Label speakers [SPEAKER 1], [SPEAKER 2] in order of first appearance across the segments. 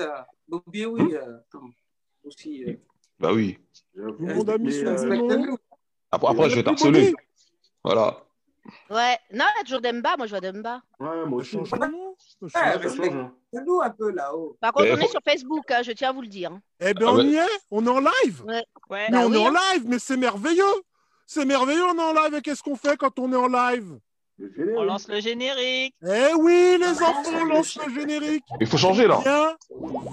[SPEAKER 1] euh, Bobby, oui. euh, attends, aussi. euh,
[SPEAKER 2] Bah oui. Après, après je vais t'harceler. Voilà.
[SPEAKER 3] Ouais, non, il y a toujours Demba. Moi, je vois Demba.
[SPEAKER 4] Ouais, moi aussi.
[SPEAKER 5] Change
[SPEAKER 4] hein.
[SPEAKER 1] respecte-nous un peu là-haut.
[SPEAKER 3] Par contre,
[SPEAKER 2] Mais
[SPEAKER 3] on est sur Facebook, hein, je tiens à vous le dire.
[SPEAKER 5] Eh bien,
[SPEAKER 2] Ah
[SPEAKER 5] on
[SPEAKER 2] ouais.
[SPEAKER 5] y est, on est en live.
[SPEAKER 3] Ouais.
[SPEAKER 6] Ouais.
[SPEAKER 5] Mais
[SPEAKER 3] Bah
[SPEAKER 5] on
[SPEAKER 3] oui,
[SPEAKER 5] est en
[SPEAKER 3] hein.
[SPEAKER 5] live, mais c'est merveilleux. C'est merveilleux, on est en live. Et qu'est-ce qu'on fait quand on est en live?
[SPEAKER 4] Le générique.
[SPEAKER 6] On lance le générique.
[SPEAKER 5] Eh oui, les enfants, lance le générique.
[SPEAKER 2] Il faut changer là.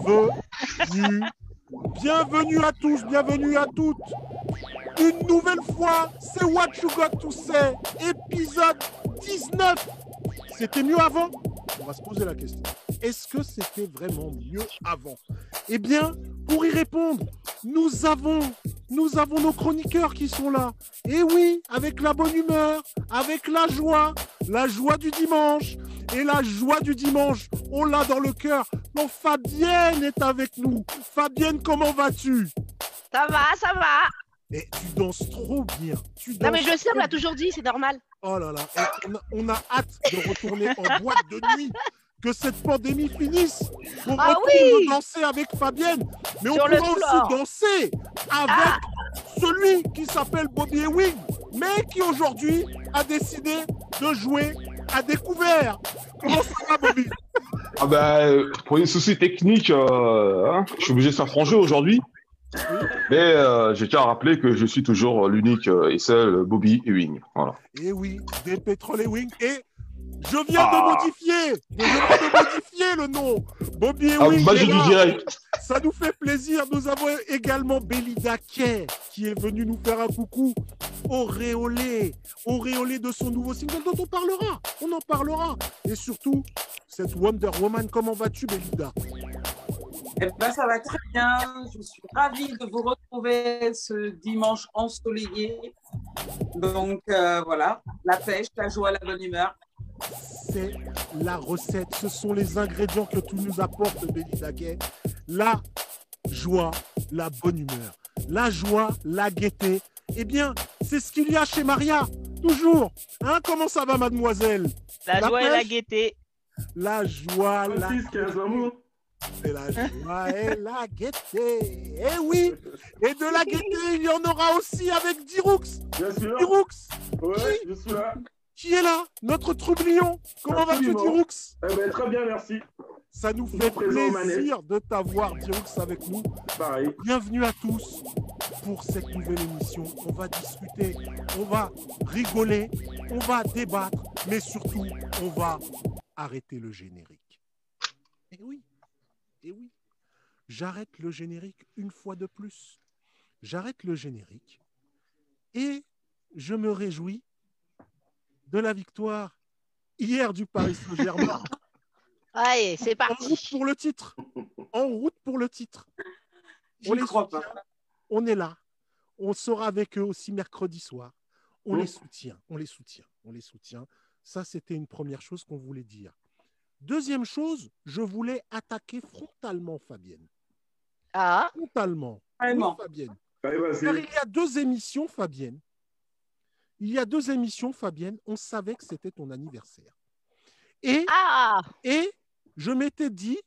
[SPEAKER 5] Bienvenue. Bienvenue à tous, bienvenue à toutes. Une nouvelle fois, c'est What You Got to Say, épisode 19. C'était mieux avant? On va se poser la question. Est-ce que c'était vraiment mieux avant? Eh bien, pour y répondre, nous avons, nous avons nos chroniqueurs qui sont là. Et oui, avec la bonne humeur, avec la joie, la joie du dimanche. Et la joie du dimanche, on l'a dans le cœur. Non, Fabienne est avec nous. Fabienne, comment vas-tu?
[SPEAKER 3] Ça va, ça va.
[SPEAKER 5] Et tu danses trop bien. Tu
[SPEAKER 3] Non, mais je sais, on l'a toujours dit, c'est normal.
[SPEAKER 5] Oh là là, et on a, on a hâte de retourner en boîte de nuit, que cette pandémie finisse. On
[SPEAKER 3] Ah
[SPEAKER 5] retourne
[SPEAKER 3] oui
[SPEAKER 5] danser avec Fabienne, mais
[SPEAKER 3] Sur
[SPEAKER 5] on pourra
[SPEAKER 3] floor. Ah.
[SPEAKER 5] aussi danser avec celui qui s'appelle Bobby Ewing, mais qui aujourd'hui a décidé de jouer à découvert. Comment ça va, Bobby?
[SPEAKER 2] Ah bah, pour des soucis techniques, euh, hein, je suis obligé de faire franc jeu aujourd'hui. Mais euh, je tiens à rappeler que je suis toujours l'unique euh, et seul Bobby Ewing. Voilà.
[SPEAKER 5] Et Eh oui, des Petrol Ewing. Et je viens
[SPEAKER 2] Ah.
[SPEAKER 5] de modifier, je viens de modifier le nom. Bobby
[SPEAKER 2] Ah,
[SPEAKER 5] Ewing.
[SPEAKER 2] du
[SPEAKER 5] là.
[SPEAKER 2] direct.
[SPEAKER 5] Ça nous fait plaisir. Nous avons également Belinda Kay qui est venue nous faire un coucou. Auréolé, auréolé de son nouveau single dont on parlera. On en parlera. Et surtout, cette Wonder Woman, comment vas-tu, Belinda?
[SPEAKER 1] Eh ben, ça va très bien. Je suis ravie de vous retrouver ce dimanche ensoleillé. Donc euh, voilà, la pêche, la joie, la bonne humeur.
[SPEAKER 5] C'est la recette. Ce sont les ingrédients que tu nous apportes, Belinda Kay. La joie, la bonne humeur. La joie, la gaieté. Eh bien, c'est ce qu'il y a chez Maria. Toujours. Hein, comment ça va, mademoiselle?
[SPEAKER 6] La
[SPEAKER 5] La
[SPEAKER 6] joie et la gaieté.
[SPEAKER 5] La joie, la
[SPEAKER 4] 26, 15 amours.
[SPEAKER 5] C'est la joie et la gaieté. Eh oui Et de la gaieté, il y en aura aussi avec Dirux.
[SPEAKER 4] Bien sûr.
[SPEAKER 5] Dirux,
[SPEAKER 4] Ouais, je suis là.
[SPEAKER 5] Qui est là? Notre troublion. Comment vas-tu. Dirux
[SPEAKER 4] Eh ben, très bien, merci.
[SPEAKER 5] Ça nous fait plaisir de t'avoir, Dirux, avec nous.
[SPEAKER 4] Pareil.
[SPEAKER 5] Bienvenue à tous pour cette nouvelle émission. On va discuter, on va rigoler, on va débattre, mais surtout, on va arrêter le générique. Et oui, et oui, j'arrête le générique une fois de plus. J'arrête le générique et je me réjouis de la victoire hier du Paris Saint-Germain.
[SPEAKER 3] Allez, c'est
[SPEAKER 5] en route
[SPEAKER 3] parti.
[SPEAKER 5] pour le titre. En route pour le titre. On les
[SPEAKER 1] crois
[SPEAKER 5] soutient.
[SPEAKER 1] pas.
[SPEAKER 5] On est là. On sera avec eux aussi mercredi soir. On
[SPEAKER 4] Mmh.
[SPEAKER 5] les soutient. On les soutient. On les soutient. Ça, c'était une première chose qu'on voulait dire. Deuxième chose, je voulais attaquer frontalement Fabienne.
[SPEAKER 3] Ah,
[SPEAKER 5] Frontalement. Fabienne.
[SPEAKER 4] Allez,
[SPEAKER 5] Car il y a deux émissions, Fabienne. Il y a deux émissions, Fabienne. On savait que c'était ton anniversaire. Et
[SPEAKER 3] ah,
[SPEAKER 5] et je m'étais dit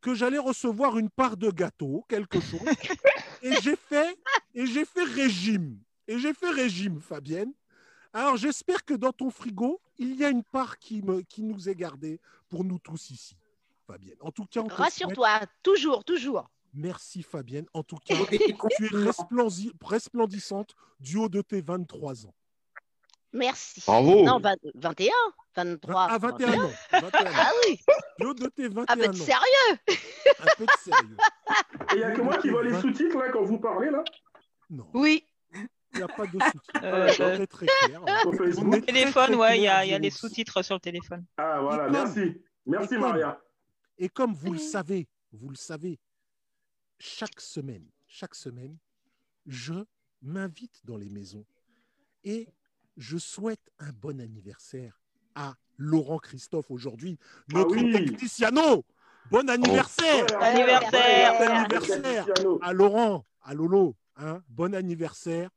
[SPEAKER 5] que j'allais recevoir une part de gâteau, quelque chose. et j'ai fait, et j'ai fait régime. Et j'ai fait régime, Fabienne. Alors j'espère que dans ton frigo, il y a une part qui, me, qui nous est gardée pour nous tous ici, Fabienne. En tout cas, souhaite-
[SPEAKER 3] rassure-toi, toujours, toujours.
[SPEAKER 5] Merci, Fabienne. En tout cas, tu es resplendi- resplendissante du haut de tes 23 ans.
[SPEAKER 3] Merci.
[SPEAKER 2] Bravo.
[SPEAKER 3] Non, 20 21, 23.
[SPEAKER 5] Ah, 21 ans. 21 ans.
[SPEAKER 3] Ah oui,
[SPEAKER 5] haut de tes 21
[SPEAKER 3] un peu de
[SPEAKER 5] ans.
[SPEAKER 3] sérieux.
[SPEAKER 5] Un peu de sérieux.
[SPEAKER 4] Et il y a que moi qui vois les sous-titres là quand vous parlez là?
[SPEAKER 5] Non.
[SPEAKER 3] Oui.
[SPEAKER 5] Il n'y a pas de sous-titres.
[SPEAKER 6] Euh,
[SPEAKER 5] C'est très, clair.
[SPEAKER 4] Sur
[SPEAKER 5] On
[SPEAKER 4] Facebook.
[SPEAKER 5] est très,
[SPEAKER 6] Téléphone, ouais, il y a,
[SPEAKER 5] clair,
[SPEAKER 6] il y a les sous-titres sur le téléphone.
[SPEAKER 4] Ah voilà,
[SPEAKER 5] comme-
[SPEAKER 4] merci. Merci
[SPEAKER 5] et comme-
[SPEAKER 4] Maria.
[SPEAKER 5] Et comme vous le savez, vous le savez, chaque semaine, chaque semaine, je m'invite dans les maisons et je souhaite un bon anniversaire à Laurent Christophe aujourd'hui, notre
[SPEAKER 4] oui.
[SPEAKER 5] techniciano. Bon anniversaire
[SPEAKER 6] Anniversaire.
[SPEAKER 4] ouais,
[SPEAKER 5] Anniversaire. À Laurent, à Lolo. Hein, bon anniversaire.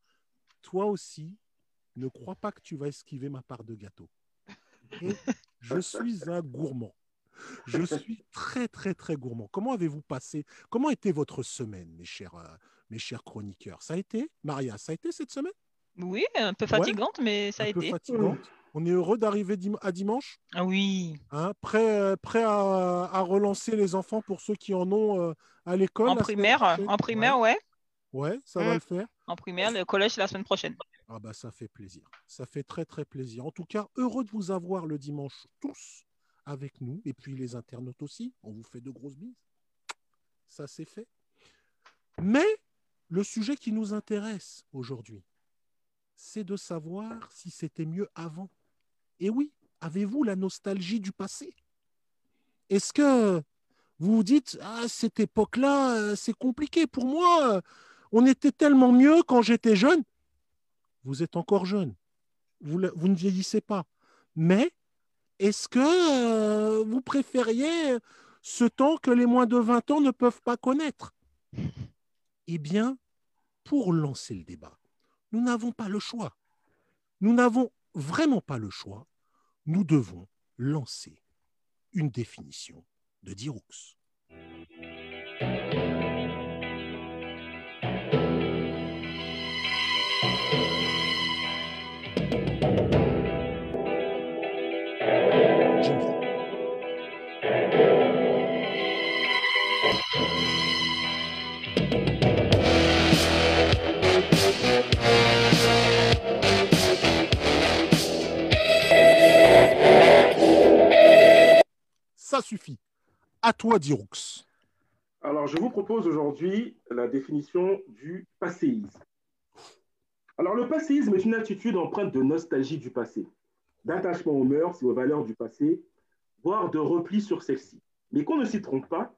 [SPEAKER 5] Toi aussi, ne crois pas que tu vas esquiver ma part de gâteau. Et je suis un gourmand. Je suis très, très, très gourmand. Comment avez-vous passé Comment était votre semaine, mes chers, euh, mes chers chroniqueurs? Ça a été Maria, ça a été cette semaine?
[SPEAKER 6] Oui, un peu fatigante, mais ça a
[SPEAKER 5] Un peu
[SPEAKER 6] été.
[SPEAKER 5] fatigante. On est heureux d'arriver dim- à dimanche
[SPEAKER 6] Ah oui.
[SPEAKER 5] hein, Prêt, euh, prêt à, à relancer les enfants pour ceux qui en ont euh, à l'école
[SPEAKER 6] En primaire, en primaire, ouais.
[SPEAKER 5] Ouais, Ouais, ça va
[SPEAKER 6] Mm.
[SPEAKER 5] le faire.
[SPEAKER 6] En primaire, le collège, c'est la semaine prochaine.
[SPEAKER 5] Ah bah ça fait plaisir. Ça fait très très plaisir. En tout cas, heureux de vous avoir le dimanche tous avec nous. Et puis les internautes aussi. On vous fait de grosses bises. Ça c'est fait. Mais le sujet qui nous intéresse aujourd'hui, c'est de savoir si c'était mieux avant. Et oui, avez-vous la nostalgie du passé? Est-ce que vous vous dites, ah, cette époque-là, euh, c'est compliqué pour moi, on était tellement mieux quand j'étais jeune vous êtes encore jeune, vous ne vieillissez pas. Mais est-ce que euh, vous préfériez ce temps que les moins de 20 ans ne peuvent pas connaître? Eh bien, pour lancer le débat, nous n'avons pas le choix. Nous n'avons vraiment pas le choix. Nous devons lancer une définition de Diroux. Ça suffit. À toi, Diroux.
[SPEAKER 4] Alors, je vous propose aujourd'hui la définition du passéisme. Alors, le passéisme est une attitude empreinte de nostalgie du passé, d'attachement aux mœurs et aux valeurs du passé, voire de repli sur celles-ci. Mais qu'on ne s'y trompe pas,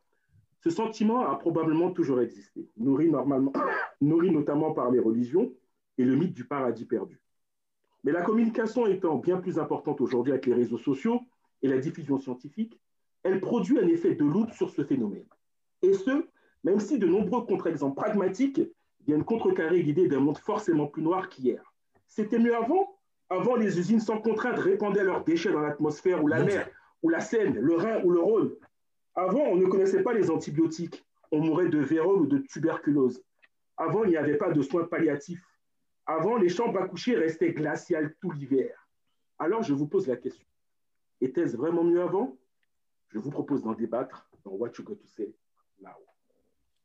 [SPEAKER 4] ce sentiment a probablement toujours existé, nourri, normalement, nourri notamment par les religions et le mythe du paradis perdu. Mais la communication étant bien plus importante aujourd'hui avec les réseaux sociaux et la diffusion scientifique, elle produit un effet de loupe sur ce phénomène. Et ce, même si de nombreux contre-exemples pragmatiques viennent contrecarrer l'idée d'un monde forcément plus noir qu'hier. C'était mieux avant Avant, les usines sans contrainte répandaient leurs déchets dans l'atmosphère ou la mer, ou la Seine, le Rhin ou le Rhône. Avant, on ne connaissait pas les antibiotiques. On mourait de vérole ou de tuberculose. Avant, il n'y avait pas de soins palliatifs. Avant, les chambres à coucher restaient glaciales tout l'hiver. Alors, je vous pose la question. Était-ce vraiment mieux avant? Je vous propose d'en débattre dans What You Got to Say Now.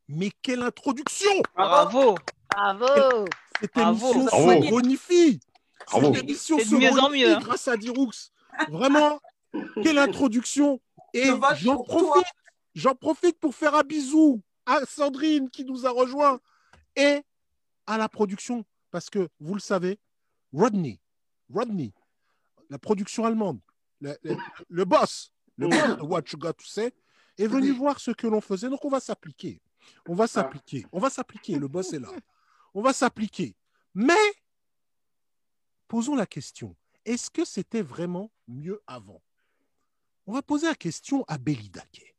[SPEAKER 5] Mais quelle introduction
[SPEAKER 6] Bravo.
[SPEAKER 3] Bravo.
[SPEAKER 5] Cette
[SPEAKER 6] Bravo.
[SPEAKER 5] émission
[SPEAKER 2] Bravo.
[SPEAKER 5] se bonifie.
[SPEAKER 2] Bravo.
[SPEAKER 5] Cette émission se
[SPEAKER 6] mieux en
[SPEAKER 5] bonifie
[SPEAKER 6] mieux, hein.
[SPEAKER 5] grâce à Diroux. Vraiment, quelle introduction. Et j'en profite, j'en profite pour faire un bisou à Sandrine qui nous a rejoint et à la production. Parce que, vous le savez, Rodney, Rodney, la production allemande, le, le- le boss, le boss de What You Got to Say, est venu voir ce que l'on faisait. Donc, on va s'appliquer. On va s'appliquer. On va s'appliquer. Le boss est là. On va s'appliquer. Mais, posons la question. Est-ce que c'était vraiment mieux avant? On va poser la question à Belidake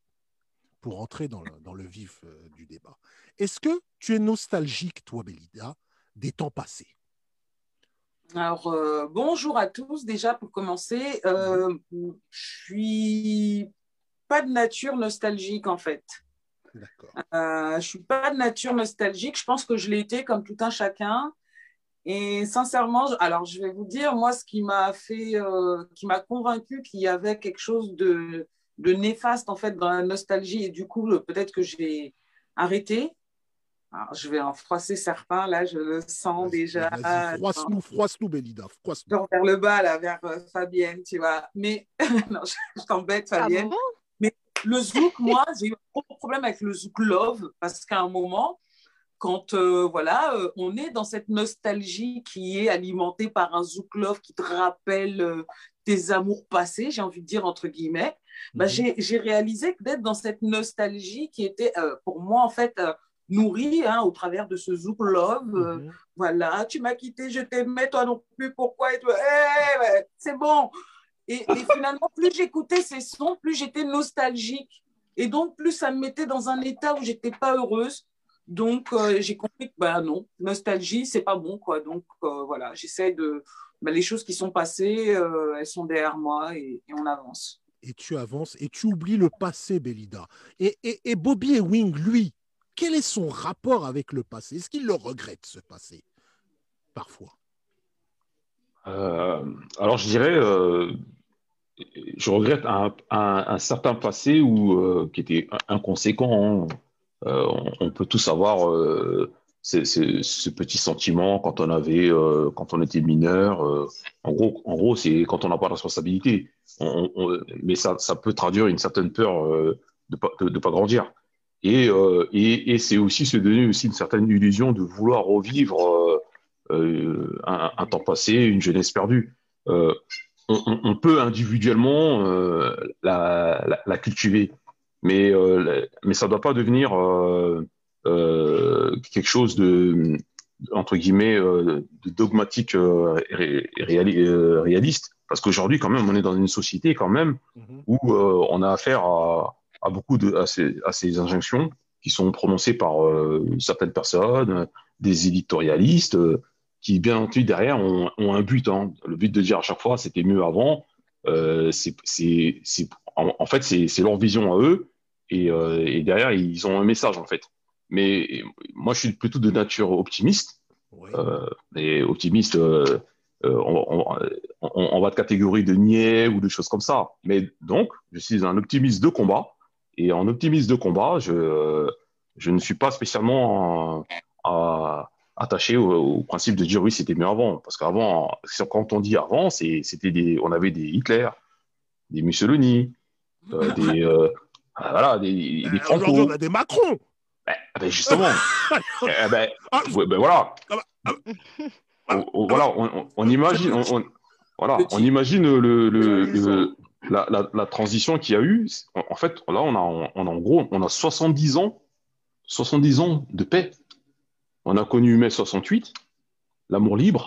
[SPEAKER 5] pour entrer dans le, dans le vif euh, du débat. Est-ce que tu es nostalgique, toi, Belida, des temps passés?
[SPEAKER 1] Alors, euh, bonjour à tous. Déjà, pour commencer, euh, je suis pas de nature nostalgique, en fait.
[SPEAKER 5] D'accord.
[SPEAKER 1] Euh, je suis pas de nature nostalgique. Je pense que je l'ai été comme tout un chacun. Et sincèrement, alors je vais vous dire, moi, ce qui m'a fait, euh, qui m'a convaincu qu'il y avait quelque chose de, de néfaste, en fait, dans la nostalgie. Et du coup, peut-être que j'ai arrêté. Alors, je vais en froisser certains, là, je le sens déjà.
[SPEAKER 5] Vas-y, froisse-nous, froisse-nous, Belida, froisse-nous.
[SPEAKER 1] Genre vers le bas, là, vers euh, Fabienne, tu vois. Mais, non, je, je t'embête,
[SPEAKER 3] Ah
[SPEAKER 1] Fabienne.
[SPEAKER 3] bon?
[SPEAKER 1] Le zouk, moi, j'ai eu un gros problème avec le zouk love parce qu'à un moment, quand euh, voilà, euh, on est dans cette nostalgie qui est alimentée par un zouk love qui te rappelle euh, tes amours passés, j'ai envie de dire entre guillemets, bah,
[SPEAKER 5] Mhm.
[SPEAKER 1] j'ai j'ai réalisé que d'être dans cette nostalgie qui était euh, pour moi en fait nourrie hein, au travers de ce zouk love. euh,
[SPEAKER 5] Mhm.
[SPEAKER 1] voilà, tu m'as quitté, je t'aimais, toi non plus, pourquoi et toi, Eh, ouais, c'est bon. Et, et finalement, plus j'écoutais ces sons, plus j'étais nostalgique. Et donc, plus ça me mettait dans un état où j'étais pas heureuse. Donc, euh, j'ai compris que, bah non, nostalgie, c'est pas bon, quoi. Donc, euh, voilà, j'essaie de. bah, les choses qui sont passées, elles sont derrière moi et, et on avance.
[SPEAKER 5] et tu avances et tu oublies le passé, Belida. Et, et, et Bobby Ewing, lui, quel est son rapport avec le passé? Est-ce qu'il le regrette, ce passé Parfois?
[SPEAKER 2] Euh, alors, je dirais, euh, je regrette un, certain passé où, euh, qui était inconséquent. hein. On, peut tous avoir ce, petit sentiment quand on avait, quand on était mineur. en gros, en gros, c'est quand on n'a pas de responsabilité. On- on- mais ça, ça peut traduire une certaine peur de pas, de pas grandir. Et, euh, et, et c'est aussi se donner aussi une certaine illusion de vouloir revivre euh, euh, un, un temps passé, une jeunesse perdue. On, peut individuellement la, la, la cultiver, mais, la- mais ça ne doit pas devenir quelque chose de, entre guillemets, euh, de dogmatique euh, ré- réali- euh, réaliste. Parce qu'aujourd'hui, quand même, on est dans une société quand même
[SPEAKER 5] Mhm.
[SPEAKER 2] où on a affaire à, à beaucoup de à ces, à ces injonctions qui sont prononcées par euh, certaines personnes, des éditorialistes, euh, qui bien entendu derrière ont, ont un but. hein. Le but de dire à chaque fois c'était mieux avant, euh, c'est c'est c'est en, en fait c'est c'est leur vision à eux et, et derrière ils ont un message en fait. Mais moi je suis plutôt de nature optimiste. Euh, et optimiste, euh, on- on va de catégorie de niais ou de choses comme ça. Mais donc, je suis un optimiste de combat. Et en optimiste de combat, je, je ne suis pas spécialement euh, à- attaché au, au principe de dire oui, c'était mieux avant. Parce qu'avant, quand on dit avant, c'était des, on avait des Hitler, des Mussolini, euh, des, euh, voilà, des, des
[SPEAKER 5] Euh, Aujourd'hui,
[SPEAKER 2] Franco.
[SPEAKER 5] on a des Macron.
[SPEAKER 2] Ben justement, Eh ben,
[SPEAKER 5] Ah,
[SPEAKER 2] ben voilà. On- on- voilà, on, imagine, voilà, on le, le- la, la- la transition qu'il y a eu. En, fait, là, on a, on a en gros, on a 70 ans, 70 ans de paix. On a connu mai 68, l'amour libre.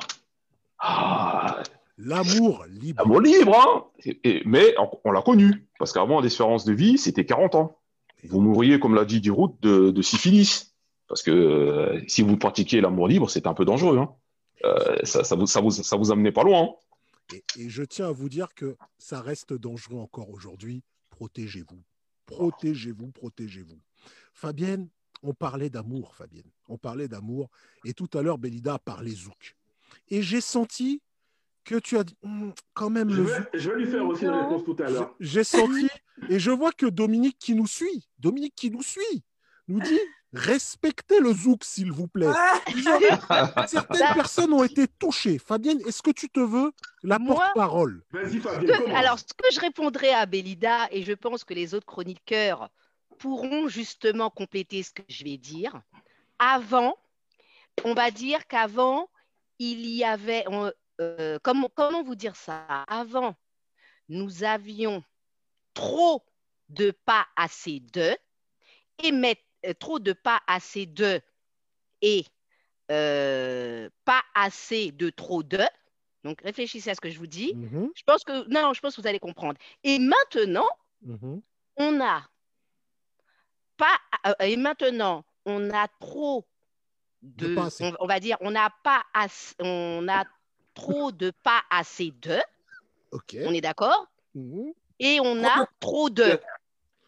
[SPEAKER 2] Ah,
[SPEAKER 5] L'amour libre.
[SPEAKER 2] l'amour libre, hein Et- et- mais on, on l'a connu, parce qu'avant, l'espérance de vie, c'était 40 ans. Vous mourriez, comme l'a dit Dirout, de, de syphilis. Parce que euh, si vous pratiquiez l'amour libre, c'est un peu dangereux. Hein. Euh, ça, ça, vous, ça, vous, ça vous amenait pas loin. hein.
[SPEAKER 5] Et, et je tiens à vous dire que ça reste dangereux encore aujourd'hui. Protégez-vous. Protégez-vous, protégez-vous. Fabienne, on parlait d'amour, Fabienne. On parlait d'amour. Et tout à l'heure, Belida a parlé zouk. Et j'ai senti que tu as dit, Hum, quand même,
[SPEAKER 4] Je
[SPEAKER 5] le
[SPEAKER 4] vais,
[SPEAKER 5] zouk.
[SPEAKER 4] je vais lui faire aussi une réponse tout à l'heure.
[SPEAKER 5] J'ai senti, et je vois que Dominique qui nous suit, Dominique qui nous suit, nous dit respectez le zouk, s'il vous plaît.
[SPEAKER 1] Ah,
[SPEAKER 5] Certaines personnes ont été touchées. Fabienne, est-ce que tu te veux la porte-parole?
[SPEAKER 3] Alors, ce que je répondrai à Belida, et je pense que les autres chroniqueurs pourront justement compléter ce que je vais dire, avant, on va dire qu'avant, il y avait, on- euh, comment, comment vous dire ça? Avant, nous avions trop de pas assez de, et euh, trop de pas assez de, et euh, pas assez de trop de. Donc, réfléchissez à ce que je vous dis.
[SPEAKER 5] Mhm,
[SPEAKER 3] Je pense que non, je pense que vous allez comprendre. Et maintenant,
[SPEAKER 5] mhm.
[SPEAKER 3] on a pas euh, et maintenant, on a trop
[SPEAKER 5] De
[SPEAKER 3] on, on va dire on n'a pas assez, on a trop de pas assez de, on est d'accord?
[SPEAKER 5] Mhm.
[SPEAKER 3] Et on a trop de.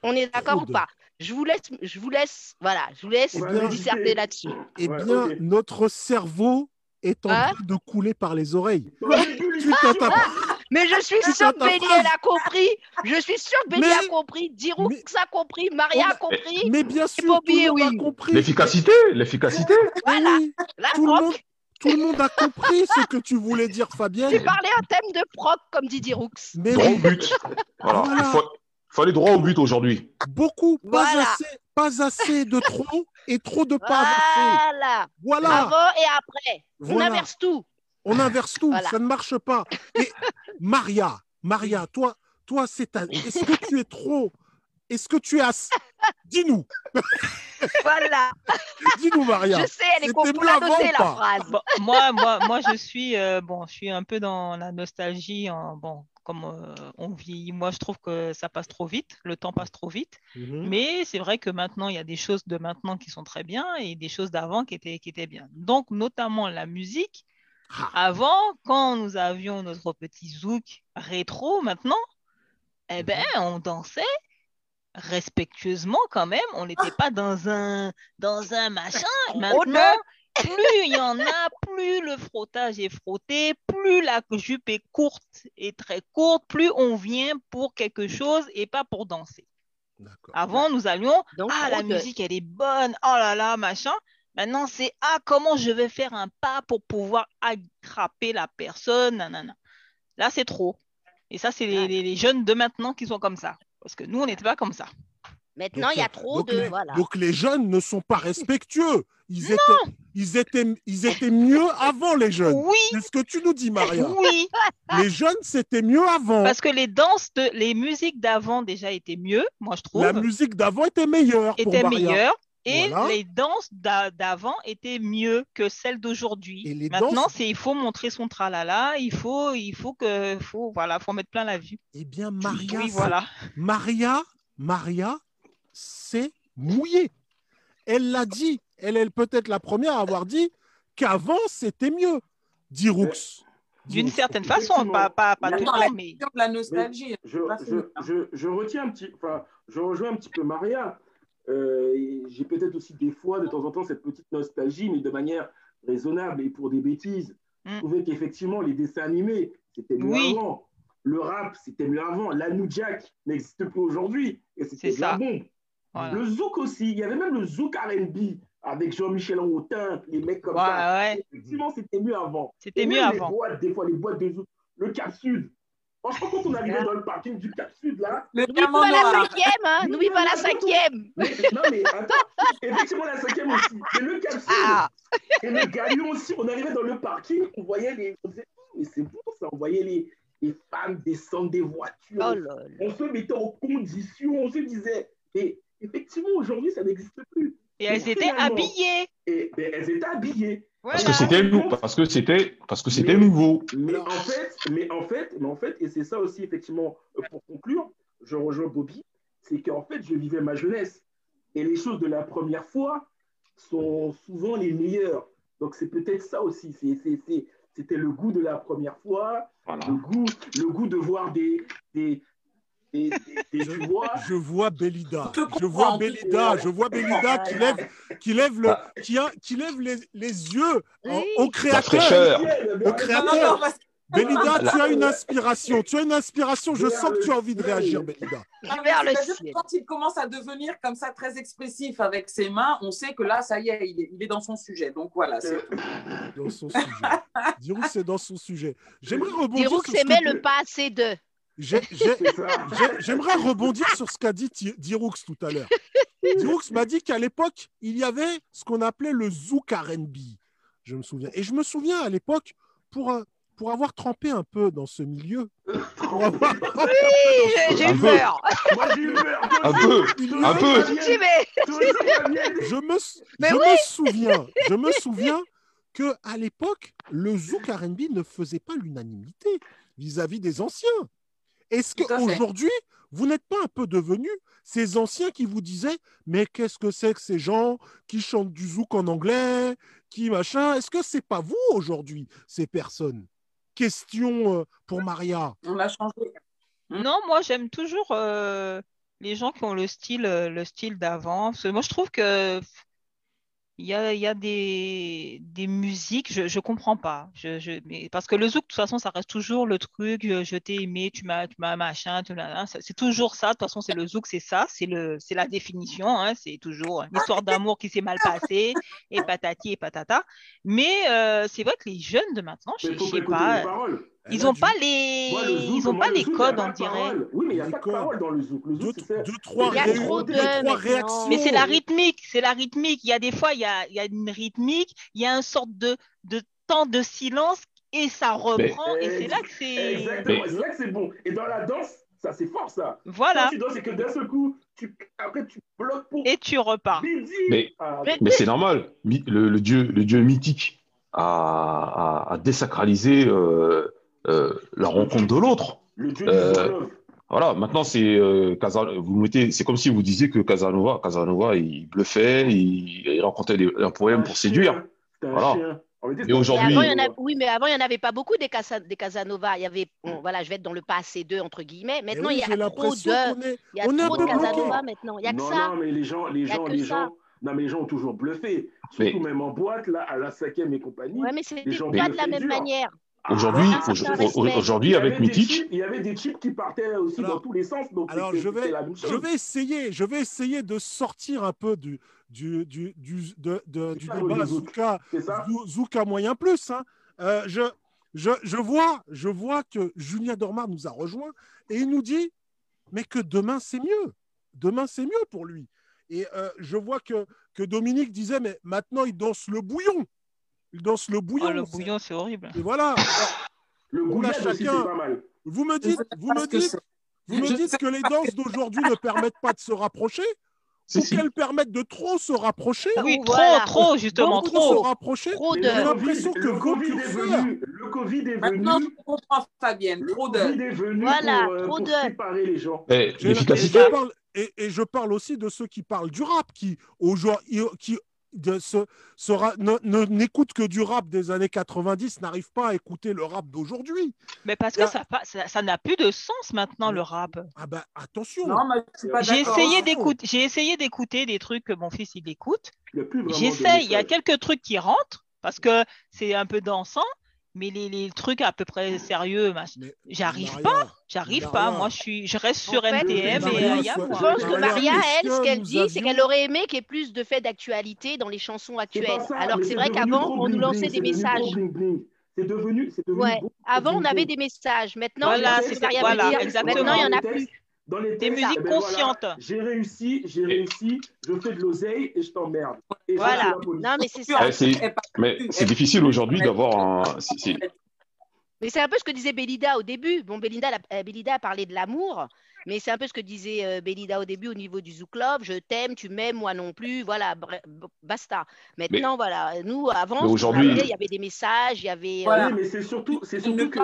[SPEAKER 3] On est d'accord ou pas? Je vous laisse je vous laisse voilà, je vous laisse
[SPEAKER 4] va
[SPEAKER 5] bien
[SPEAKER 3] disserter là-dessus.
[SPEAKER 5] Eh
[SPEAKER 4] Ouais,
[SPEAKER 5] bien, notre cerveau est en
[SPEAKER 3] Hein
[SPEAKER 5] train de couler par les oreilles.
[SPEAKER 3] Mais je suis sûre que Bélier a compris. Je suis sûre que Bélier a compris. Diroux
[SPEAKER 5] mais-
[SPEAKER 3] a compris. Maria a
[SPEAKER 5] a-
[SPEAKER 3] compris.
[SPEAKER 5] Mais bien sûr,
[SPEAKER 3] Bobby
[SPEAKER 5] tout le monde a compris.
[SPEAKER 2] L'efficacité, l'efficacité.
[SPEAKER 5] Eh
[SPEAKER 3] Voilà.
[SPEAKER 5] oui,
[SPEAKER 3] La
[SPEAKER 5] tout, le monde, tout le monde a compris ce que tu voulais dire, Fabienne.
[SPEAKER 3] J'ai parlé un thème de proc, comme dit Diroux.
[SPEAKER 5] Mais oui,
[SPEAKER 2] but. Voilà.
[SPEAKER 5] Voilà.
[SPEAKER 2] Il faut, faut aller droit au but aujourd'hui.
[SPEAKER 5] beaucoup, pas,
[SPEAKER 3] Voilà.
[SPEAKER 5] assez, pas assez de trop et trop de pas assez.
[SPEAKER 3] Voilà.
[SPEAKER 5] Voilà,
[SPEAKER 3] Avant et après. On inverse tout.
[SPEAKER 5] on inverse tout,
[SPEAKER 3] Voilà.
[SPEAKER 5] ça ne marche pas. Et Maria, Maria, toi, toi, c'est ta... Est-ce que tu es trop Est-ce que tu es assez Dis-nous,
[SPEAKER 3] Voilà.
[SPEAKER 5] dis-nous, Maria.
[SPEAKER 3] Je sais, elle est
[SPEAKER 5] C'était
[SPEAKER 3] con pour
[SPEAKER 5] mieux
[SPEAKER 3] la phrase.
[SPEAKER 6] Bon, moi, moi, moi, je suis, euh, bon, je suis un peu dans la nostalgie. en- bon, comme euh, on vieillit, moi, je trouve que ça passe trop vite. Le temps passe trop vite.
[SPEAKER 5] Mhm.
[SPEAKER 6] Mais c'est vrai que maintenant, il y a des choses de maintenant qui sont très bien et des choses d'avant qui étaient, qui étaient bien. Donc, notamment la musique.
[SPEAKER 5] Ah.
[SPEAKER 6] Avant, quand nous avions notre petit zouk rétro, maintenant, eh ben, on dansait respectueusement quand même. On n'était pas dans un, dans un machin. Maintenant, plus il y en a, plus le frottage est frotté, plus la jupe est courte et très courte, plus on vient pour quelque chose et pas pour danser.
[SPEAKER 5] D'accord.
[SPEAKER 6] Avant, nous allions,
[SPEAKER 3] Donc,
[SPEAKER 6] ah, la musique, elle est bonne, oh là là, machin. Maintenant, c'est, ah, comment je vais faire un pas pour pouvoir attraper la personne, nanana. Là, c'est trop. Et ça, c'est les, les- les jeunes de maintenant qui sont comme ça. Parce que nous, on n'était pas comme ça.
[SPEAKER 3] Maintenant, il y a
[SPEAKER 5] euh,
[SPEAKER 3] trop
[SPEAKER 5] donc
[SPEAKER 3] de.
[SPEAKER 5] les,
[SPEAKER 3] Voilà.
[SPEAKER 5] donc les jeunes ne sont pas respectueux. Ils étaient, ils étaient, ils étaient mieux avant les jeunes.
[SPEAKER 6] Oui,
[SPEAKER 5] C'est ce que tu nous dis, Maria.
[SPEAKER 6] oui.
[SPEAKER 5] Les jeunes, c'était mieux avant.
[SPEAKER 6] Parce que les danses, de, les musiques d'avant déjà étaient mieux, moi je trouve.
[SPEAKER 5] La musique d'avant était meilleure pour Maria.
[SPEAKER 6] meilleures. Et
[SPEAKER 5] Voilà.
[SPEAKER 6] les danses d'a- d'avant étaient mieux que celles d'aujourd'hui. Maintenant,
[SPEAKER 5] danses-
[SPEAKER 6] c'est il faut montrer son tralala, il faut, il faut que, faut, voilà, faut mettre plein la vue.
[SPEAKER 5] Eh bien, Maria,
[SPEAKER 6] oui,
[SPEAKER 5] c'est-
[SPEAKER 6] voilà.
[SPEAKER 5] Maria, Maria s'est mouillée. Elle l'a dit. Elle est peut-être la première à avoir dit qu'avant, c'était mieux. Dit Roux.
[SPEAKER 6] D'une certaine façon, pas, pas, pas tout le mais
[SPEAKER 1] la nostalgie.
[SPEAKER 4] Je, je, je, je retiens un petit, enfin, je rejoins un petit peu Maria. Euh, J'ai peut-être aussi des fois, de temps en temps, cette petite nostalgie, mais de manière raisonnable et pour des bêtises.
[SPEAKER 6] Mm.
[SPEAKER 4] Je trouvais qu'effectivement, les dessins animés, c'était mieux
[SPEAKER 6] Oui.
[SPEAKER 4] avant. Le rap, c'était mieux avant. La New Jack n'existe plus aujourd'hui. Et c'était la
[SPEAKER 6] ça.
[SPEAKER 4] bombe.
[SPEAKER 6] voilà.
[SPEAKER 4] Le zouk aussi. Il y avait même le zouk R&B avec Jean-Michel Rotin, les mecs comme
[SPEAKER 6] Ouais,
[SPEAKER 4] ça.
[SPEAKER 6] ouais.
[SPEAKER 4] Effectivement, c'était mieux avant.
[SPEAKER 6] C'était
[SPEAKER 4] Et
[SPEAKER 6] mieux avant.
[SPEAKER 4] boîtes, des fois, les boîtes de. Le Cap Sud. Franchement, quand on arrivait dans le parking du Cap Sud, là,
[SPEAKER 1] Le
[SPEAKER 3] N'oublie pas la cinquième, hein. N'oublie pas la cinquième.
[SPEAKER 4] mais, non, mais attends, effectivement, la cinquième aussi. Mais le Cap Sud
[SPEAKER 3] Ah.
[SPEAKER 4] et le Galion aussi, on arrivait dans le parking, on voyait les. On disait, mais c'est bon ça, on voyait les, les femmes descendre des voitures.
[SPEAKER 3] Oh là là.
[SPEAKER 4] On se mettait en condition, on se disait. Et effectivement, aujourd'hui, ça n'existe plus.
[SPEAKER 6] Et elles étaient habillées.
[SPEAKER 4] Et elles étaient habillées.
[SPEAKER 2] Parce que c'était parce que c'était parce que c'était nouveau.
[SPEAKER 4] Mais en fait, mais en fait, mais en fait, et c'est ça aussi effectivement pour conclure, je rejoins Bobby, c'est qu'en fait, je vivais ma jeunesse et les choses de la première fois sont souvent les meilleures. Donc c'est peut-être ça aussi. C'est, c'est, c'est- c'était le goût de la première fois,
[SPEAKER 2] Voilà.
[SPEAKER 4] le goût, le goût de voir des, des, tu vois.
[SPEAKER 5] Je vois Bélida.
[SPEAKER 1] Je
[SPEAKER 5] Je vois. Bélida. Je vois Bélida qui lève, qui lève, le, qui, a- qui lève les, les yeux
[SPEAKER 3] Oui.
[SPEAKER 5] au créateur.
[SPEAKER 2] fraîcheur.
[SPEAKER 5] Au Bélida,
[SPEAKER 2] La-
[SPEAKER 5] tu as une inspiration. Tu as une inspiration. Je sens que tu as envie de réagir, Bélida.
[SPEAKER 3] Ciel.
[SPEAKER 1] quand il commence à devenir comme ça très expressif avec ses mains, on sait que là, ça y est, il est, il est dans son sujet. Donc voilà, c'est
[SPEAKER 5] Dans son sujet. Dirou, c'est dans son sujet. J'aimerais rebondir
[SPEAKER 3] Diroux
[SPEAKER 5] sur ce
[SPEAKER 3] s'aimait
[SPEAKER 5] que-
[SPEAKER 3] le pas assez de.
[SPEAKER 5] J'aimerais rebondir sur ce qu'a dit Diroux tout à l'heure. Diroux m'a dit qu'à l'époque, il y avait ce qu'on appelait le zouk R&B. Je me souviens. Et je me souviens à l'époque, pour, un- pour avoir trempé un peu dans ce milieu, pour avoir trempé
[SPEAKER 3] Oui, j'ai- eu
[SPEAKER 2] peu.
[SPEAKER 3] peur.
[SPEAKER 4] Moi j'ai eu peur.
[SPEAKER 2] Un peu, un peu.
[SPEAKER 5] Je me, je
[SPEAKER 3] oui.
[SPEAKER 5] me souviens, je me souviens que à l'époque, le zouk R&B ne faisait pas l'unanimité vis-à-vis des anciens. Est-ce qu'aujourd'hui, vous n'êtes pas un peu devenus ces anciens qui vous disaient mais qu'est-ce que c'est que ces gens qui chantent du zouk en anglais, qui machin? Est-ce que c'est pas vous aujourd'hui ces personnes? Question euh, pour Maria.
[SPEAKER 1] on a changé.
[SPEAKER 6] Non, moi j'aime toujours euh, les gens qui ont le style, euh, le style d'avant. Moi je trouve que il y a, il y a des, des musiques, je je comprends pas. Je, je, mais parce que le zouk, de toute façon, ça reste toujours le truc, euh, je t'ai aimé, tu m'as, tu m'as machin, tu l'as- ça- c'est toujours ça. De toute façon, c'est le zouk, c'est ça, c'est le, c'est la définition. hein, c'est toujours une histoire d'amour qui s'est mal passée et patati et patata. Mais euh, c'est vrai que les jeunes de maintenant, je sais pas.
[SPEAKER 4] les paroles.
[SPEAKER 6] Ils
[SPEAKER 5] Elle a
[SPEAKER 6] n'ont
[SPEAKER 5] du-
[SPEAKER 6] pas les,
[SPEAKER 4] zouk,
[SPEAKER 6] ils ont pas
[SPEAKER 4] le
[SPEAKER 6] les
[SPEAKER 4] zouk, y
[SPEAKER 6] codes, on dirait.
[SPEAKER 4] Oui, mais il n'y a
[SPEAKER 5] Les
[SPEAKER 4] pas de
[SPEAKER 5] codes.
[SPEAKER 4] parole dans le zouk. Le
[SPEAKER 5] Deux,
[SPEAKER 4] zouk, c'est
[SPEAKER 5] deux, trois,
[SPEAKER 3] Il y a
[SPEAKER 5] ré-
[SPEAKER 3] trop
[SPEAKER 5] deux,
[SPEAKER 3] de
[SPEAKER 5] trois réactions.
[SPEAKER 6] Mais c'est la rythmique, c'est la rythmique. Il y a des fois, il y a, il y a une rythmique, il y a une sorte de, de temps de silence et ça reprend. Et c'est là que c'est.
[SPEAKER 4] Exactement,
[SPEAKER 2] Mais-
[SPEAKER 4] c'est là que c'est bon. Et dans la danse, ça c'est fort ça.
[SPEAKER 6] Voilà.
[SPEAKER 4] Quand tu danses, c'est que d'un seul coup, tu... après tu bloques pour
[SPEAKER 6] Et tu repars.
[SPEAKER 2] Mais-
[SPEAKER 4] Ah,
[SPEAKER 3] Mais-
[SPEAKER 2] Mais c'est normal. Le, le dieu, le dieu mythique a, a- a désacralisé euh, la rencontre de l'autre. Euh. Voilà. Maintenant, c'est euh, Casa- vous mettez, c'est comme si vous disiez que Casanova, Casanova, il bluffait, il, il rencontrait des- un poème pour séduire. Voilà. Mais aujourd'hui-
[SPEAKER 3] avant, il y en a- oui, mais avant, il n'y en avait pas beaucoup des, Casa- des Casanova. Il y avait, bon, voilà, je vais être dans le passé 2, entre guillemets. Maintenant,
[SPEAKER 5] oui,
[SPEAKER 3] il y a trop de,
[SPEAKER 5] est,
[SPEAKER 3] il y a
[SPEAKER 5] on
[SPEAKER 3] trop de. Casanova maintenant. Il n'y a que
[SPEAKER 4] non,
[SPEAKER 3] ça.
[SPEAKER 4] non, mais les gens, les
[SPEAKER 3] Y
[SPEAKER 4] gens, les gens, non, mais les gens ont toujours bluffé.
[SPEAKER 2] Mais-
[SPEAKER 4] Surtout même en boîte, là, à la cinquième et compagnie.
[SPEAKER 3] Ouais, mais c'était pas de la même
[SPEAKER 4] dur.
[SPEAKER 3] manière.
[SPEAKER 2] Aujourd'hui,
[SPEAKER 4] ah,
[SPEAKER 2] avec
[SPEAKER 4] chips- Il y avait des chips qui partaient aussi
[SPEAKER 5] Alors-
[SPEAKER 4] dans tous les sens. Donc
[SPEAKER 5] Alors je vais,
[SPEAKER 4] c'était la même chose.
[SPEAKER 5] je vais essayer, je vais essayer de sortir un peu du, du, du, du, de- de- du
[SPEAKER 4] ça,
[SPEAKER 5] débat. Zouka, Zouka moyen plus. hein. Euh, je, je, je, vois, je vois que Julien Dormard nous a rejoint et il nous dit mais que demain c'est mieux. Demain c'est mieux pour lui. Et euh, je vois que, que Dominique disait mais maintenant il danse le bouillon. Il danse le bouillon.
[SPEAKER 6] Oh, le
[SPEAKER 5] c'est-
[SPEAKER 6] bouillon, c'est horrible.
[SPEAKER 5] Et voilà.
[SPEAKER 4] Le
[SPEAKER 5] On a
[SPEAKER 4] goulag aussi, c'est
[SPEAKER 5] chacun-
[SPEAKER 4] pas mal.
[SPEAKER 5] Vous me dites, vous me dites, vous me dites que les danses d'aujourd'hui ne permettent pas de se rapprocher ou
[SPEAKER 2] si.
[SPEAKER 5] qu'elles permettent de trop se rapprocher.
[SPEAKER 6] Oui, trop,
[SPEAKER 3] Voilà.
[SPEAKER 6] trop, justement,
[SPEAKER 5] Donc,
[SPEAKER 6] trop.
[SPEAKER 5] se rapprocher.
[SPEAKER 3] De.
[SPEAKER 5] J'ai l'impression que
[SPEAKER 4] le Covid est venu. Le Covid est
[SPEAKER 1] Maintenant,
[SPEAKER 4] venu.
[SPEAKER 1] je comprends Fabienne.
[SPEAKER 4] Le
[SPEAKER 1] Trop de.
[SPEAKER 4] Covid est venu
[SPEAKER 3] Voilà,
[SPEAKER 4] pour, euh,
[SPEAKER 3] trop
[SPEAKER 4] pour
[SPEAKER 3] de-
[SPEAKER 4] séparer les gens.
[SPEAKER 2] Eh,
[SPEAKER 5] J'ai-
[SPEAKER 2] L'efficacité,
[SPEAKER 5] et je parle- et, et je parle aussi de ceux qui parlent du rap, qui aujourd'hui, qui de ce, n'écoutent que du rap des années 90, n'arrivent pas à écouter le rap d'aujourd'hui.
[SPEAKER 6] Mais parce que ça pa- ça ça n'a plus de sens maintenant, le rap.
[SPEAKER 5] Ah ben attention.
[SPEAKER 6] J'ai essayé d'écouter, j'ai essayé d'écouter des trucs que mon fils il écoute. J'essaye, il y a quelques trucs qui rentrent parce que c'est un peu dansant, mais les, les trucs à peu près sérieux, mach-
[SPEAKER 5] Mais
[SPEAKER 6] j'arrive pas, j'arrive pas. Moi, je suis, je reste
[SPEAKER 3] En
[SPEAKER 6] sur
[SPEAKER 3] fait,
[SPEAKER 6] NTM
[SPEAKER 5] Maria,
[SPEAKER 6] et
[SPEAKER 3] Je pense que
[SPEAKER 5] Maria,
[SPEAKER 3] elle, ce
[SPEAKER 5] que
[SPEAKER 3] qu'elle
[SPEAKER 5] nous
[SPEAKER 3] dit, c'est qu'elle aurait aimé qu'il y ait plus de faits d'actualité dans les chansons actuelles.
[SPEAKER 4] ça,
[SPEAKER 3] Alors que c'est vrai qu'avant, on nous lançait des messages.
[SPEAKER 4] C'est devenu,
[SPEAKER 3] Ouais. Avant, on avait des messages. Maintenant,
[SPEAKER 6] Voilà,
[SPEAKER 3] Maria
[SPEAKER 6] voilà, exactement.
[SPEAKER 3] Maintenant, il n'y en a plus.
[SPEAKER 4] Dans les
[SPEAKER 6] Des musiques
[SPEAKER 4] eh ben voilà,
[SPEAKER 6] conscientes.
[SPEAKER 4] j'ai réussi, j'ai réussi, je fais de l'oseille et je t'emmerde. Et
[SPEAKER 3] Voilà. Non, mais c'est
[SPEAKER 1] Plus,
[SPEAKER 3] ça.
[SPEAKER 2] Eh, c'est- mais
[SPEAKER 1] Elle-
[SPEAKER 2] difficile aujourd'hui d'avoir un.
[SPEAKER 3] Mais c'est un peu ce que disait Bélida au début. Bon, Belinda, euh, Bélida a parlé de l'amour, mais c'est un peu ce que disait euh, Bélida au début au niveau du Zouk Love. Je t'aime, tu m'aimes, moi non plus. Voilà, basta. Maintenant, voilà, nous, avant,
[SPEAKER 2] aujourd'hui-
[SPEAKER 3] il y avait des messages, il y avait. euh,
[SPEAKER 1] Voilà.
[SPEAKER 4] Oui, mais c'est surtout, c'est surtout que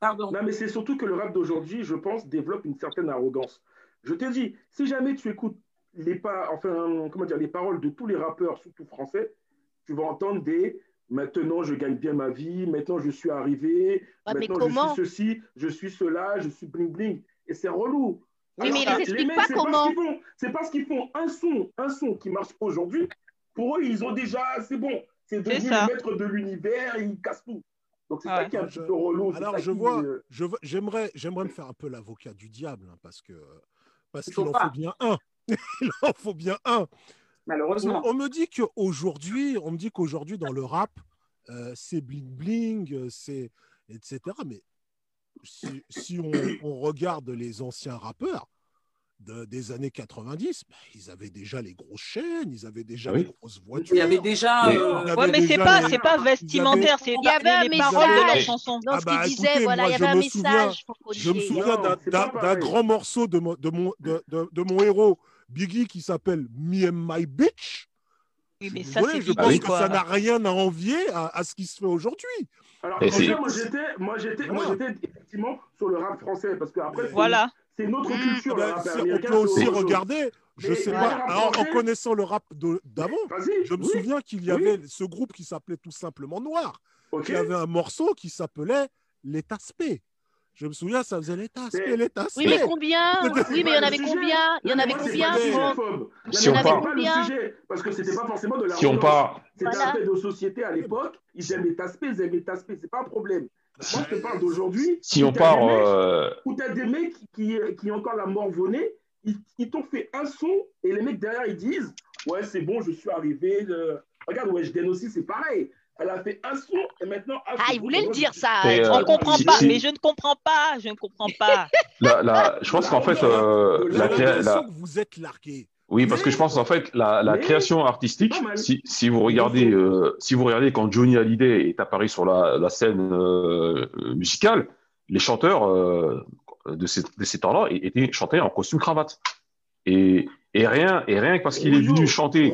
[SPEAKER 1] Pardon.
[SPEAKER 4] non, mais c'est surtout que le rap d'aujourd'hui, je pense, développe une certaine arrogance. Je te dis, si jamais tu écoutes les, enfin, comment dire, les paroles de tous les rappeurs, surtout français, tu vas entendre des maintenant je gagne bien ma vie, maintenant je suis arrivé,
[SPEAKER 3] Ouais,
[SPEAKER 4] maintenant je suis ceci, je suis cela, je suis bling bling. Et c'est relou.
[SPEAKER 3] Oui, mais ils
[SPEAKER 4] mecs,
[SPEAKER 3] pas
[SPEAKER 4] c'est
[SPEAKER 3] comment.
[SPEAKER 4] Parce qu'ils font, c'est parce qu'ils font un son, un son qui marche aujourd'hui. Pour eux, ils ont déjà, c'est bon, c'est devenu le maître de l'univers, ils cassent tout. Donc c'est
[SPEAKER 6] Ouais.
[SPEAKER 4] ça qui est un
[SPEAKER 5] Je-
[SPEAKER 4] petit peu relou. c'est
[SPEAKER 5] Alors je vois,
[SPEAKER 4] euh,
[SPEAKER 5] je veux- j'aimerais, j'aimerais me faire un peu l'avocat du diable hein, parce que parce
[SPEAKER 1] Il
[SPEAKER 5] qu'il en
[SPEAKER 1] pas.
[SPEAKER 5] faut bien un. Il en faut bien un. On,
[SPEAKER 1] Malheureusement.
[SPEAKER 5] on me dit qu'aujourd'hui, on me dit qu'aujourd'hui dans le rap, euh, c'est bling bling, euh, c'est etc. Mais si, si on, on regarde les anciens rappeurs de- des années 90, bah, ils avaient déjà les grosses chaînes, ils avaient déjà
[SPEAKER 2] Ah oui.
[SPEAKER 5] les grosses voitures.
[SPEAKER 1] Il y avait déjà.
[SPEAKER 2] Mais-
[SPEAKER 1] euh,
[SPEAKER 5] y
[SPEAKER 6] Ouais, mais c'est pas,
[SPEAKER 5] les-
[SPEAKER 6] c'est pas vestimentaire, c'est
[SPEAKER 3] Il y avait un
[SPEAKER 6] les paroles de la
[SPEAKER 3] message.
[SPEAKER 6] chanson.
[SPEAKER 3] Dans
[SPEAKER 5] Ah
[SPEAKER 3] ce
[SPEAKER 5] bah,
[SPEAKER 3] qu'il disait,
[SPEAKER 5] écoutez,
[SPEAKER 3] voilà,
[SPEAKER 5] moi,
[SPEAKER 3] il y
[SPEAKER 5] je
[SPEAKER 3] avait un
[SPEAKER 5] me souviens-
[SPEAKER 3] message. Franck
[SPEAKER 5] Je me souviens
[SPEAKER 4] Non,
[SPEAKER 5] d'un- grand morceau de mon, de, mon, de, de- de mon héros, Biggie, qui s'appelle Me and My Bitch.
[SPEAKER 6] Oui, mais ça, c'est
[SPEAKER 5] je pense que
[SPEAKER 6] quoi.
[SPEAKER 5] ça n'a rien à envier à, à ce qui se fait aujourd'hui.
[SPEAKER 4] Alors,
[SPEAKER 2] Et
[SPEAKER 4] franchement,
[SPEAKER 2] c'est-
[SPEAKER 4] moi j'étais, moi j'étais, moi j'étais effectivement sur le rap français parce qu'après c'est,
[SPEAKER 6] Voilà.
[SPEAKER 4] C'est une autre
[SPEAKER 3] Mmh.
[SPEAKER 4] culture le
[SPEAKER 5] Ben, on peut aussi regarder, je
[SPEAKER 4] Mais-
[SPEAKER 5] sais
[SPEAKER 4] mais
[SPEAKER 5] pas, alors, en connaissant le rap d'avant, je me
[SPEAKER 4] oui,
[SPEAKER 5] souviens qu'il y
[SPEAKER 4] Oui.
[SPEAKER 5] avait ce groupe qui s'appelait tout simplement Noir,
[SPEAKER 4] Ok.
[SPEAKER 5] qui avait un morceau qui s'appelait L'état spé. Je me souviens, ça faisait l'état spé,
[SPEAKER 4] Mais-
[SPEAKER 5] l'état
[SPEAKER 3] Oui, mais combien Oui, mais il y en avait combien Il y en avait combien,
[SPEAKER 2] Si
[SPEAKER 3] Il y en
[SPEAKER 2] on
[SPEAKER 3] avait
[SPEAKER 2] part-
[SPEAKER 3] combien
[SPEAKER 4] le sujet, parce que c'était pas forcément de la
[SPEAKER 2] Si on part,
[SPEAKER 4] C'était un fait de société à l'époque. Ils aimaient taspé, ils aimaient taspé. C'est pas un problème. Moi, je te parle d'aujourd'hui.
[SPEAKER 2] si
[SPEAKER 4] où
[SPEAKER 2] on
[SPEAKER 4] t'as
[SPEAKER 2] part,
[SPEAKER 4] des mecs-
[SPEAKER 2] euh,
[SPEAKER 4] Où des mecs qui, qui ont encore la mort venée. Ils, ils t'ont fait un son et les mecs derrière ils disent Ouais, c'est bon, je suis arrivé. le- Regarde, Weshden aussi, c'est pareil. Elle a fait un son et maintenant.
[SPEAKER 3] Ah, il voulait le dire, ça. Euh,
[SPEAKER 6] On
[SPEAKER 3] Thierry.
[SPEAKER 6] comprend
[SPEAKER 2] si-
[SPEAKER 6] pas,
[SPEAKER 2] si-
[SPEAKER 6] mais je ne comprends pas, je ne comprends pas.
[SPEAKER 2] la, la- je pense qu'en fait, euh, la, la-
[SPEAKER 5] que vous êtes largué.
[SPEAKER 2] Oui, parce que je pense en fait la, la
[SPEAKER 4] Mais-
[SPEAKER 2] création artistique, si, si vous regardez, euh, si vous regardez quand Johnny Hallyday est apparu sur la, la scène euh, musicale, les chanteurs euh, de ces, de ces temps-là étaient chantés en costume cravate. Et, et rien, et rien que parce qu'il est venu chanter,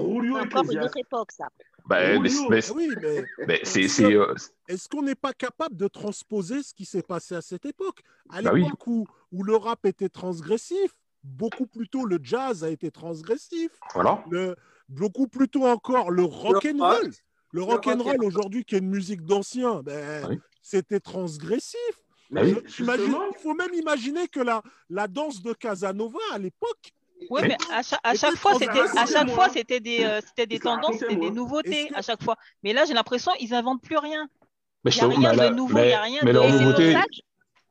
[SPEAKER 2] bah, mais, mais-
[SPEAKER 5] Ah oui, mais
[SPEAKER 2] mais c'est, c'est, euh,
[SPEAKER 5] est-ce qu'on n'est pas capable de transposer ce qui s'est passé à cette époque? À
[SPEAKER 2] Bah oui.
[SPEAKER 5] l'époque où, où le rap était transgressif, beaucoup plus tôt le jazz a été transgressif,
[SPEAKER 2] voilà.
[SPEAKER 5] le, beaucoup plus tôt encore le rock and roll. Le rock'n'roll aujourd'hui, qui est une musique d'ancien, ben,
[SPEAKER 2] Oui.
[SPEAKER 5] c'était transgressif.
[SPEAKER 4] Mais justement,
[SPEAKER 5] il faut même imaginer que la, la danse de Casanova à l'époque,
[SPEAKER 6] Oui,
[SPEAKER 2] Mais-
[SPEAKER 6] mais à chaque, à fois, c'était, à chaque fois, c'était des, euh, c'était des tendances, c'était des nouveautés à chaque fois. Mais là, j'ai l'impression qu'ils inventent plus rien.
[SPEAKER 2] Mais,
[SPEAKER 6] Il y a
[SPEAKER 2] justement,
[SPEAKER 6] rien
[SPEAKER 2] mais
[SPEAKER 6] de
[SPEAKER 2] la-
[SPEAKER 6] nouveau,
[SPEAKER 2] mais-
[SPEAKER 6] il y a rien
[SPEAKER 2] mais leur nouveauté,
[SPEAKER 3] que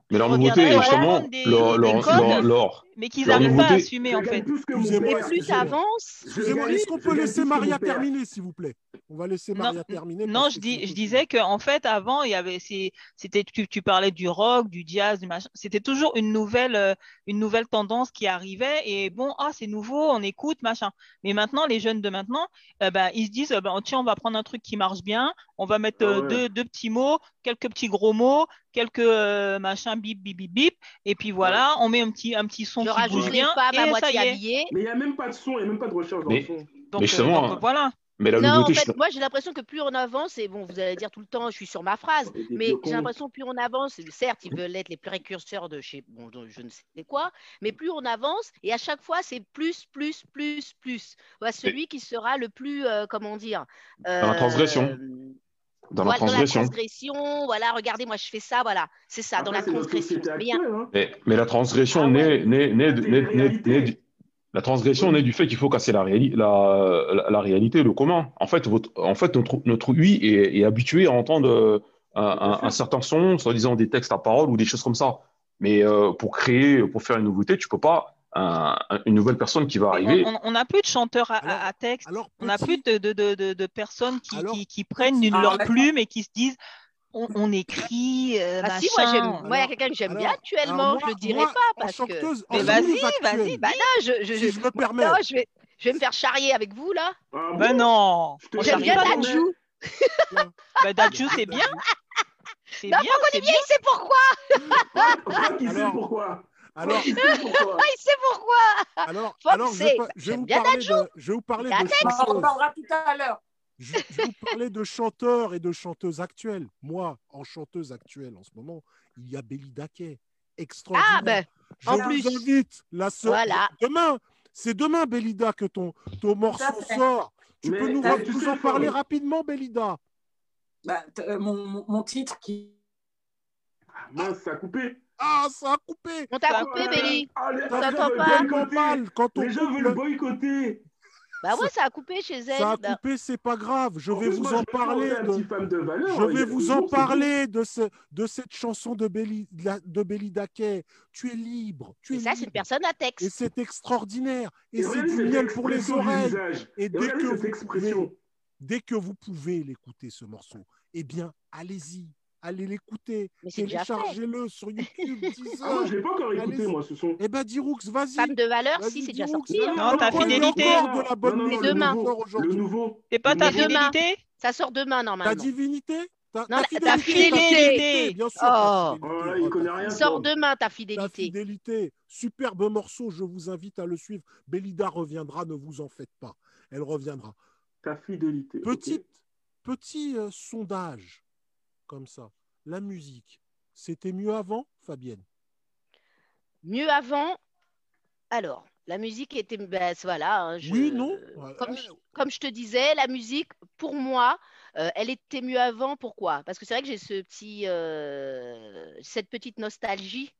[SPEAKER 2] mais leur nouveauté, justement,
[SPEAKER 6] des-
[SPEAKER 2] leur, leur, leur-
[SPEAKER 6] Mais qu'ils n'arrivent pas à assumer, en fait.
[SPEAKER 4] plus que
[SPEAKER 3] et plus t'avances,
[SPEAKER 4] Je
[SPEAKER 5] excusez-moi, est-ce qu'on peut laisser Maria terminer, s'il vous plaît? On va laisser
[SPEAKER 6] Non,
[SPEAKER 5] Maria terminer.
[SPEAKER 6] Non, je, dis, disais qu'en fait, avant, il y avait, c'était, tu, tu parlais du rock, du jazz, du machin. C'était toujours une nouvelle, euh, une nouvelle tendance qui arrivait et bon, ah, c'est nouveau, on écoute, machin. Mais maintenant, les jeunes de maintenant, euh, ben, ils se disent, euh, ben, tiens, on va prendre un truc qui marche bien, on va mettre
[SPEAKER 4] Ah ouais.
[SPEAKER 6] deux, deux petits mots, quelques petits gros mots, quelques euh, machins bip, bip, bip, bip, et puis voilà, on met un petit, un petit son
[SPEAKER 3] je rajoute les femmes à moitié habillées.
[SPEAKER 4] Mais il n'y a même pas de son, il n'y a même pas de recherche dans
[SPEAKER 2] Mais-
[SPEAKER 4] le son.
[SPEAKER 6] Donc,
[SPEAKER 2] Mais justement,
[SPEAKER 6] euh, donc, voilà.
[SPEAKER 2] mais la
[SPEAKER 3] Non, en fait,
[SPEAKER 2] je-
[SPEAKER 3] moi j'ai l'impression que plus on avance, et bon, vous allez dire tout le temps, je suis sur ma phrase, mais j'ai l'impression que plus on avance, certes, ils veulent être les précurseurs de chez, bon, de je ne sais quoi, mais plus on avance, et à chaque fois, c'est plus, plus, plus, plus. Voilà, celui qui sera le plus, euh, comment dire,
[SPEAKER 2] Dans la transgression. Dans la
[SPEAKER 3] voilà,
[SPEAKER 2] transgression.
[SPEAKER 3] transgression, voilà, regardez, moi je fais ça, voilà, c'est ça, dans la transgression. Mais
[SPEAKER 4] hein.
[SPEAKER 2] Mais, mais la transgression
[SPEAKER 3] Ah
[SPEAKER 2] naît,
[SPEAKER 3] ouais.
[SPEAKER 2] naît, naît,
[SPEAKER 4] La
[SPEAKER 2] naît- naît-
[SPEAKER 4] télé-réalité.
[SPEAKER 2] naît du- la transgression naît du fait qu'il faut casser la, réali- la, la, la réalité, le commun. En fait, votre, en fait notre, notre oui est, est habitué à entendre un, un, un certain son, soi-disant des textes à parole ou des choses comme ça. Mais euh, pour créer, pour faire une nouveauté, tu peux pas un- un- une nouvelle personne qui va arriver.
[SPEAKER 6] On- n'a plus de chanteurs à,
[SPEAKER 5] Alors-
[SPEAKER 6] à- à texte.
[SPEAKER 5] Alors,
[SPEAKER 6] On n'a plus de, de, de, de, de personnes qui,
[SPEAKER 5] Alors-
[SPEAKER 6] qui, qui prennent une,
[SPEAKER 1] Ah,
[SPEAKER 6] leur
[SPEAKER 1] d'accord.
[SPEAKER 6] plume et qui se disent on, on écrit, euh,
[SPEAKER 3] Ah si, moi
[SPEAKER 6] machin.
[SPEAKER 3] j'aime, moi il y a quelqu'un que j'aime bien actuellement, je le
[SPEAKER 5] moi-
[SPEAKER 3] dirai
[SPEAKER 5] moi,
[SPEAKER 3] pas
[SPEAKER 5] en
[SPEAKER 3] parce que.
[SPEAKER 5] chanteuse-
[SPEAKER 6] Mais vas-y, vas-y,
[SPEAKER 3] Bah non, je, je,
[SPEAKER 5] si
[SPEAKER 3] je-
[SPEAKER 5] je me permets.
[SPEAKER 3] non, je vais, je vais me faire charrier avec vous là.
[SPEAKER 4] Ah
[SPEAKER 6] Ben
[SPEAKER 4] bon
[SPEAKER 6] non
[SPEAKER 3] J'aime bien Dadju.
[SPEAKER 6] Ben, Dadju, c'est bien. C'est bien, c'est bien.
[SPEAKER 3] Sait pourquoi?
[SPEAKER 4] Pourquoi?
[SPEAKER 5] Alors,
[SPEAKER 4] sais pourquoi.
[SPEAKER 3] Il sait pourquoi.
[SPEAKER 5] alors, alors je, je vous
[SPEAKER 3] bien
[SPEAKER 5] parler de, je vais vous parler
[SPEAKER 3] Il a
[SPEAKER 5] de
[SPEAKER 3] un texte.
[SPEAKER 1] On en
[SPEAKER 5] chanteuses.
[SPEAKER 1] reparlera tout à l'heure.
[SPEAKER 5] Je, je vais vous parler de chanteurs et de chanteuses actuelles. Moi, en chanteuse actuelle en ce moment, il y a Béli Daquet. Extraordinaire.
[SPEAKER 3] Ah ben,
[SPEAKER 5] je
[SPEAKER 3] en
[SPEAKER 5] vous
[SPEAKER 3] plus.
[SPEAKER 5] invite la sœur.
[SPEAKER 3] Voilà.
[SPEAKER 5] Demain, c'est demain, Bélida, que ton, ton morceau sort. Tu
[SPEAKER 4] Mais
[SPEAKER 5] peux nous, en parler rapidement, Bélida
[SPEAKER 1] Bah, euh, mon, mon- mon titre qui.
[SPEAKER 4] Ah, Mince, ça a coupé.
[SPEAKER 5] Ah, ça a coupé
[SPEAKER 3] on t'a coupé, Béli.
[SPEAKER 4] les-
[SPEAKER 3] On t'entend
[SPEAKER 4] veulent
[SPEAKER 3] pas.
[SPEAKER 5] mal quand on
[SPEAKER 4] Les gens veulent
[SPEAKER 5] le-
[SPEAKER 4] boycotter.
[SPEAKER 3] Bah ouais, ça a coupé chez elle.
[SPEAKER 5] Ça a
[SPEAKER 3] Bah,
[SPEAKER 5] coupé, c'est pas grave. Je
[SPEAKER 4] En
[SPEAKER 5] vais
[SPEAKER 4] plus,
[SPEAKER 5] vous
[SPEAKER 4] moi,
[SPEAKER 5] en parler. de-
[SPEAKER 4] de valeur.
[SPEAKER 5] Je vais
[SPEAKER 4] a
[SPEAKER 5] vous en parler de, ce, de cette chanson de Béli, de la- de Béli Daquet. Tu es libre. Tu
[SPEAKER 3] Et
[SPEAKER 5] es
[SPEAKER 3] ça, c'est une personne à
[SPEAKER 5] Et
[SPEAKER 3] texte.
[SPEAKER 5] c'est extraordinaire. Et
[SPEAKER 4] Et
[SPEAKER 5] c'est du miel pour les oreilles. Et
[SPEAKER 4] Et
[SPEAKER 5] dès que, vous pouvez, dès que vous pouvez l'écouter, ce morceau, eh bien, allez-y. Allez l'écouter.
[SPEAKER 3] Mais c'est déjà fait.
[SPEAKER 5] Téléchargez-le sur YouTube,
[SPEAKER 4] Ah, je ne l'ai pas encore écouté, moi, ce son.
[SPEAKER 5] Eh ben, Diroux, vas-y.
[SPEAKER 3] Femme de valeur, si, c'est déjà sorti. hein.
[SPEAKER 6] Non, ta
[SPEAKER 5] Pourquoi il y a
[SPEAKER 6] fidélité.
[SPEAKER 5] de la bonne
[SPEAKER 4] Non, non, le
[SPEAKER 3] demain.
[SPEAKER 4] Le nouveau.
[SPEAKER 6] C'est pas ta fidélité
[SPEAKER 3] Ça sort demain,
[SPEAKER 5] Ta
[SPEAKER 3] normalement.
[SPEAKER 5] divinité Ta,
[SPEAKER 3] Non,
[SPEAKER 5] ta
[SPEAKER 3] la- ta
[SPEAKER 6] fidélité.
[SPEAKER 5] Bien sûr.
[SPEAKER 3] Oh.
[SPEAKER 5] ta
[SPEAKER 4] Oh là,
[SPEAKER 5] fidélité.
[SPEAKER 4] il
[SPEAKER 5] Oh,
[SPEAKER 4] connaît
[SPEAKER 5] ta
[SPEAKER 4] rien.
[SPEAKER 3] Il sort
[SPEAKER 4] Ford.
[SPEAKER 3] demain, ta
[SPEAKER 5] Ta
[SPEAKER 3] fidélité.
[SPEAKER 5] fidélité. Superbe morceau, je vous invite à le suivre. Bélida reviendra, ne vous en faites pas. Elle reviendra.
[SPEAKER 4] Ta fidélité.
[SPEAKER 5] Petit,
[SPEAKER 4] ok.
[SPEAKER 5] petit euh, sondage, comme ça. La musique, c'était mieux avant, Fabienne?
[SPEAKER 3] Mieux avant. Alors, la musique était. ben, voilà. hein, je-
[SPEAKER 5] Oui, non
[SPEAKER 3] Comme, je, comme je te disais, la musique, pour moi, euh, elle était mieux avant. Pourquoi? Parce que c'est vrai que j'ai ce petit, euh, cette petite nostalgie,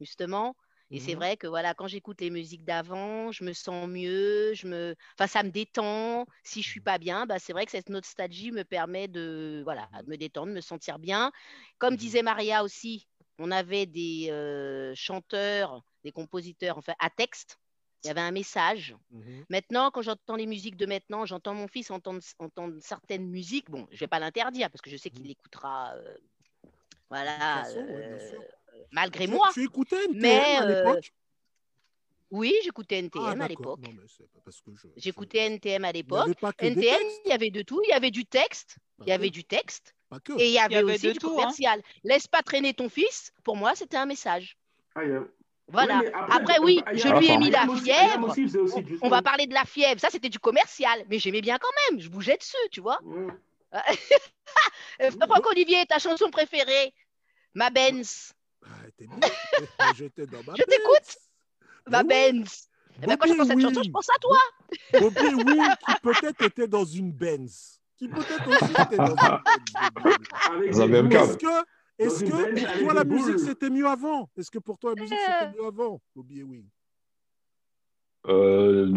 [SPEAKER 3] justement. Et c'est
[SPEAKER 5] Mhm.
[SPEAKER 3] vrai que voilà, quand j'écoute les musiques d'avant, je me sens mieux, je me, enfin, ça me détend. Si je suis pas bien, bah, c'est vrai que cette nostalgie me permet de, voilà, de me détendre, de me sentir bien. Comme disait Maria aussi, on avait des euh, chanteurs, des compositeurs, enfin, à texte. Il y avait un message. Maintenant, quand j'entends les musiques de maintenant, j'entends mon fils entendre, entendre certaines musiques. Bon, je vais pas l'interdire parce que je sais qu'il écoutera, euh, voilà,
[SPEAKER 5] façon,
[SPEAKER 3] euh. Malgré
[SPEAKER 5] Tu-
[SPEAKER 3] moi.
[SPEAKER 5] Tu écoutais NTM
[SPEAKER 3] Mais,
[SPEAKER 5] à
[SPEAKER 3] euh,
[SPEAKER 5] l'époque?
[SPEAKER 3] Oui, j'écoutais NTM
[SPEAKER 5] Ah,
[SPEAKER 3] à l'époque.
[SPEAKER 5] Je-
[SPEAKER 3] J'écoutais NTM à l'époque. NTM, il y avait de tout. Il y avait du texte,
[SPEAKER 5] Pas
[SPEAKER 3] il y avait
[SPEAKER 5] que,
[SPEAKER 3] du texte, et il y avait,
[SPEAKER 6] avait
[SPEAKER 3] aussi du
[SPEAKER 6] tout, hein.
[SPEAKER 3] commercial. Laisse pas traîner ton fils. Pour moi, c'était un message.
[SPEAKER 4] Ah,
[SPEAKER 3] Voilà.
[SPEAKER 4] Oui,
[SPEAKER 3] Après, oui, je lui ai mis la fièvre.
[SPEAKER 4] aussi faisait aussi
[SPEAKER 3] On, va parler de la fièvre. Ça, c'était du commercial. Mais j'aimais bien quand même. Je bougeais dessus, tu vois.
[SPEAKER 4] Ouais.
[SPEAKER 3] Euh, Franck-Olivier, ta chanson préférée? Ma Benz.
[SPEAKER 5] J'étais dans ma
[SPEAKER 3] Je t'écoute.
[SPEAKER 5] Benz.
[SPEAKER 3] Ma Benz. Eh ben, quand je
[SPEAKER 5] Bobby,
[SPEAKER 3] pense à cette
[SPEAKER 5] oui.
[SPEAKER 3] chanson, je pense à toi.
[SPEAKER 5] Bobby, oui, qui peut-être était dans une Benz. qui peut-être aussi était dans une bande.
[SPEAKER 4] Avec.
[SPEAKER 5] Est-ce que, est-ce
[SPEAKER 4] une
[SPEAKER 5] que pour toi, la musique,
[SPEAKER 4] boules.
[SPEAKER 5] c'était mieux avant? Est-ce que pour toi, la musique, c'était mieux avant, Bobby Ewing
[SPEAKER 2] Euh,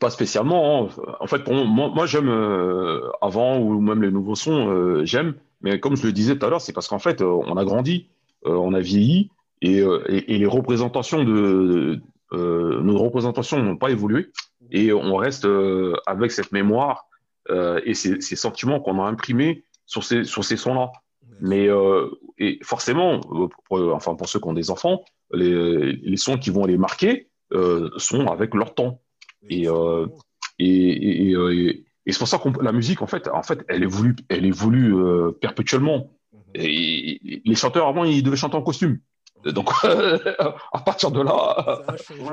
[SPEAKER 2] pas spécialement. hein. En fait, pour moi, moi j'aime euh, avant ou même les nouveaux sons, euh, j'aime. Mais comme je le disais tout à l'heure, c'est parce qu'en fait, euh, on a grandi, euh, on a vieilli et, euh, et, et les représentations de euh, nos représentations n'ont pas évolué et on reste euh, avec cette mémoire euh, et ces, ces sentiments qu'on a imprimés sur ces sur ces sons-là. Mais euh, et forcément, euh, pour, enfin pour ceux qui ont des enfants, les, les sons qui vont les marquer euh, sont avec leur temps. Et, euh, Et, euh, c'est pour ça que la musique, en fait, en fait, elle évolue, elle évolue euh, perpétuellement. Et, et les chanteurs avant, ils devaient chanter en costume. Donc, à partir de là,
[SPEAKER 5] Ça a changé.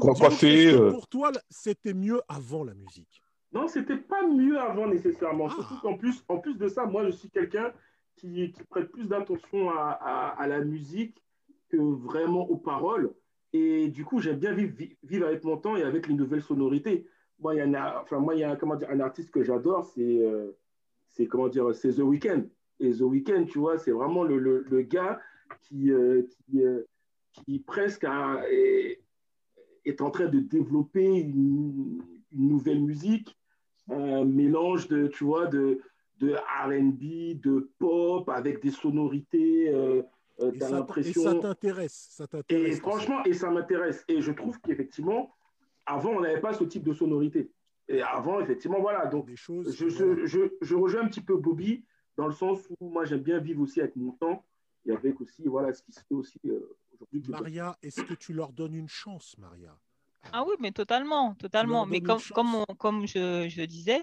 [SPEAKER 2] Quoi euh.
[SPEAKER 5] pour toi, c'était mieux avant la musique?
[SPEAKER 4] Non, c'était pas mieux avant nécessairement.
[SPEAKER 5] Ah.
[SPEAKER 4] Surtout qu'en plus, en plus de ça, moi, je suis quelqu'un qui, qui prête plus d'attention à, à- à la musique que vraiment aux paroles. Et du coup, j'aime bien vivre, vi- vivre avec mon temps et avec les nouvelles sonorités. Moi, il y en a, enfin, moi, il y a comment dire, un artiste que j'adore, c'est, euh, c'est comment dire, c'est The Weeknd. Et The Weeknd, tu vois, c'est vraiment le, le- le gars qui, euh, qui, euh, qui presque a- est, est en train de développer une, une nouvelle musique un mélange de, tu vois, de, de R&B, de pop, avec des sonorités, euh, euh,
[SPEAKER 5] Et ça, et ça t'intéresse
[SPEAKER 4] Et franchement, et ça m'intéresse. Et je trouve qu'effectivement, avant, on n'avait pas ce type de sonorité. Et avant, effectivement, voilà. Donc,
[SPEAKER 5] des choses.
[SPEAKER 4] je,
[SPEAKER 5] voilà.
[SPEAKER 4] je, je, je rejoins un petit peu Bobby dans le sens où moi, j'aime bien vivre aussi avec mon temps et avec aussi, voilà, ce qui se fait aussi euh, aujourd'hui.
[SPEAKER 5] Maria, est-ce que tu leur donnes une chance, Maria?
[SPEAKER 6] Ah oui, mais totalement, totalement. Mais comme, comme, on- comme je, je disais,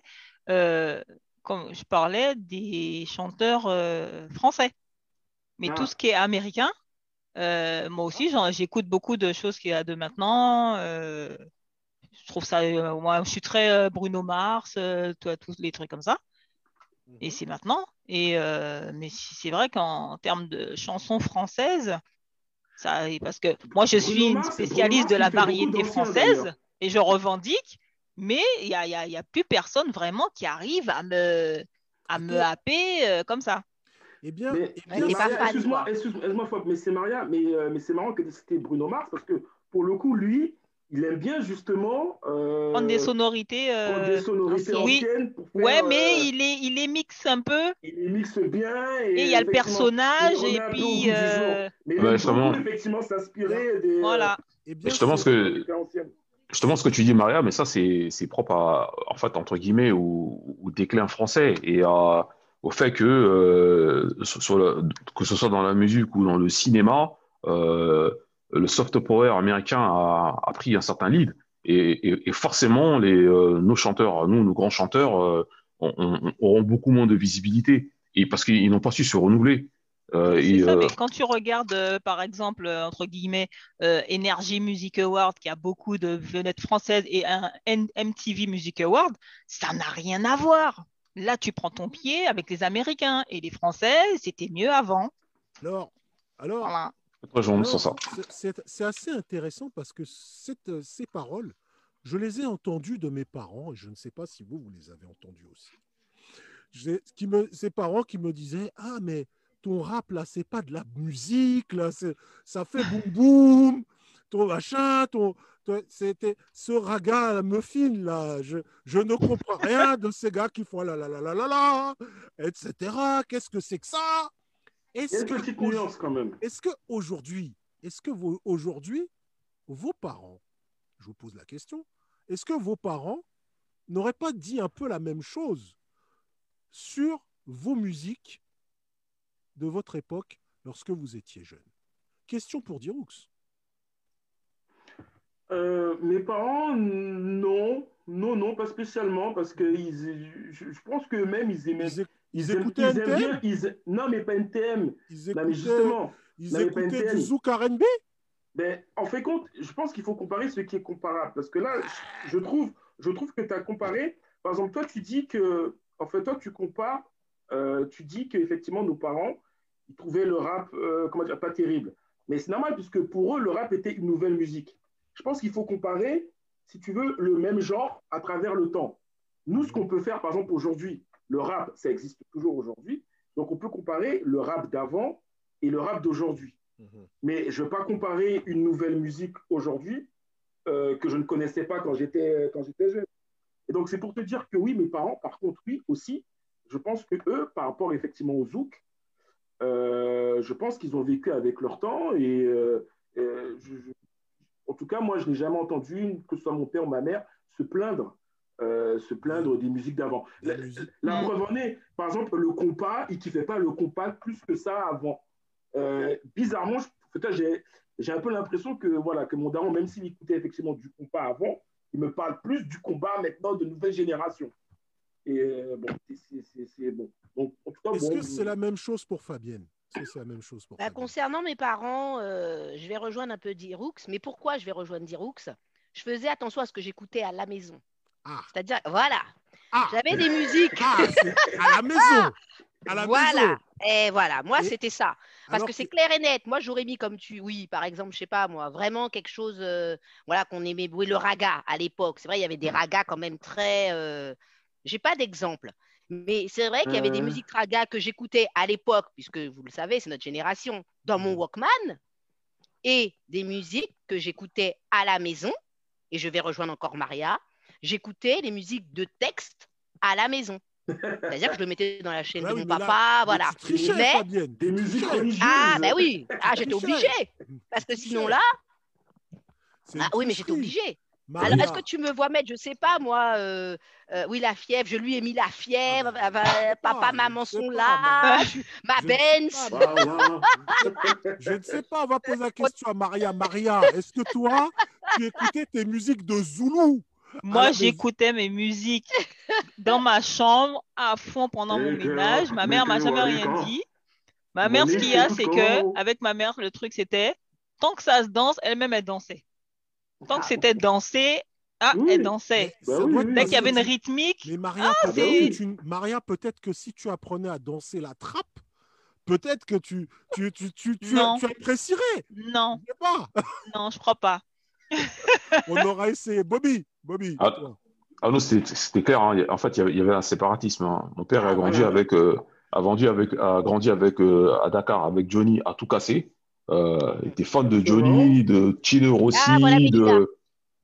[SPEAKER 6] euh, comme je parlais des chanteurs euh, français. Mais
[SPEAKER 4] Ah.
[SPEAKER 6] tout ce qui est américain, euh, moi aussi, j'écoute beaucoup de choses qu'il y a de maintenant. euh, je trouve ça, euh, moi, je suis très euh, Bruno Mars, euh, toi, tous les trucs comme ça. Et c'est maintenant. Et, euh, mais c'est vrai qu'en termes de chansons françaises, ça, parce que moi, je
[SPEAKER 4] Bruno
[SPEAKER 6] suis une spécialiste
[SPEAKER 4] Mars,
[SPEAKER 6] de la variété française et je revendique, mais il n'y a, y a, il y a plus personne vraiment qui arrive à me, à me happer euh, comme ça.
[SPEAKER 5] Eh bien,
[SPEAKER 4] Mais,
[SPEAKER 5] eh bien,
[SPEAKER 4] excuse-moi, excuse- excuse-moi, Fab, mais c'est Maria, mais, euh, mais c'est marrant que c'était Bruno Mars parce que pour le coup, lui, il aime bien justement euh,
[SPEAKER 6] Prendre des sonorités.
[SPEAKER 4] prendre
[SPEAKER 6] euh,
[SPEAKER 4] des sonorités
[SPEAKER 6] oui.
[SPEAKER 4] anciennes pour faire,
[SPEAKER 6] Ouais, mais
[SPEAKER 4] euh,
[SPEAKER 6] il les, il les mixe un peu.
[SPEAKER 4] il les mixe bien et,
[SPEAKER 6] Et il y a le personnage, et puis, euh.
[SPEAKER 4] Mais aime
[SPEAKER 2] justement.
[SPEAKER 4] beaucoup effectivement s'inspirer des
[SPEAKER 6] Voilà.
[SPEAKER 5] bien,
[SPEAKER 2] justement,
[SPEAKER 5] c'est-
[SPEAKER 2] ce que, justement, ce que tu dis, Maria, mais ça, c'est, c'est propre à, en fait, entre guillemets, au, au déclin français et à, au fait que, euh, sur, que ce soit dans la musique ou dans le cinéma, euh, le soft power américain a, a pris un certain lead. Et, et, et forcément, les, euh, nos chanteurs, nous, nos grands chanteurs, euh, ont- ont- auront beaucoup moins de visibilité. Et parce qu'ils n'ont pas su se renouveler. Euh, et,
[SPEAKER 6] ça,
[SPEAKER 2] euh,
[SPEAKER 6] mais quand tu regardes, euh, par exemple, entre guillemets, euh, Energy Music Award, qui a beaucoup de vedettes françaises, et un N- MTV Music Award, ça n'a rien à voir. Là, tu prends ton pied avec les Américains et les Français, c'était mieux avant.
[SPEAKER 5] Alors, alors,
[SPEAKER 6] Voilà.
[SPEAKER 2] Sur ça.
[SPEAKER 5] C'est- assez intéressant parce que cette- euh, ces paroles, je les ai entendues de mes parents et je ne sais pas si vous, vous les avez entendues aussi. J'ai- Qui me, ces parents qui me disaient Ah, mais ton rap là, c'est pas de la musique, là, ça fait boum boum, ton machin, ton. ton- C'était ce raga la muffin là. Je, je ne comprends rien de ces gars qui font la la la la la la, etc. Qu'est-ce que c'est que ça?
[SPEAKER 4] Il y a
[SPEAKER 5] Est-ce
[SPEAKER 4] une
[SPEAKER 5] que
[SPEAKER 4] petite
[SPEAKER 5] aujourd'hui-
[SPEAKER 4] nuance quand même.
[SPEAKER 5] est-ce que aujourd'hui, est-ce que vous aujourd'hui, vos parents, je vous pose la question, est-ce que vos parents n'auraient pas dit un peu la même chose sur vos musiques de votre époque lorsque vous étiez jeune? Question pour Diroux.
[SPEAKER 4] Euh, mes parents, non, non, non, pas spécialement, parce que ils, je, je pense qu'eux-mêmes, ils aimaient.
[SPEAKER 5] Ils, éc- ils
[SPEAKER 4] aiment-
[SPEAKER 5] écoutaient
[SPEAKER 4] ils aiment
[SPEAKER 5] NTM
[SPEAKER 4] bien, ils- non, mais pas NTM.
[SPEAKER 5] Ils
[SPEAKER 4] Non, mais
[SPEAKER 5] écoutaient,
[SPEAKER 4] justement,
[SPEAKER 5] ils
[SPEAKER 4] non, mais pas
[SPEAKER 5] écoutaient
[SPEAKER 4] NTM.
[SPEAKER 5] du zouk R&B
[SPEAKER 4] ben, en fait, compte, je pense qu'il faut comparer ce qui est comparable. Parce que là, je trouve, je trouve que tu as comparé. Par exemple, toi, tu dis que. En fait, toi, tu compares. euh, tu dis qu'effectivement, nos parents, ils trouvaient le rap, euh, comment dire, pas terrible. Mais c'est normal, puisque pour eux, le rap était une nouvelle musique. Je pense qu'il faut comparer, si tu veux, le même genre à travers le temps. Nous, ce qu'on peut faire, par exemple, aujourd'hui, le rap, ça existe toujours aujourd'hui. Donc, on peut comparer le rap d'avant et le rap d'aujourd'hui.
[SPEAKER 5] Mhm.
[SPEAKER 4] Mais je ne veux pas comparer une nouvelle musique aujourd'hui euh, que je ne connaissais pas quand j'étais quand j'étais jeune. Et donc, c'est pour te dire que oui, mes parents, par contre, oui, aussi, je pense que eux, par rapport effectivement au zouk, euh, je pense qu'ils ont vécu avec leur temps. Et euh, je- je- en tout cas, moi, je n'ai jamais entendu, que ce soit mon père ou ma mère, se plaindre. Euh, se plaindre des musiques d'avant. La, la
[SPEAKER 6] Mm.
[SPEAKER 4] preuve en est, par exemple, le compas, il ne kiffait pas le compas plus que ça avant. Euh, bizarrement, j'ai j'ai un peu l'impression que, voilà, que mon daron, même s'il écoutait effectivement du compas avant, il me parle plus du combat maintenant de nouvelle génération. Et euh, bon, c'est- c'est- c'est c'est bon. Donc, en tout cas,
[SPEAKER 5] Est-ce
[SPEAKER 4] bon,
[SPEAKER 5] que c'est la même chose pour Fabienne? Est-ce que c'est la même chose pour
[SPEAKER 3] Bah,
[SPEAKER 5] Fabienne?
[SPEAKER 3] concernant mes parents, euh, je vais rejoindre un peu Diroux. Mais pourquoi je vais rejoindre Diroux Je faisais attention à ce que j'écoutais à la maison.
[SPEAKER 5] Ah,
[SPEAKER 3] C'est-à-dire, voilà,
[SPEAKER 5] ah,
[SPEAKER 3] j'avais des musiques.
[SPEAKER 5] ah, à la maison À la
[SPEAKER 3] voilà.
[SPEAKER 5] maison
[SPEAKER 3] Et voilà, moi,
[SPEAKER 5] Et-
[SPEAKER 3] c'était ça. Parce
[SPEAKER 5] Alors
[SPEAKER 3] que c'est clair et net. Moi, j'aurais mis comme tu, oui, par exemple, je sais pas, moi, vraiment quelque chose, euh, voilà, qu'on aimait, oui, le raga à l'époque. C'est vrai, il y avait des ragas quand même très. Euh... J'ai pas d'exemple. Mais c'est vrai qu'il y avait des
[SPEAKER 4] Euh.
[SPEAKER 3] musiques raga que j'écoutais à l'époque, puisque vous le savez, c'est notre génération, dans mon Walkman, et des musiques que j'écoutais à la maison, et je vais rejoindre encore Maria, j'écoutais les musiques de texte à la maison. C'est-à-dire que je le mettais dans la chaîne
[SPEAKER 5] Bah
[SPEAKER 3] de
[SPEAKER 5] oui,
[SPEAKER 3] mon
[SPEAKER 5] là,
[SPEAKER 3] papa, voilà.
[SPEAKER 5] Trichais,
[SPEAKER 3] Mais-
[SPEAKER 5] Fabienne.
[SPEAKER 4] des musiques religieuses.
[SPEAKER 3] Ah, ben oui, ah, j'étais obligée. Parce que sinon là, ah oui, mais j'étais obligée.
[SPEAKER 5] Maria,
[SPEAKER 3] Alors, est-ce que tu me vois mettre, je sais pas, moi, euh, euh, oui, la fièvre, je lui ai mis la fièvre,
[SPEAKER 5] Ah,
[SPEAKER 3] euh, papa,
[SPEAKER 5] pas,
[SPEAKER 3] maman sont
[SPEAKER 5] pas,
[SPEAKER 3] là, ma
[SPEAKER 5] sais
[SPEAKER 3] Benz.
[SPEAKER 5] Je ne sais pas, on va poser la question à Maria. Maria, est-ce que toi, tu écoutais tes musiques de Zoulou
[SPEAKER 6] Moi, j'écoutais mes musiques dans ma chambre à fond pendant mon
[SPEAKER 4] Et que-
[SPEAKER 6] ménage. Ma mère m'a
[SPEAKER 4] mais
[SPEAKER 6] jamais rien dit. Ma mère, ce qu'il y a,
[SPEAKER 4] c'est
[SPEAKER 6] que avec ma mère, le truc c'était tant que ça se danse, elle-même elle dansait. Tant que
[SPEAKER 3] Ah.
[SPEAKER 6] c'était dansé, ah,
[SPEAKER 4] Oui.
[SPEAKER 6] elle dansait.
[SPEAKER 4] Bah oui, oui,
[SPEAKER 6] Dès qu'il y avait une rythmique,
[SPEAKER 5] Mais Maria,
[SPEAKER 6] Ah,
[SPEAKER 5] peut-être tu... Maria, peut-être que si tu apprenais à danser la trappe, peut-être que tu, tu, tu, tu, tu,
[SPEAKER 6] Non.
[SPEAKER 5] tu apprécierais.
[SPEAKER 6] non,
[SPEAKER 5] Je sais pas.
[SPEAKER 6] non, je crois pas.
[SPEAKER 5] On aura essayé. Bobby, Bobby.
[SPEAKER 2] Ah. Ah non, c'était clair. hein. En fait, il y avait- un séparatisme. hein. Mon père a
[SPEAKER 4] Ah,
[SPEAKER 2] grandi
[SPEAKER 4] ouais.
[SPEAKER 2] avec, euh, a vendu avec, a grandi avec euh, à Dakar avec Johnny à tout casser. Euh, il était fan de Johnny, de Tino Rossi,
[SPEAKER 3] Ah, voilà, Mélina.
[SPEAKER 2] de,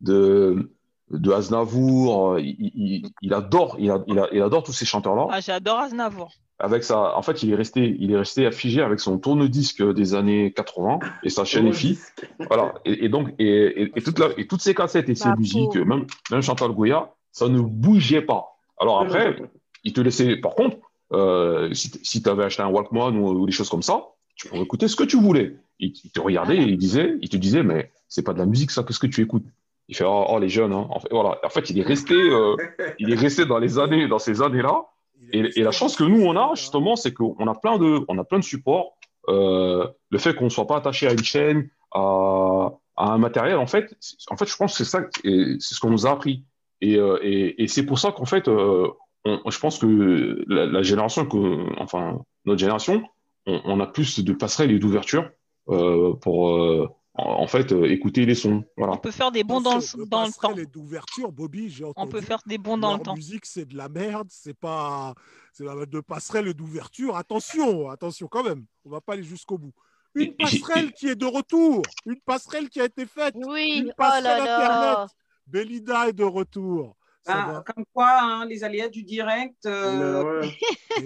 [SPEAKER 2] de, de Aznavour. Il, il- il adore, il, a- il a- il adore tous ces chanteurs-là.
[SPEAKER 6] Ah, j'adore Aznavour.
[SPEAKER 2] Avec sa, en fait, il est resté, il est resté affigé avec son tourne-disque des années 80 et sa chaîne EFI. Voilà. Et, et donc, et, et, et toute la- et toutes ces cassettes et ces musiques, même, même Chantal Goya, ça ne bougeait pas. Alors après, il te laissait, par contre, euh, si, si tu avais acheté un Walkman ou, ou des choses comme ça, tu pouvais écouter ce que tu voulais. Il, il te regardait et il disait, il te disait, mais c'est pas de la musique ça, qu'est-ce que tu écoutes? Il fait, oh, oh, les jeunes, hein. En fait, voilà. En fait, il est resté, euh, il est resté dans les années, dans ces années-là. Et, et la chance que nous on a justement, c'est qu'on a plein de, on a plein de supports. Euh, le fait qu'on ne soit pas attaché à une chaîne, à, à un matériel, en fait, en fait, je pense que c'est ça, c'est ce qu'on nous a appris. Et, euh, et, et c'est pour ça qu'en fait, euh, on- je pense que la, la génération que, enfin, notre génération, on, on a plus de passerelles et d'ouverture euh, pour, euh, en, fait, euh, écouter les sons. Voilà.
[SPEAKER 6] On peut faire des bons dans,
[SPEAKER 5] Attention,
[SPEAKER 6] le-
[SPEAKER 5] de
[SPEAKER 6] dans le temps.
[SPEAKER 5] d'ouverture, Bobby, j'ai
[SPEAKER 6] On peut faire des bons dans
[SPEAKER 5] leur
[SPEAKER 6] le temps.
[SPEAKER 5] musique, c'est de la merde, c'est pas. C'est la de passerelle et d'ouverture. Attention, attention quand même. On va pas aller jusqu'au bout. Une passerelle qui est de retour. Une passerelle qui a été faite.
[SPEAKER 3] Oui,
[SPEAKER 5] Une
[SPEAKER 3] oh
[SPEAKER 5] passerelle
[SPEAKER 3] là là.
[SPEAKER 5] Internet. Belida est de retour.
[SPEAKER 1] Ah, comme quoi, hein, les aléas du direct, euh,
[SPEAKER 4] Mais ouais.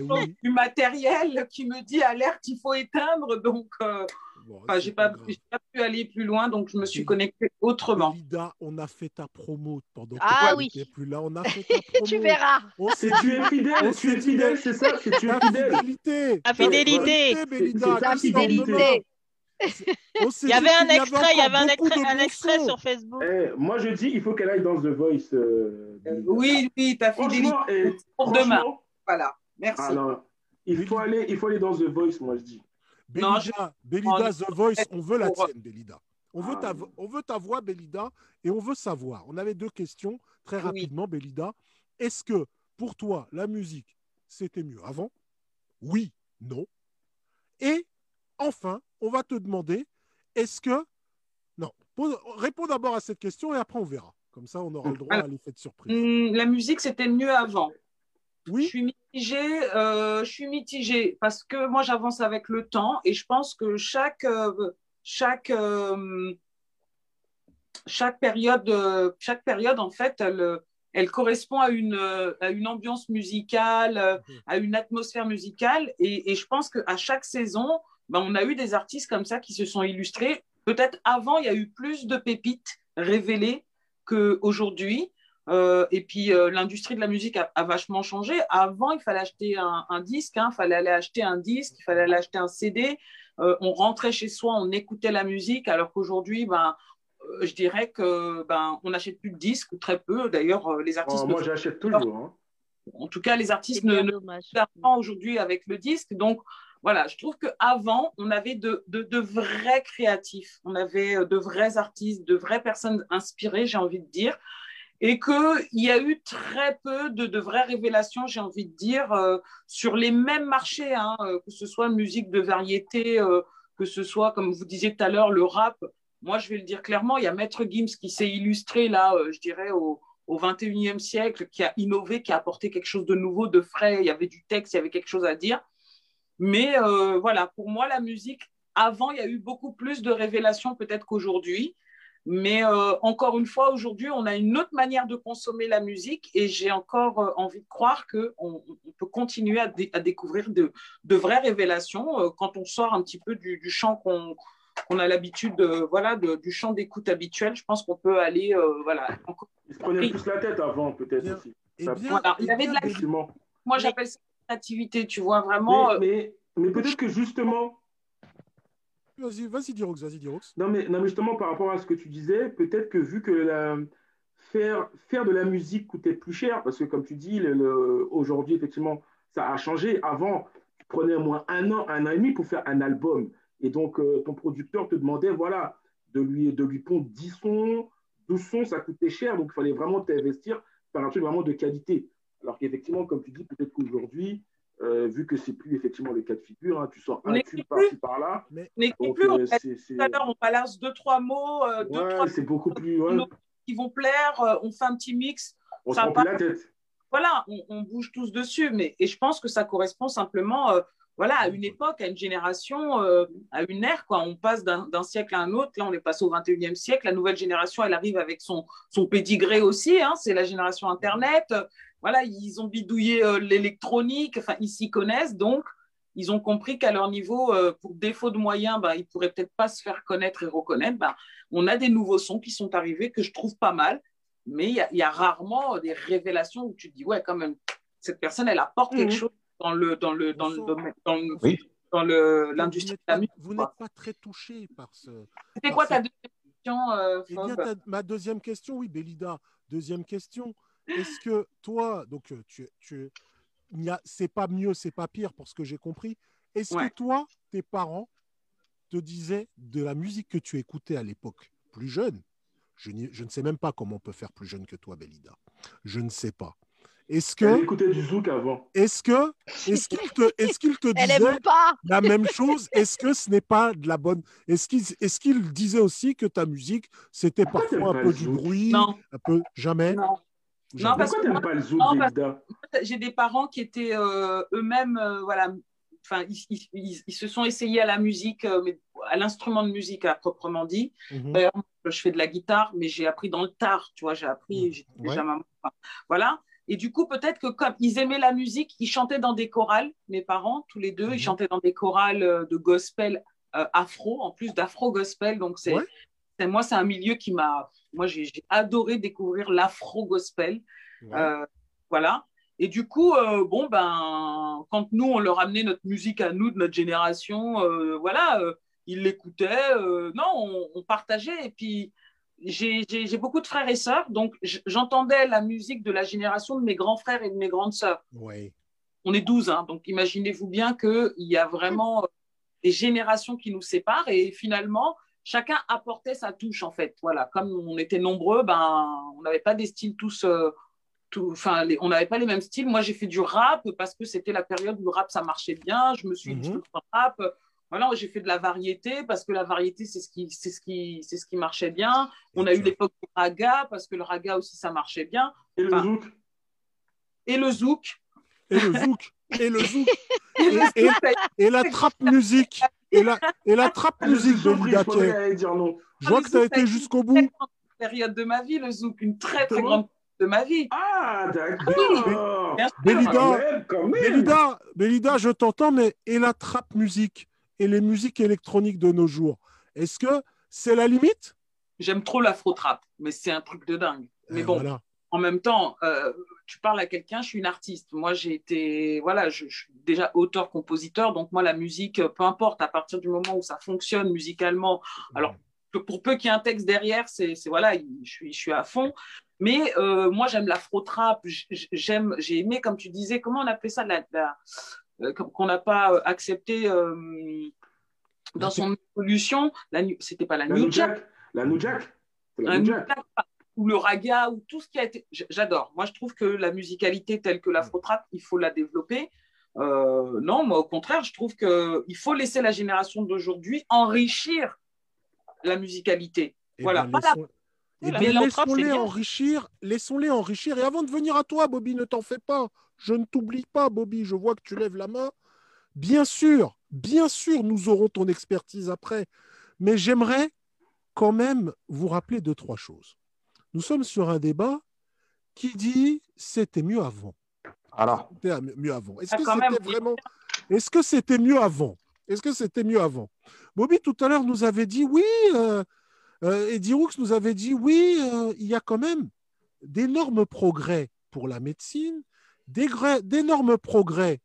[SPEAKER 5] Oui.
[SPEAKER 1] du matériel qui me dit alerte, il faut éteindre. Donc, euh,
[SPEAKER 5] Bon,
[SPEAKER 1] enfin, j'ai pas, pas pu aller plus loin, donc je me suis connectée autrement.
[SPEAKER 5] Belida, on a fait ta promo pendant que
[SPEAKER 3] Ah
[SPEAKER 5] tu
[SPEAKER 3] oui.
[SPEAKER 5] n'étais plus là. On a fait ta promo.
[SPEAKER 3] Tu verras.
[SPEAKER 5] On
[SPEAKER 4] tu es fidèle, tu es fidèle, c'est ça, c'est tu es fidèle.
[SPEAKER 5] fidélité.
[SPEAKER 6] La fidélité.
[SPEAKER 5] La
[SPEAKER 4] fidélité.
[SPEAKER 6] Il y avait un extrait, il y avait un extrait, un extrait sur Facebook.
[SPEAKER 4] Eh, moi, je dis, il faut qu'elle aille dans The Voice. euh,
[SPEAKER 1] Euh, oui, oui, ta fidélité
[SPEAKER 4] eh,
[SPEAKER 1] pour demain. Voilà, merci.
[SPEAKER 4] ah il faut aller, il faut aller dans The Voice, moi je dis.
[SPEAKER 5] Belida, The Voice, on veut la tienne, Belida. On veut,
[SPEAKER 4] Ah,
[SPEAKER 5] ta,
[SPEAKER 4] oui.
[SPEAKER 5] on veut ta voix, Belida, et on veut savoir. On avait deux questions très
[SPEAKER 1] Oui.
[SPEAKER 5] rapidement, Belida. Est-ce que pour toi, la musique, c'était mieux avant? Oui, non. Et enfin, on va te demander, est-ce que... Non, pose- réponds d'abord à cette question et après on verra. Comme ça, on aura le droit à l'effet de surprise.
[SPEAKER 1] Hum, La musique, c'était mieux avant. Je
[SPEAKER 5] Oui,
[SPEAKER 1] suis mitigée, euh, je suis mitigée parce que moi j'avance avec le temps et je pense que chaque euh, chaque euh, chaque période chaque période en fait elle elle correspond à une à une ambiance musicale, euh, à une atmosphère musicale et, et je pense qu'à chaque saison ben, on a eu des artistes comme ça qui se sont illustrés. Peut-être avant il y a eu plus de pépites révélées qu'aujourd'hui. Euh, et puis euh, l'industrie de la musique a, a vachement changé. Avant, il fallait acheter un, un disque, il fallait aller acheter un disque, il fallait aller acheter un CD. Euh, on rentrait chez soi, on écoutait la musique, alors qu'aujourd'hui, ben, je dirais que ben, on n'achète plus de disques, ou très peu. D'ailleurs, les artistes, ne
[SPEAKER 4] moi, j'achète toujours. hein.
[SPEAKER 1] en tout cas, les artistes ne, ne aujourd'hui avec le disque. Donc, voilà, je trouve qu'avant, on avait de, de, de vrais créatifs, on avait de vrais artistes, de vraies personnes inspirées, j'ai envie de dire, et qu'il y a eu très peu de, de vraies révélations, j'ai envie de dire, euh, sur les mêmes marchés, hein, euh, que ce soit musique de variété, euh, que ce soit, comme vous disiez tout à l'heure, le rap. Moi, je vais le dire clairement, il y a Maître Gims qui s'est illustré, là, je dirais, au, au 21e siècle, qui a innové, qui a apporté quelque chose de nouveau, de frais. Il y avait du texte, il y avait quelque chose à dire. Mais voilà, pour moi, la musique, avant, il y a eu beaucoup plus de révélations peut-être qu'aujourd'hui. Mais euh, encore une fois, aujourd'hui, on a une autre manière de consommer la musique et j'ai encore euh, envie de croire qu'on on peut continuer à, dé- à découvrir de, de vraies révélations euh, quand on sort un petit peu du, du champ qu'on a l'habitude, de- voilà, de- du champ d'écoute habituel. Je pense qu'on peut aller, euh, voilà. encore-
[SPEAKER 4] Ils se prenaient plus la tête avant, peut-être aussi.
[SPEAKER 1] Voilà, il y avait de la-. Moi, j'appelle ça la créativité, tu vois, vraiment.
[SPEAKER 4] Mais, mais, mais peut-être que justement,
[SPEAKER 5] Vas-y, vas-y, Dirox, vas-y, Dirox.
[SPEAKER 4] non mais, non, mais justement par rapport à ce que tu disais, peut-être que vu que la- faire, faire de la musique coûtait plus cher, parce que comme tu dis, le- aujourd'hui, effectivement, ça a changé. Avant, tu prenais au moins un an, un an et demi pour faire un album. Et donc, euh, ton producteur te demandait, voilà, de lui, de lui pondre 10 sons, 12 sons, ça coûtait cher. Donc, il fallait vraiment t'investir par un truc vraiment de qualité. Alors qu'effectivement, comme tu dis, peut-être qu'aujourd'hui, euh, vu que c'est plus effectivement le cas de figure, hein, tu sors un tube par-ci par-là. Donc,
[SPEAKER 1] plus,
[SPEAKER 4] euh,
[SPEAKER 1] tout à l'heure, on balance deux, trois mots, euh, deux,
[SPEAKER 4] ouais,
[SPEAKER 1] trois
[SPEAKER 4] c'est beaucoup plus. ouais.
[SPEAKER 1] qui vont plaire, euh, on fait un petit mix.
[SPEAKER 4] On se
[SPEAKER 1] ça
[SPEAKER 4] prend plus la tête.
[SPEAKER 1] voilà, on, on bouge tous dessus, mais et je pense que ça correspond simplement, euh, voilà, à une époque, à une génération, euh, à une ère, quoi. On passe d'un d'un siècle à un autre. Là, on est passé au 21e siècle. La nouvelle génération, elle arrive avec son, son pédigré aussi. Hein, c'est la génération Internet. Voilà, ils ont bidouillé euh, l'électronique. Enfin, ils s'y connaissent, donc ils ont compris qu'à leur niveau, euh, pour défaut de moyens, bah, ils pourraient peut-être pas se faire connaître et reconnaître. Bah, on a des nouveaux sons qui sont arrivés que je trouve pas mal, mais il y, a- il y a rarement des révélations où tu te dis ouais, quand même, cette personne, elle apporte quelque
[SPEAKER 4] Mhm.
[SPEAKER 1] chose dans le dans le dans le dans le-
[SPEAKER 2] Oui.
[SPEAKER 1] dans le
[SPEAKER 5] Vous
[SPEAKER 1] l'industrie
[SPEAKER 5] n'êtes
[SPEAKER 1] de la
[SPEAKER 5] pas-
[SPEAKER 1] musique.
[SPEAKER 5] Vous n'êtes pas très touché par ce.
[SPEAKER 1] C'était quoi ta deuxième question, euh,
[SPEAKER 5] Eh bien,
[SPEAKER 1] Fob
[SPEAKER 5] ta- ma deuxième question, oui, Bélida, deuxième question. Est-ce que toi, donc euh, tu, tu, c'est pas mieux, c'est pas pire pour ce que j'ai compris. Est-ce
[SPEAKER 1] Ouais.
[SPEAKER 5] que toi, tes parents te disaient de la musique que tu écoutais à l'époque, plus jeune? Je, je ne sais même pas comment on peut faire plus jeune que toi, Bélida. Je ne sais pas. Est-ce que,
[SPEAKER 4] écoutait du zouk avant.
[SPEAKER 5] est-ce que, est-ce qu'il te, est-ce qu'il te
[SPEAKER 3] Elle
[SPEAKER 5] disait
[SPEAKER 3] aime pas.
[SPEAKER 5] la même chose? Est-ce que ce n'est pas de la bonne Est-ce qu'il est qu'il disait aussi que ta musique, c'était parfois un peu du bruit
[SPEAKER 1] Non,
[SPEAKER 5] Un peu Jamais?
[SPEAKER 1] Non.
[SPEAKER 5] Jamais.
[SPEAKER 1] parce
[SPEAKER 4] Pourquoi
[SPEAKER 1] que
[SPEAKER 4] t'aimes pas le zouk,
[SPEAKER 1] non, J'ai des parents qui étaient euh, eux-mêmes, euh, voilà, enfin, ils, ils- ils- ils se sont essayés à la musique, euh, mais à l'instrument de musique à proprement dit.
[SPEAKER 5] Mhm.
[SPEAKER 1] D'ailleurs, je fais de la guitare, mais j'ai appris dans le tard, tu vois, j'ai appris,
[SPEAKER 5] Mm.
[SPEAKER 1] j'étais
[SPEAKER 5] Ouais.
[SPEAKER 1] déjà maman. Enfin, voilà. Et du coup, peut-être que comme ils aimaient la musique, ils chantaient dans des chorales, mes parents, tous les deux,
[SPEAKER 5] Mhm.
[SPEAKER 1] ils chantaient dans des chorales de gospel euh, afro, en plus d'afro-gospel. Donc, c'est,
[SPEAKER 5] Ouais.
[SPEAKER 1] c'est- moi, c'est un milieu qui m'a. Moi, j'ai, adoré découvrir l'afro-gospel.
[SPEAKER 5] Ouais.
[SPEAKER 1] Euh, voilà. Et du coup, euh, bon, ben, quand nous, on leur amenait notre musique à nous, de notre génération, euh, voilà, ils l'écoutaient. non, on, on partageait. Et puis, j'ai beaucoup de frères et sœurs, donc j'entendais la musique de la génération de mes grands frères et de mes grandes sœurs.
[SPEAKER 5] Ouais.
[SPEAKER 1] On est 12, hein, donc imaginez-vous bien qu'il y a vraiment des générations qui nous séparent. Et finalement, chacun apportait sa touche, en fait. Voilà, comme on était nombreux, ben, on n'avait pas des styles tous. euh, tout- Enfin, les- on n'avait pas les mêmes styles. Moi, j'ai fait du rap parce que c'était la période où le rap ça marchait bien. Je me suis dit le rap. voilà, j'ai fait de la variété parce que la variété, c'est ce qui, c'est ce qui, c'est ce qui marchait bien. On a eu l'époque du raga parce que le raga aussi, ça marchait bien.
[SPEAKER 4] Et le zouk
[SPEAKER 1] Et le zouk.
[SPEAKER 5] Et le zouk. Et le zouk. Et, et- et la trap musique. Et la, et la trap
[SPEAKER 4] Ah,
[SPEAKER 5] musique,
[SPEAKER 4] surpris,
[SPEAKER 5] Belinda.
[SPEAKER 4] je
[SPEAKER 5] vois
[SPEAKER 1] Ah,
[SPEAKER 5] que tu as été jusqu'au bout.
[SPEAKER 1] Très grande période de ma vie, le zouk, une très très grande période de ma vie.
[SPEAKER 4] Ah, d'accord. Quand même, quand même.
[SPEAKER 5] Bélida, Bélida, je t'entends, mais et la trap musique et les musiques électroniques de nos jours, est-ce que c'est la limite?
[SPEAKER 1] J'aime trop l'afro-trap, mais c'est un truc de dingue. Mais
[SPEAKER 5] Euh,
[SPEAKER 1] bon,
[SPEAKER 5] voilà.
[SPEAKER 1] en même temps, euh, tu parles à quelqu'un, je suis une artiste. Moi, j'ai été, voilà, je, je suis déjà auteur-compositeur, donc moi, la musique, euh, peu importe, à partir du moment où ça fonctionne musicalement, alors que pour peu qu'il y ait un texte derrière, c'est, voilà, je suis, je suis à fond. Mais euh, moi, j'aime l'afro-trap, j'aime, j'ai aimé, comme tu disais, comment on appelait ça, la, la- euh, qu'on n'a pas accepté euh, dans son évolution. C'était pas la,
[SPEAKER 4] La
[SPEAKER 1] new
[SPEAKER 4] New
[SPEAKER 1] jack,
[SPEAKER 4] Jack. La New Jack. La new jack,
[SPEAKER 1] ou le raga ou tout ce qui a été j'adore moi je trouve que la musicalité telle que l'afro-trap il faut la développer Euh, non moi au contraire je trouve que il faut laisser la génération d'aujourd'hui enrichir la musicalité
[SPEAKER 5] Eh
[SPEAKER 1] voilà
[SPEAKER 5] ben,
[SPEAKER 1] la-
[SPEAKER 5] eh
[SPEAKER 6] Oui, c'est
[SPEAKER 5] laissons-les enrichir, laissons-les enrichir. Et avant de venir à toi, Bobby, ne t'en fais pas. Je ne t'oublie pas, Bobby. Je vois que tu lèves la main. Bien sûr, bien sûr, nous aurons ton expertise après. Mais j'aimerais quand même vous rappeler deux, trois choses. Nous sommes sur un débat qui dit c'était mieux avant.
[SPEAKER 2] Voilà.
[SPEAKER 5] C'était mieux avant. Est-ce
[SPEAKER 1] Ah,
[SPEAKER 5] que c'était vraiment Est-ce que c'était mieux avant? Est-ce que c'était mieux avant? Bobby tout à l'heure nous avait dit oui. euh, euh, Eddie Rooks nous avait dit oui. euh, il y a quand même d'énormes progrès pour la médecine, d'énormes progrès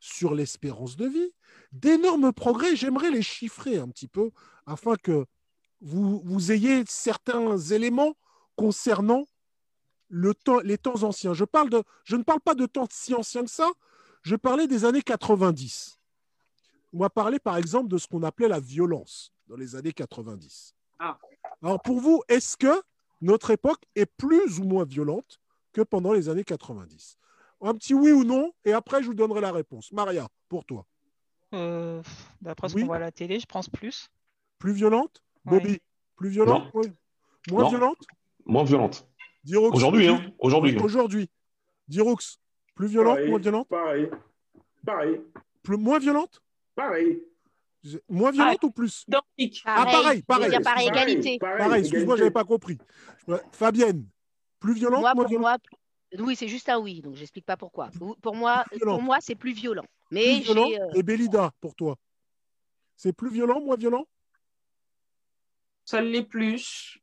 [SPEAKER 5] sur l'espérance de vie, d'énormes progrès. J'aimerais les chiffrer un petit peu afin que vous, vous ayez certains éléments concernant le temps, les temps anciens. Je, parle de, je ne parle pas de temps si anciens que ça, je parlais des années 90. On va parler par exemple de ce qu'on appelait la violence dans les années 90.
[SPEAKER 1] Ah.
[SPEAKER 5] Alors pour vous, est-ce que notre époque est plus ou moins violente que pendant les années 90 Un petit oui ou non, et après je vous donnerai la réponse. Maria, pour toi,
[SPEAKER 6] Euh, D'après ce
[SPEAKER 5] Oui.
[SPEAKER 6] qu'on voit à la télé, je pense plus.
[SPEAKER 5] plus violente? Bobby, plus violente? Oui. Moins
[SPEAKER 2] Non.
[SPEAKER 5] violente?
[SPEAKER 2] Moins violente. Aujourd'hui,
[SPEAKER 5] plus-
[SPEAKER 2] hein. Aujourd'hui.
[SPEAKER 5] Aujourd'hui. Diroux, plus violente,
[SPEAKER 4] Pareil,
[SPEAKER 5] moins violente
[SPEAKER 4] Pareil. Pareil.
[SPEAKER 5] Plus, Moins violente
[SPEAKER 4] Pareil.
[SPEAKER 5] Moins violente ou plus?
[SPEAKER 1] Identique
[SPEAKER 5] Ah, pareil, pareil.
[SPEAKER 3] Je veux dire par
[SPEAKER 4] Pareil,
[SPEAKER 3] égalité.
[SPEAKER 5] Pareil, excuse-moi,
[SPEAKER 4] égalité.
[SPEAKER 5] j'avais pas compris. Fabienne, plus violente,
[SPEAKER 3] Moi,
[SPEAKER 5] moins
[SPEAKER 3] pour
[SPEAKER 5] violente
[SPEAKER 3] moi, oui, c'est juste un oui, donc j'explique pas pourquoi. Pour moi,
[SPEAKER 5] Plus violent.
[SPEAKER 3] pour moi, c'est plus violent.
[SPEAKER 5] Plus
[SPEAKER 3] Mais
[SPEAKER 5] violent
[SPEAKER 3] j'ai, euh,
[SPEAKER 5] Et Bélida, pour toi C'est plus violent, moins violent?
[SPEAKER 1] Ça l'est plus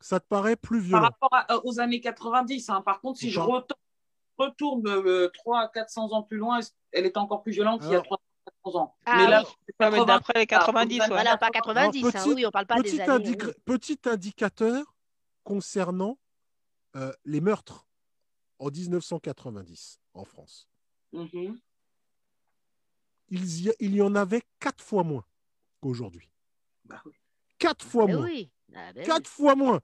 [SPEAKER 5] Ça te paraît plus
[SPEAKER 1] par
[SPEAKER 5] violent?
[SPEAKER 1] rapport à- euh, aux années 90 hein. par contre si je
[SPEAKER 5] Par-
[SPEAKER 1] retourne, retourne euh, 300 à 400 ans plus loin elle est encore plus violente qu'il y a
[SPEAKER 5] Alors-
[SPEAKER 1] 300 400 ans
[SPEAKER 3] Ah
[SPEAKER 1] mais là
[SPEAKER 3] oui.
[SPEAKER 1] c'est
[SPEAKER 6] Ouais, mais
[SPEAKER 1] 80,
[SPEAKER 6] d'après les 90, ouais.
[SPEAKER 3] voilà, pas 90,
[SPEAKER 5] Alors,
[SPEAKER 3] hein,
[SPEAKER 5] petit-
[SPEAKER 3] oui, on parle pas
[SPEAKER 5] petit,
[SPEAKER 3] des années.
[SPEAKER 5] indic-
[SPEAKER 3] oui.
[SPEAKER 5] petit indicateur concernant euh, les meurtres en 1990 en France.
[SPEAKER 1] Mhm.
[SPEAKER 5] Il y, a- il y en avait quatre fois moins qu'aujourd'hui.
[SPEAKER 1] Bah oui.
[SPEAKER 5] Quatre fois
[SPEAKER 3] Ben
[SPEAKER 5] moins.
[SPEAKER 3] oui. Ah, ben oui.
[SPEAKER 5] Quatre fois moins.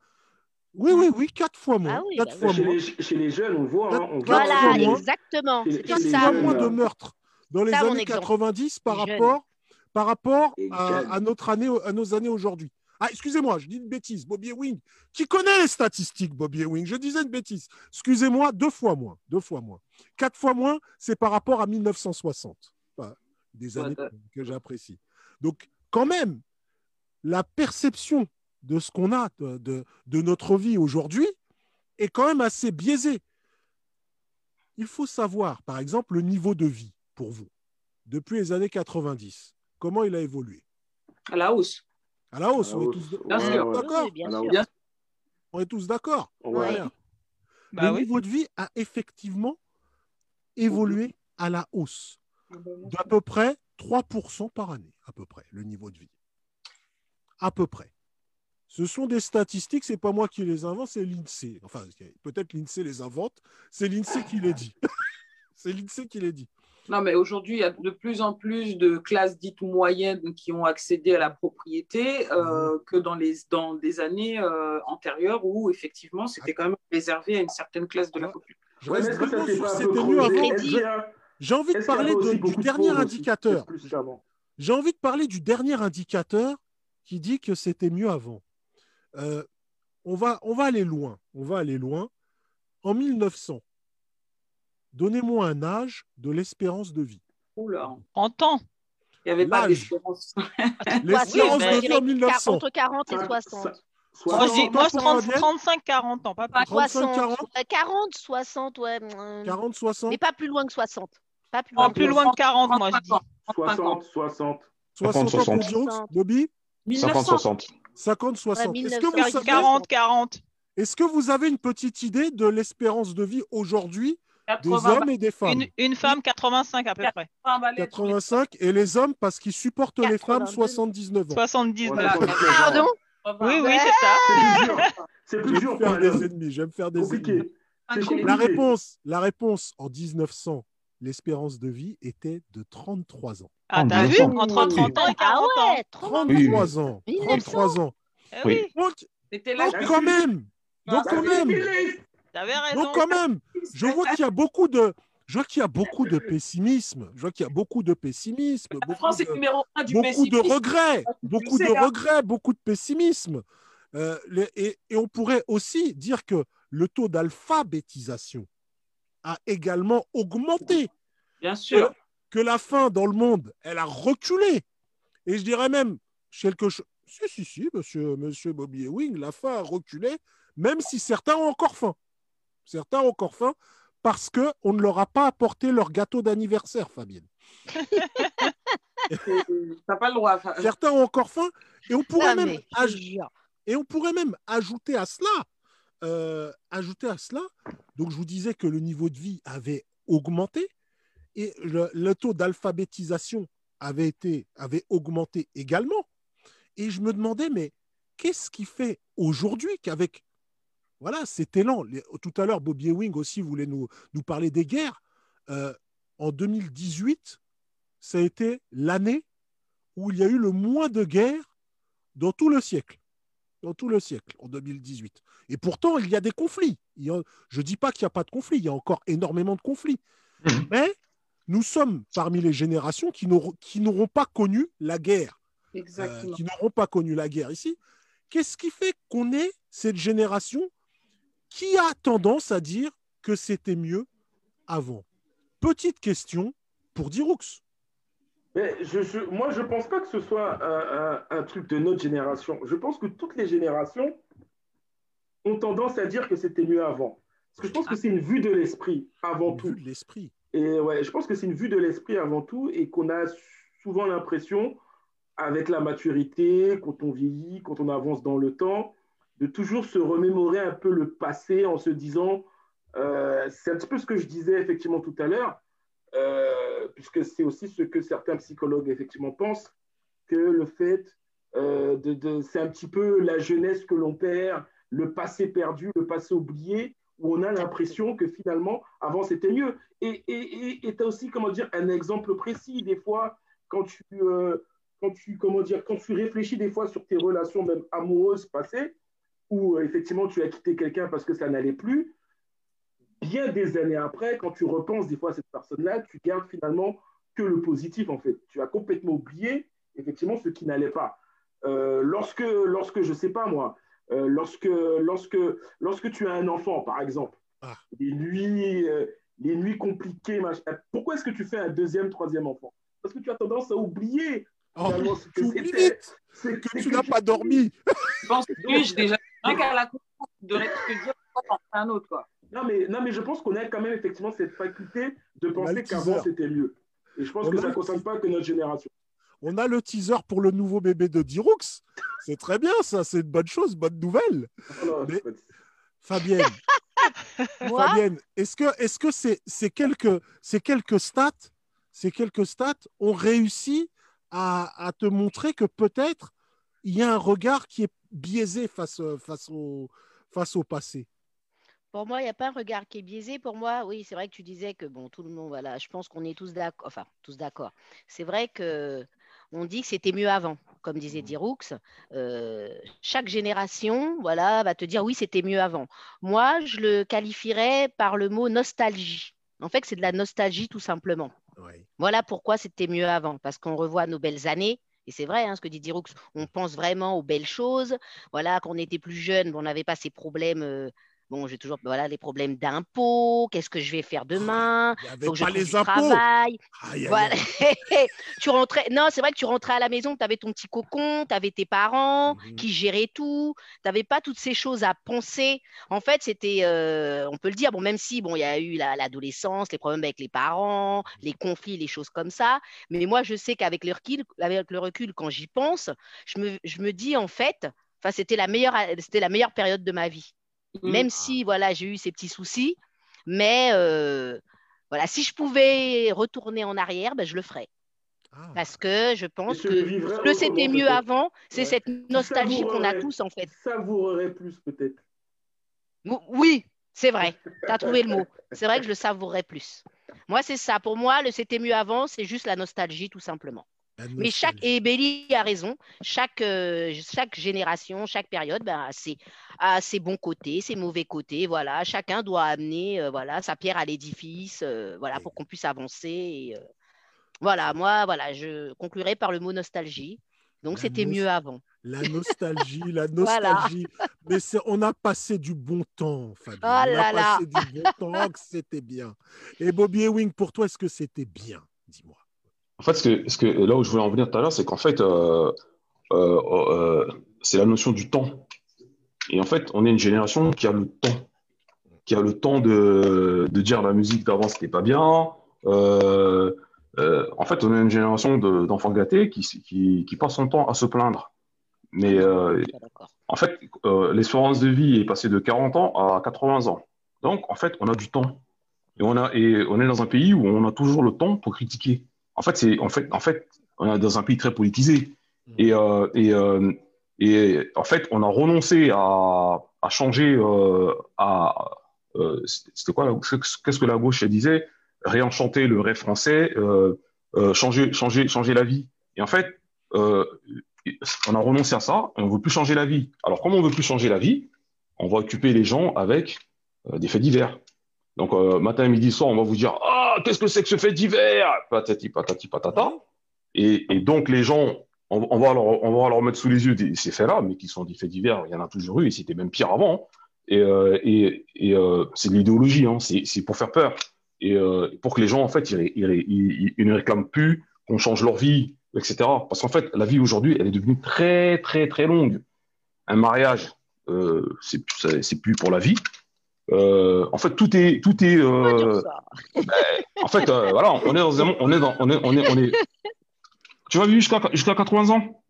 [SPEAKER 5] Oui, oui, oui, quatre fois moins.
[SPEAKER 3] Ah oui,
[SPEAKER 5] quatre
[SPEAKER 3] bah
[SPEAKER 5] fois
[SPEAKER 4] Chez
[SPEAKER 5] moins.
[SPEAKER 4] les, chez les jeunes, on voit. hein, on
[SPEAKER 5] fois
[SPEAKER 3] Voilà,
[SPEAKER 5] moins.
[SPEAKER 3] exactement.
[SPEAKER 4] Les
[SPEAKER 5] Quatre
[SPEAKER 3] ça.
[SPEAKER 5] fois moins de meurtres dans les
[SPEAKER 3] Ça,
[SPEAKER 5] années
[SPEAKER 3] exemple.
[SPEAKER 5] 90 par rapport, par rapport à, notre année, à nos années aujourd'hui. Ah, excusez-moi, je dis une bêtise. Bobby Ewing, qui connaît les statistiques, Bobby Ewing, je disais une bêtise. Excusez-moi, deux fois moins. Deux fois moins. Quatre fois moins, c'est par rapport à 1960. Enfin, des années
[SPEAKER 1] ouais.
[SPEAKER 5] que j'apprécie. Donc, quand même, la perception de ce qu'on a de, de- de notre vie aujourd'hui est quand même assez biaisée. Il faut savoir, par exemple, le niveau de vie pour vous, depuis les années 90. Comment il a évolué?
[SPEAKER 1] À la hausse
[SPEAKER 5] À la hausse,
[SPEAKER 4] À la
[SPEAKER 5] on est tous, on est d'accord
[SPEAKER 3] Oui,
[SPEAKER 5] On est tous d'accord
[SPEAKER 4] Ouais.
[SPEAKER 6] Bah
[SPEAKER 5] Le
[SPEAKER 6] oui.
[SPEAKER 5] niveau de vie a effectivement évolué à la hausse d'à peu près 3% par année, à peu près, le niveau de vie. À peu près. Ce sont des statistiques, c'est pas moi qui les invente, c'est l'INSEE. Enfin, peut-être l'INSEE les invente, c'est l'INSEE qui les dit. c'est l'INSEE qui les dit.
[SPEAKER 1] Non, mais aujourd'hui, il y a de plus en plus de classes dites moyennes qui ont accédé à la propriété euh, que dans, les, dans des années euh, antérieures où, effectivement, c'était quand même réservé à une certaine classe de la
[SPEAKER 5] Ouais.
[SPEAKER 1] population.
[SPEAKER 4] Ouais,
[SPEAKER 5] c'était mieux avant. J'ai envie de parler de- du dernier indicateur. j'ai envie de parler du dernier indicateur qui dit que c'était mieux avant. Euh, on, va, on va aller loin. On va aller loin. En 1900, donnez-moi un âge de l'espérance de vie.
[SPEAKER 1] Oula.
[SPEAKER 6] 30 ans.
[SPEAKER 1] Il n'y avait pas d'espérance.
[SPEAKER 5] L'espérance de vie en 1900.
[SPEAKER 3] Entre 40 et
[SPEAKER 4] Ça-
[SPEAKER 3] 60.
[SPEAKER 4] ça-
[SPEAKER 6] Moi, je dis,
[SPEAKER 4] 60
[SPEAKER 6] moi,
[SPEAKER 5] pour
[SPEAKER 6] 30
[SPEAKER 5] Fabienne
[SPEAKER 6] 35-40 ans, pas plus.
[SPEAKER 3] Pas
[SPEAKER 5] 35,
[SPEAKER 3] 60.
[SPEAKER 5] 40.
[SPEAKER 3] Euh, 40, 60, ouais. euh,
[SPEAKER 5] 40, 60,
[SPEAKER 3] Mais pas plus loin que 60. Pas plus loin que
[SPEAKER 6] plus loin de 40, moi, je
[SPEAKER 1] 35
[SPEAKER 6] dis.
[SPEAKER 1] ans. 35 ans.
[SPEAKER 4] 60, 60.
[SPEAKER 5] 60 ans pour
[SPEAKER 2] 60.
[SPEAKER 5] Diox, Bobby
[SPEAKER 1] 1900.
[SPEAKER 2] 50-60.
[SPEAKER 5] 50, 60.
[SPEAKER 3] Ouais,
[SPEAKER 5] Est-ce que, vous
[SPEAKER 3] 1900.
[SPEAKER 5] savez-
[SPEAKER 6] 40, 40.
[SPEAKER 5] est-ce que vous avez une petite idée de l'espérance de vie aujourd'hui des
[SPEAKER 1] 80
[SPEAKER 5] hommes et des femmes
[SPEAKER 6] Une, une femme, 85 à peu près.
[SPEAKER 1] balais.
[SPEAKER 5] 85 et les hommes parce qu'ils supportent les femmes
[SPEAKER 3] 82.
[SPEAKER 5] 79 ans.
[SPEAKER 6] 79.
[SPEAKER 1] Voilà.
[SPEAKER 3] Pardon?
[SPEAKER 6] Oui, oui, c'est ça.
[SPEAKER 4] C'est plus dur. C'est plus
[SPEAKER 5] J'aime faire des ennemis, j'aime faire des ennemis. La réponse, la réponse en 1900, l'espérance de vie était de 33 ans.
[SPEAKER 6] Ah, t'as vu
[SPEAKER 2] 1900.
[SPEAKER 6] Entre 30 ans et 40
[SPEAKER 3] Ah
[SPEAKER 6] ans.
[SPEAKER 3] ouais, 30
[SPEAKER 5] 33 ans.
[SPEAKER 3] 1900.
[SPEAKER 5] 33 ans.
[SPEAKER 6] Eh
[SPEAKER 2] Oui.
[SPEAKER 5] Donc, donc quand même, donc
[SPEAKER 1] Ah,
[SPEAKER 5] quand
[SPEAKER 4] La
[SPEAKER 5] même,
[SPEAKER 4] syphilis.
[SPEAKER 6] t'avais raison.
[SPEAKER 5] donc quand même, je vois qu'il y a beaucoup de, je vois qu'il y a beaucoup de pessimisme. Je vois qu'il y a beaucoup de pessimisme,
[SPEAKER 1] La
[SPEAKER 5] beaucoup
[SPEAKER 1] France
[SPEAKER 5] de,
[SPEAKER 1] est numéro un du
[SPEAKER 5] beaucoup de
[SPEAKER 1] pessimisme.
[SPEAKER 5] regrets, beaucoup de
[SPEAKER 1] hein.
[SPEAKER 5] regrets, beaucoup de pessimisme. Euh, les- et, et on pourrait aussi dire que le taux d'alphabétisation a également augmenté,
[SPEAKER 1] Bien sûr.
[SPEAKER 5] Que la faim dans le monde, elle a reculé. Et je dirais même, quelque chose. Si, si, si, monsieur, monsieur Bobby Ewing, la faim a reculé, même si certains ont encore faim. Certains ont encore faim parce qu'on ne leur a pas apporté leur gâteau d'anniversaire, Fabienne.
[SPEAKER 1] T'as pas le droit. enfin,
[SPEAKER 5] Certains ont encore faim et on pourrait même
[SPEAKER 3] mais,
[SPEAKER 5] aj-
[SPEAKER 3] je te jure.
[SPEAKER 5] Et on pourrait même ajouter à cela, euh, ajouter à cela, donc je vous disais que le niveau de vie avait augmenté et le, le taux d'alphabétisation avait, été, avait augmenté également. Et je me demandais, mais qu'est-ce qui fait aujourd'hui qu'avec voilà, cet élan, les- tout à l'heure, Bobby Ewing aussi voulait nous, nous parler des guerres. Euh, en 2018, ça a été l'année où il y a eu le moins de guerres dans tout le siècle dans tout le siècle, en 2018. Et pourtant, il y a des conflits. Il y a- je ne dis pas qu'il n'y a pas de conflits, il y a encore énormément de conflits.
[SPEAKER 2] Mhm.
[SPEAKER 5] Mais nous sommes parmi les générations qui n'auront pas connu la guerre, euh,
[SPEAKER 1] Exactement.
[SPEAKER 5] qui n'auront pas connu la guerre ici. Qu'est-ce qui fait qu'on est cette génération qui a tendance à dire que c'était mieux avant? Petite question pour Diroux.
[SPEAKER 4] Mais je, je- moi, je ne pense pas que ce soit un, un- un truc de notre génération. Je pense que toutes les générations ont tendance à dire que c'était mieux avant. Parce que je pense que c'est une vue de l'esprit avant tout.
[SPEAKER 5] Vu de l'esprit.
[SPEAKER 4] Et ouais, je pense que c'est une vue de l'esprit avant tout et qu'on a souvent l'impression, avec la maturité, quand on vieillit, quand on avance dans le temps, de toujours se remémorer un peu le passé en se disant, euh, c'est un petit peu ce que je disais effectivement tout à l'heure, euh, puisque c'est aussi ce que certains psychologues effectivement pensent, que le fait euh, de, de- c'est un petit peu la jeunesse que l'on perd, le passé perdu, le passé oublié, où on a l'impression que finalement, avant, c'était mieux. Et tu as aussi, comment dire, un exemple précis, des fois, quand tu, euh, quand, tu, comment dire, quand tu réfléchis des fois sur tes relations même amoureuses passées, où euh, effectivement tu as quitté quelqu'un parce que ça n'allait plus, bien des années après, quand tu repenses des fois à cette personne-là, tu gardes finalement que le positif, en fait. Tu as complètement oublié, effectivement, ce qui n'allait pas. Euh, lorsque, lorsque, je sais pas moi, euh, lorsque, lorsque, lorsque tu as un enfant, par exemple,
[SPEAKER 5] Ah.
[SPEAKER 4] les nuits, euh, les nuits compliquées, machin, pourquoi est-ce que tu fais un deuxième, troisième enfant? Parce que tu as tendance à oublier
[SPEAKER 5] Oh,
[SPEAKER 4] ce que C'est-
[SPEAKER 5] que
[SPEAKER 4] c'est
[SPEAKER 5] tu n'as pas dormi.
[SPEAKER 1] Je pense que j'ai déjà rien qu'à la conscience de te dire c'est un autre quoi.
[SPEAKER 4] Non mais, non, mais je pense qu'on a quand même effectivement cette faculté de penser qu'avant c'était mieux. Et je pense
[SPEAKER 5] On
[SPEAKER 4] que ça ne concerne pas que notre génération.
[SPEAKER 5] On a le teaser pour le nouveau bébé de Diroux. C'est très bien, ça. C'est une bonne chose, bonne nouvelle.
[SPEAKER 4] Oh
[SPEAKER 5] Mais- Fabienne, Fabienne, est-ce que, est-ce que ces, ces quelques, ces quelques stats, ces quelques stats ont réussi à, à te montrer que peut-être il y a un regard qui est biaisé face, face, au, face au passé?
[SPEAKER 3] Pour moi, il n'y a pas un regard qui est biaisé. Pour moi, oui, c'est vrai que tu disais que bon, tout le monde, voilà, je pense qu'on est tous d'accord. Enfin, tous d'accord. C'est vrai que on dit que c'était mieux avant, comme disait Diroux. Euh, chaque génération, voilà, va te dire oui, c'était mieux avant. Moi, je le qualifierais par le mot nostalgie. En fait, c'est de la nostalgie tout simplement. Voilà pourquoi c'était mieux avant, parce qu'on revoit nos belles années. Et c'est vrai, hein, ce que dit Diroux, on pense vraiment aux belles choses. Voilà, quand on était plus jeune, on n'avait pas ces problèmes. euh, bon, j'ai toujours voilà, les problèmes d'impôts. Qu'est-ce que je vais faire demain?
[SPEAKER 5] n'y avait
[SPEAKER 3] Faut que je
[SPEAKER 5] pas les impôts.
[SPEAKER 3] travail.
[SPEAKER 5] Aïe, aïe,
[SPEAKER 3] Voilà.
[SPEAKER 5] aïe.
[SPEAKER 3] tu rentrais. Non, c'est vrai que tu rentrais à la maison, tu avais ton petit cocon, tu avais tes parents
[SPEAKER 5] Mhm.
[SPEAKER 3] qui géraient tout. Tu n'avais pas toutes ces choses à penser. En fait, c'était, euh, on peut le dire, bon, même si bon, il y a eu la- l'adolescence, les problèmes avec les parents, les conflits, les choses comme ça. Mais moi, je sais qu'avec le recul, avec le recul, quand j'y pense, je me, je me dis en fait, c'était la meilleure, c'était la meilleure période de ma vie.
[SPEAKER 1] Mm.
[SPEAKER 3] Même si voilà, j'ai eu ces petits soucis, mais euh, voilà, si je pouvais retourner en arrière, ben, je le ferais.
[SPEAKER 5] Ah.
[SPEAKER 3] Parce que je pense que
[SPEAKER 4] le
[SPEAKER 3] c'était mieux avant, c'est
[SPEAKER 4] Ouais.
[SPEAKER 3] cette nostalgie qu'on a tous en fait.
[SPEAKER 4] Savourerais plus peut-être.
[SPEAKER 3] Ou- Oui, c'est vrai, tu as trouvé le mot. C'est vrai que je le savourerais plus. Moi, c'est ça. Pour moi, le c'était mieux avant, c'est juste la nostalgie, tout simplement. Mais chaque, et Belly a raison, chaque, euh, chaque génération, chaque période ben, a, ses, a ses bons côtés, ses mauvais côtés. Voilà. Chacun doit amener euh, voilà, sa pierre à l'édifice euh, voilà, pour qu'on puisse avancer. et, euh, voilà, moi, voilà, je conclurai par le mot nostalgie. Donc, c'était mieux avant.
[SPEAKER 5] La nostalgie, la
[SPEAKER 3] Voilà.
[SPEAKER 5] nostalgie. Mais on a passé du bon temps, Fabien.
[SPEAKER 3] Oh
[SPEAKER 5] on a
[SPEAKER 3] là
[SPEAKER 5] passé du bon temps, c'était bien. Et Bobby Ewing, pour toi, est-ce que c'était bien? Dis-moi.
[SPEAKER 2] En fait, ce que, ce que, là où je voulais en venir tout à l'heure, c'est qu'en fait, euh, euh, euh, c'est la notion du temps. Et en fait, on est une génération qui a le temps, qui a le temps de, de dire la musique d'avant, c'était pas bien. En fait, on est une génération de- d'enfants gâtés qui, passe son temps à se plaindre. Mais en fait, l'espérance de vie est passée de 40 ans à 80 ans. Donc, en fait, on a du temps. Et on, a, et on est dans un pays où on a toujours le temps pour critiquer. En fait, c'est, en fait, en fait, on est dans un pays très politisé. Et, euh, et, euh, et en fait, on a renoncé à, à changer, euh, à, euh, c'était quoi, qu'est-ce que la gauche disait? Réenchanter le vrai français, euh, euh, changer, changer, changer la vie. Et en fait, on a renoncé à ça et on veut plus changer la vie. Alors, comme on veut plus changer la vie, on va occuper les gens avec des faits divers. Donc, euh, matin, midi, soir, on va vous dire Ah, qu'est-ce que c'est que ce fait divers Patati, patati, patata. Et, donc, les gens, on, va leur, on va mettre sous les yeux ces faits-là, mais qui sont des faits divers, il y en a toujours eu, et c'était même pire avant. Et, euh, euh, c'est de l'idéologie, hein, c'est pour faire peur. Et pour que les gens, en fait, ils, ils, ne réclament plus qu'on change leur vie, etc. Parce qu'en fait, la vie aujourd'hui, elle est devenue très, très, très longue. Un mariage, c'est plus pour la vie. Euh, en fait, tout est, tout est. Euh,
[SPEAKER 3] ça.
[SPEAKER 2] en fait, euh, voilà, on est dans un, on est dans, on est, on est, on est. Tu vas vivre jusqu'à jusqu'à 80 ans?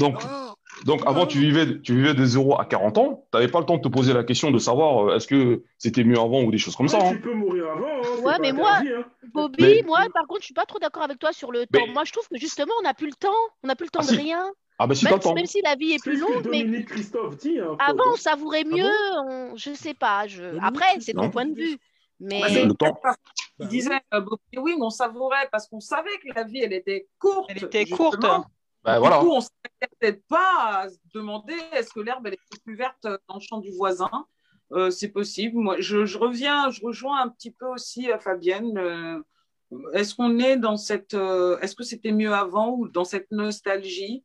[SPEAKER 2] Donc,
[SPEAKER 5] Ah,
[SPEAKER 2] donc avant, tu vivais, tu vivais de 0 à 40 ans. Tu n'avais pas le temps de te poser la question de savoir euh, est-ce que c'était mieux avant ou des choses comme ça. Hein.
[SPEAKER 4] Tu peux mourir avant. Hein,
[SPEAKER 3] Ouais, mais moi-
[SPEAKER 4] interdit, hein.
[SPEAKER 3] Bobby,
[SPEAKER 2] Mais-
[SPEAKER 3] moi, par contre, je suis pas trop d'accord avec toi sur le temps. Moi, je trouve que justement, on n'a plus le temps. On n'a plus le temps
[SPEAKER 2] Ah,
[SPEAKER 3] de
[SPEAKER 2] si.
[SPEAKER 3] rien.
[SPEAKER 2] Ah ben
[SPEAKER 3] Même si,
[SPEAKER 2] temps.
[SPEAKER 3] même si la vie est plus longue, mais
[SPEAKER 4] Dominique Christophe dit. Hein,
[SPEAKER 3] avant,
[SPEAKER 4] Paul.
[SPEAKER 3] on savourait
[SPEAKER 5] Ah
[SPEAKER 3] mieux. on- Je sais pas. Je... Après, c'est ton point de vue. Mais
[SPEAKER 1] Bah,
[SPEAKER 2] Le temps.
[SPEAKER 5] bah oui.
[SPEAKER 1] disait euh, Ewing, on savourait parce qu'on savait que la vie, elle était courte.
[SPEAKER 6] Elle était
[SPEAKER 1] justement.
[SPEAKER 6] courte.
[SPEAKER 2] Ben
[SPEAKER 1] Du coup, on ne s'arrêtait peut-être pas à se demander est-ce que l'herbe elle était plus verte dans le champ du voisin? Euh, c'est possible. Moi, je, je reviens, je rejoins un petit peu aussi à Fabienne. Euh, est-ce qu'on est dans cette, euh, est-ce que c'était mieux avant ou dans cette nostalgie?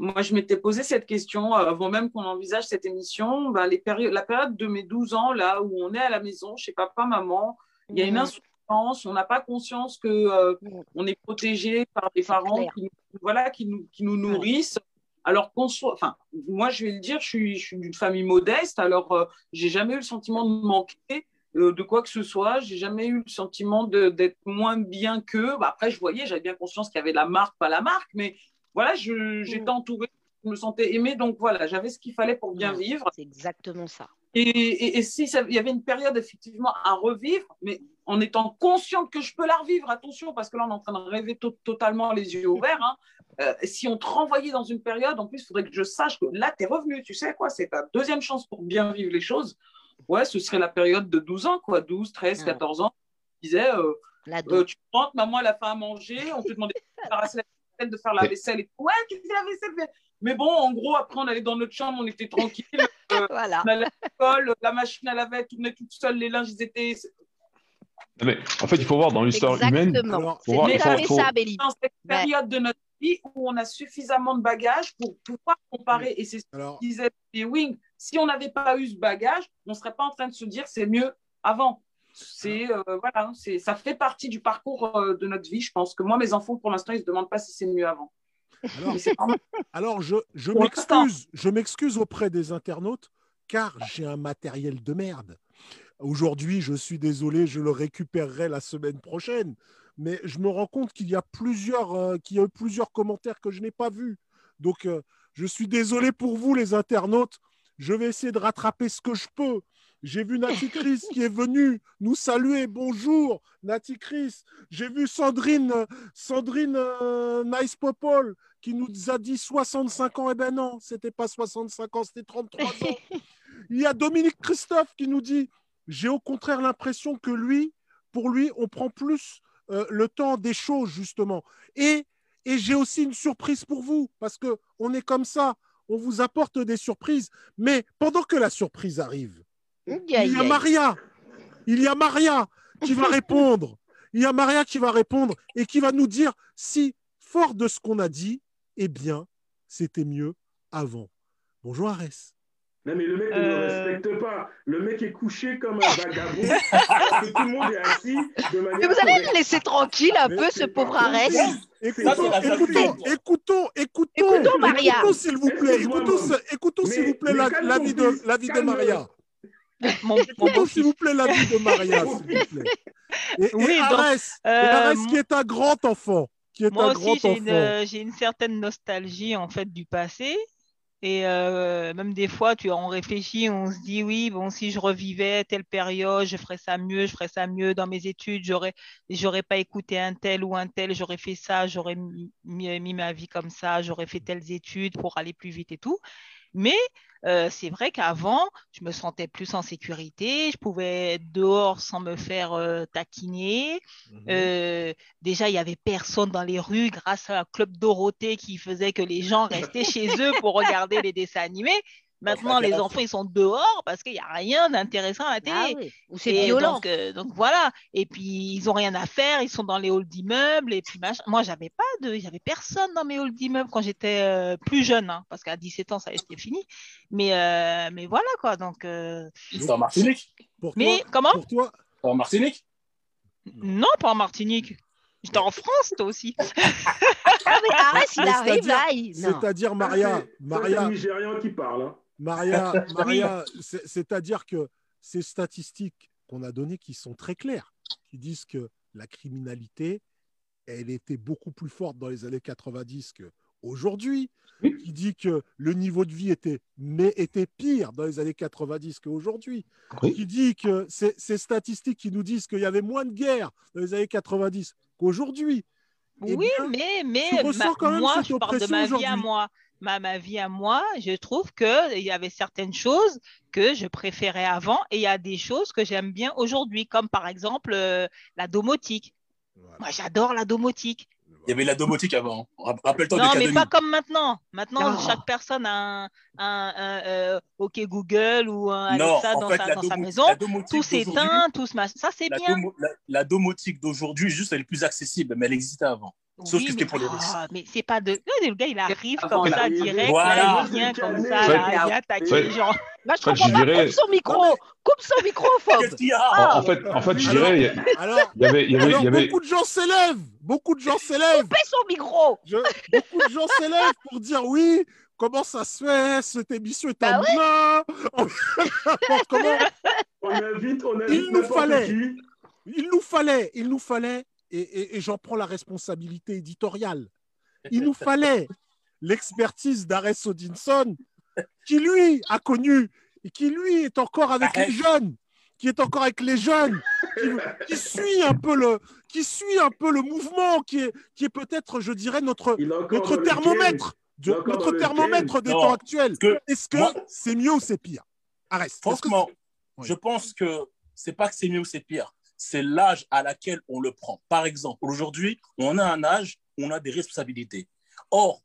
[SPEAKER 1] Moi, je m'étais posé cette question euh, avant même qu'on envisage cette émission. Ben, les périodes, la période de mes 12 ans, là où on est à la maison chez papa, maman, il y a une insouciance, on n'a pas conscience que euh, on est protégé par des parents qui, nous- voilà, qui, nous, qui nous nourrissent. Alors qu'on soit, enfin, moi je vais le dire, je suis, je suis d'une famille modeste, alors euh, j'ai jamais eu le sentiment de manquer euh, de quoi que ce soit, j'ai jamais eu le sentiment d'être moins bien qu'eux. Bah, après, je voyais, j'avais bien conscience qu'il y avait la marque, pas la marque, mais voilà, j'étais entourée, je me sentais aimée, donc voilà, j'avais ce qu'il fallait pour bien vivre.
[SPEAKER 3] c'est exactement ça.
[SPEAKER 1] Et, et- et si ça- il y avait une période effectivement à revivre, mais en étant consciente que je peux la revivre, attention, parce que là on est en train de rêver to- totalement les yeux ouverts. hein. Euh, si on te renvoyait dans une période, en plus, il faudrait que je sache que là, tu es revenu, tu sais quoi, c'est ta deuxième chance pour bien vivre les choses. Ouais, ce serait la période de 12 ans, quoi, 12, 13,
[SPEAKER 3] Ouais.
[SPEAKER 1] 14 ans. Je disais, euh, euh, tu rentres, maman, elle a fait à manger, on te demandait de la de faire la vaisselle et. Ouais, tu fais la vaisselle. mais- Mais bon, en gros, après, on allait dans notre chambre, on était tranquille.
[SPEAKER 3] Voilà.
[SPEAKER 1] On allait à l'école, la machine à laver tournait toute seule, les linges ils étaient.
[SPEAKER 2] Mais en fait, il faut voir dans l'histoire humaine.
[SPEAKER 3] Exactement. C'est
[SPEAKER 2] faut-
[SPEAKER 3] ça, Béli.
[SPEAKER 1] Dans cette
[SPEAKER 3] Ouais.
[SPEAKER 1] période de notre vie où on a suffisamment de bagages pour pouvoir comparer. Et c'est ce
[SPEAKER 5] alors,
[SPEAKER 1] que disait Wing. Si on n'avait pas eu ce bagage, on ne serait pas en train de se dire c'est mieux avant. C'est euh, voilà, c'est ça fait partie du parcours euh, de notre vie. Je pense que moi, mes enfants, pour l'instant, ils se demandent pas si c'est mieux avant.
[SPEAKER 5] alors, je, m'excuse, je m'excuse auprès des internautes car j'ai un matériel de merde. Aujourd'hui, je suis désolé, je le récupérerai la semaine prochaine. Mais je me rends compte qu'il y a plusieurs, euh, qu'il y a eu plusieurs commentaires que je n'ai pas vus. Donc, euh, je suis désolé pour vous, les internautes. Je vais essayer de rattraper ce que je peux. J'ai vu Nati Chris qui est venue nous saluer. Bonjour, Nati Chris. J'ai vu Sandrine, Sandrine euh, Nice Popol qui nous a dit 65 ans. Eh ben non, c'était pas 65 ans, c'était 33 ans. Il y a Dominique Christophe qui nous dit J'ai au contraire l'impression que lui, pour lui, on prend plus euh, le temps des choses, justement. Et, et j'ai aussi une surprise pour vous, parce que on est comme ça, on vous apporte des surprises. Mais pendant que la surprise arrive, il y a. Maria. Il y a Maria qui va répondre. Il y a Maria qui va répondre et qui va nous dire si, fort de ce qu'on a dit, eh bien, c'était mieux avant. Bonjour Arès.
[SPEAKER 4] Non, mais le mec ne
[SPEAKER 6] Euh.
[SPEAKER 4] me respecte pas. Le mec est couché comme un vagabond. tout le monde est assis de manière.
[SPEAKER 3] Mais vous allez le laisser tranquille un
[SPEAKER 5] Mais
[SPEAKER 3] peu, ce pauvre. Arès.
[SPEAKER 5] Écoutons, écoutons, écoutons, écoutons,
[SPEAKER 3] Écoutons Maria.
[SPEAKER 5] écoutons, s'il vous plaît, écoutons, s'il vous plaît,
[SPEAKER 4] mais
[SPEAKER 5] la- l'avis
[SPEAKER 4] ton
[SPEAKER 5] de, l'avis. Maria.
[SPEAKER 6] Mon, mon
[SPEAKER 5] s'il vous plaît, l'avis de Maria, s'il vous plaît. Et, et
[SPEAKER 6] Oui, donc,
[SPEAKER 5] Arès, et
[SPEAKER 6] euh,
[SPEAKER 5] Arès
[SPEAKER 6] moi-
[SPEAKER 5] qui est un grand enfant, qui est
[SPEAKER 6] Moi
[SPEAKER 5] un
[SPEAKER 6] aussi, j'ai
[SPEAKER 5] enfant.
[SPEAKER 6] une, euh, j'ai une certaine nostalgie en fait du passé. Et euh, même des fois, tu on réfléchit, on se dit oui, bon, si je revivais telle période, je ferais ça mieux, je ferais ça mieux dans mes études, j'aurais, j'aurais pas écouté un tel ou un tel, j'aurais fait ça, j'aurais mis ma vie comme ça, j'aurais fait telles études pour aller plus vite et tout. Mais euh, c'est vrai qu'avant, je me sentais plus en sécurité, je pouvais être dehors sans me faire euh, taquiner.
[SPEAKER 5] Mhm.
[SPEAKER 6] Euh, déjà, il y avait personne dans les rues grâce à un club Dorothée qui faisait que les gens restaient chez eux pour regarder les dessins animés. Maintenant, les enfants, ils sont dehors parce qu'il n'y a rien d'intéressant à la télé.
[SPEAKER 3] Ah oui, Ou c'est violent.
[SPEAKER 6] Donc, euh, donc voilà. Et puis ils ont rien à faire, ils sont dans les halls d'immeubles et puis machin. Moi, j'avais pas de, j'avais personne dans mes halls d'immeubles quand j'étais euh, plus jeune, hein, parce qu'à 17 ans, ça c'était fini. Mais euh, mais voilà quoi. Donc euh,
[SPEAKER 7] C'est en Martinique?
[SPEAKER 5] Pour
[SPEAKER 6] mais
[SPEAKER 5] toi,
[SPEAKER 6] comment?
[SPEAKER 5] pour toi,
[SPEAKER 7] C'est en Martinique?
[SPEAKER 6] Non, pas en Martinique. J'étais en France, toi aussi.
[SPEAKER 3] Ah, mais Arès, il arrive
[SPEAKER 5] c'est-à-dire-
[SPEAKER 3] là. il-
[SPEAKER 5] c'est-à-dire Maria,
[SPEAKER 4] c'est- c'est
[SPEAKER 5] Maria,
[SPEAKER 4] un Nigérian qui parle. hein.
[SPEAKER 5] Maria, Maria, c'est- c'est-à-dire que ces statistiques qu'on a données qui sont très claires, qui disent que la criminalité, elle était beaucoup plus forte dans les années 90 qu'aujourd'hui,
[SPEAKER 7] Oui.
[SPEAKER 5] qui dit que le niveau de vie était, mais était pire dans les années 90 qu'aujourd'hui,
[SPEAKER 2] Oui.
[SPEAKER 5] qui dit que ces, ces statistiques qui nous disent qu'il y avait moins de guerres dans les années 90 qu'aujourd'hui. Eh
[SPEAKER 6] Oui,
[SPEAKER 5] bien,
[SPEAKER 6] mais, mais
[SPEAKER 5] tu ressens
[SPEAKER 6] ma-
[SPEAKER 5] quand même
[SPEAKER 6] moi,
[SPEAKER 5] cette
[SPEAKER 6] je parle de ma vie à moi. Ma, ma vie à moi, je trouve qu'il y avait certaines choses que je préférais avant et il y a des choses que j'aime bien aujourd'hui, comme par exemple euh, la domotique.
[SPEAKER 5] Voilà.
[SPEAKER 6] Moi, j'adore la domotique.
[SPEAKER 7] Il y avait la domotique avant. Rapp- Rappelle-toi
[SPEAKER 6] Non,
[SPEAKER 7] des
[SPEAKER 6] mais pas comme maintenant. Maintenant, chaque personne a un, un- un, euh, OK Google ou un Alexa dans,
[SPEAKER 7] fait,
[SPEAKER 6] sa, dans maison. Tout s'éteint, tout se. Ça, c'est
[SPEAKER 7] La,
[SPEAKER 6] bien.
[SPEAKER 7] domo- la- la domotique d'aujourd'hui, juste, elle est plus accessible, mais elle existait avant. Sauf
[SPEAKER 6] Oui,
[SPEAKER 7] que c'était pour les
[SPEAKER 6] ah, mais c'est pas de. Le gars, il arrive comme
[SPEAKER 1] il
[SPEAKER 6] ça,
[SPEAKER 4] arrive.
[SPEAKER 6] direct,
[SPEAKER 7] Voilà.
[SPEAKER 6] là, il vient comme ça,
[SPEAKER 2] Ouais.
[SPEAKER 6] là, il vient attaquer
[SPEAKER 2] Ouais.
[SPEAKER 6] les gens.
[SPEAKER 3] Moi, je
[SPEAKER 2] Fred,
[SPEAKER 3] comprends
[SPEAKER 2] je
[SPEAKER 3] pas.
[SPEAKER 2] dirais-
[SPEAKER 3] Coupe son micro. Coupe son micro,
[SPEAKER 7] a
[SPEAKER 3] Ah.
[SPEAKER 2] En, en fait, en fait, je dirais, il
[SPEAKER 5] Alors,
[SPEAKER 2] il y avait, il y avait,
[SPEAKER 5] alors
[SPEAKER 2] il y avait-
[SPEAKER 5] beaucoup de gens s'élèvent, beaucoup de gens s'élèvent.
[SPEAKER 3] Coupez son micro.
[SPEAKER 5] Je- beaucoup de gens s'élèvent pour dire oui, comment ça se fait, cette émission est
[SPEAKER 3] Bah
[SPEAKER 5] un moulin. N'importe comment.
[SPEAKER 4] On invite, on
[SPEAKER 5] Il
[SPEAKER 4] invite
[SPEAKER 5] nous
[SPEAKER 4] n'importe
[SPEAKER 5] fallait.
[SPEAKER 4] qui.
[SPEAKER 5] Il nous fallait, il nous fallait, et, et- et j'en prends la responsabilité éditoriale, il nous fallait l'expertise d'Arès Odinson, qui lui a connu, et qui lui est encore avec les
[SPEAKER 7] Arrête.
[SPEAKER 5] jeunes, qui est encore avec les jeunes, qui, qui suit un peu le, qui suit un peu le mouvement, qui est, qui est peut-être, je dirais, notre, notre thermomètre, de- notre thermomètre des
[SPEAKER 7] Non,
[SPEAKER 5] temps actuels. Est-ce que c'est mieux ou c'est pire? Que
[SPEAKER 7] Franchement,
[SPEAKER 5] Oui.
[SPEAKER 7] je pense que c'est pas que c'est mieux ou c'est pire. C'est l'âge à laquelle on le prend. Par exemple, aujourd'hui, on a un âge où on a des responsabilités. Or,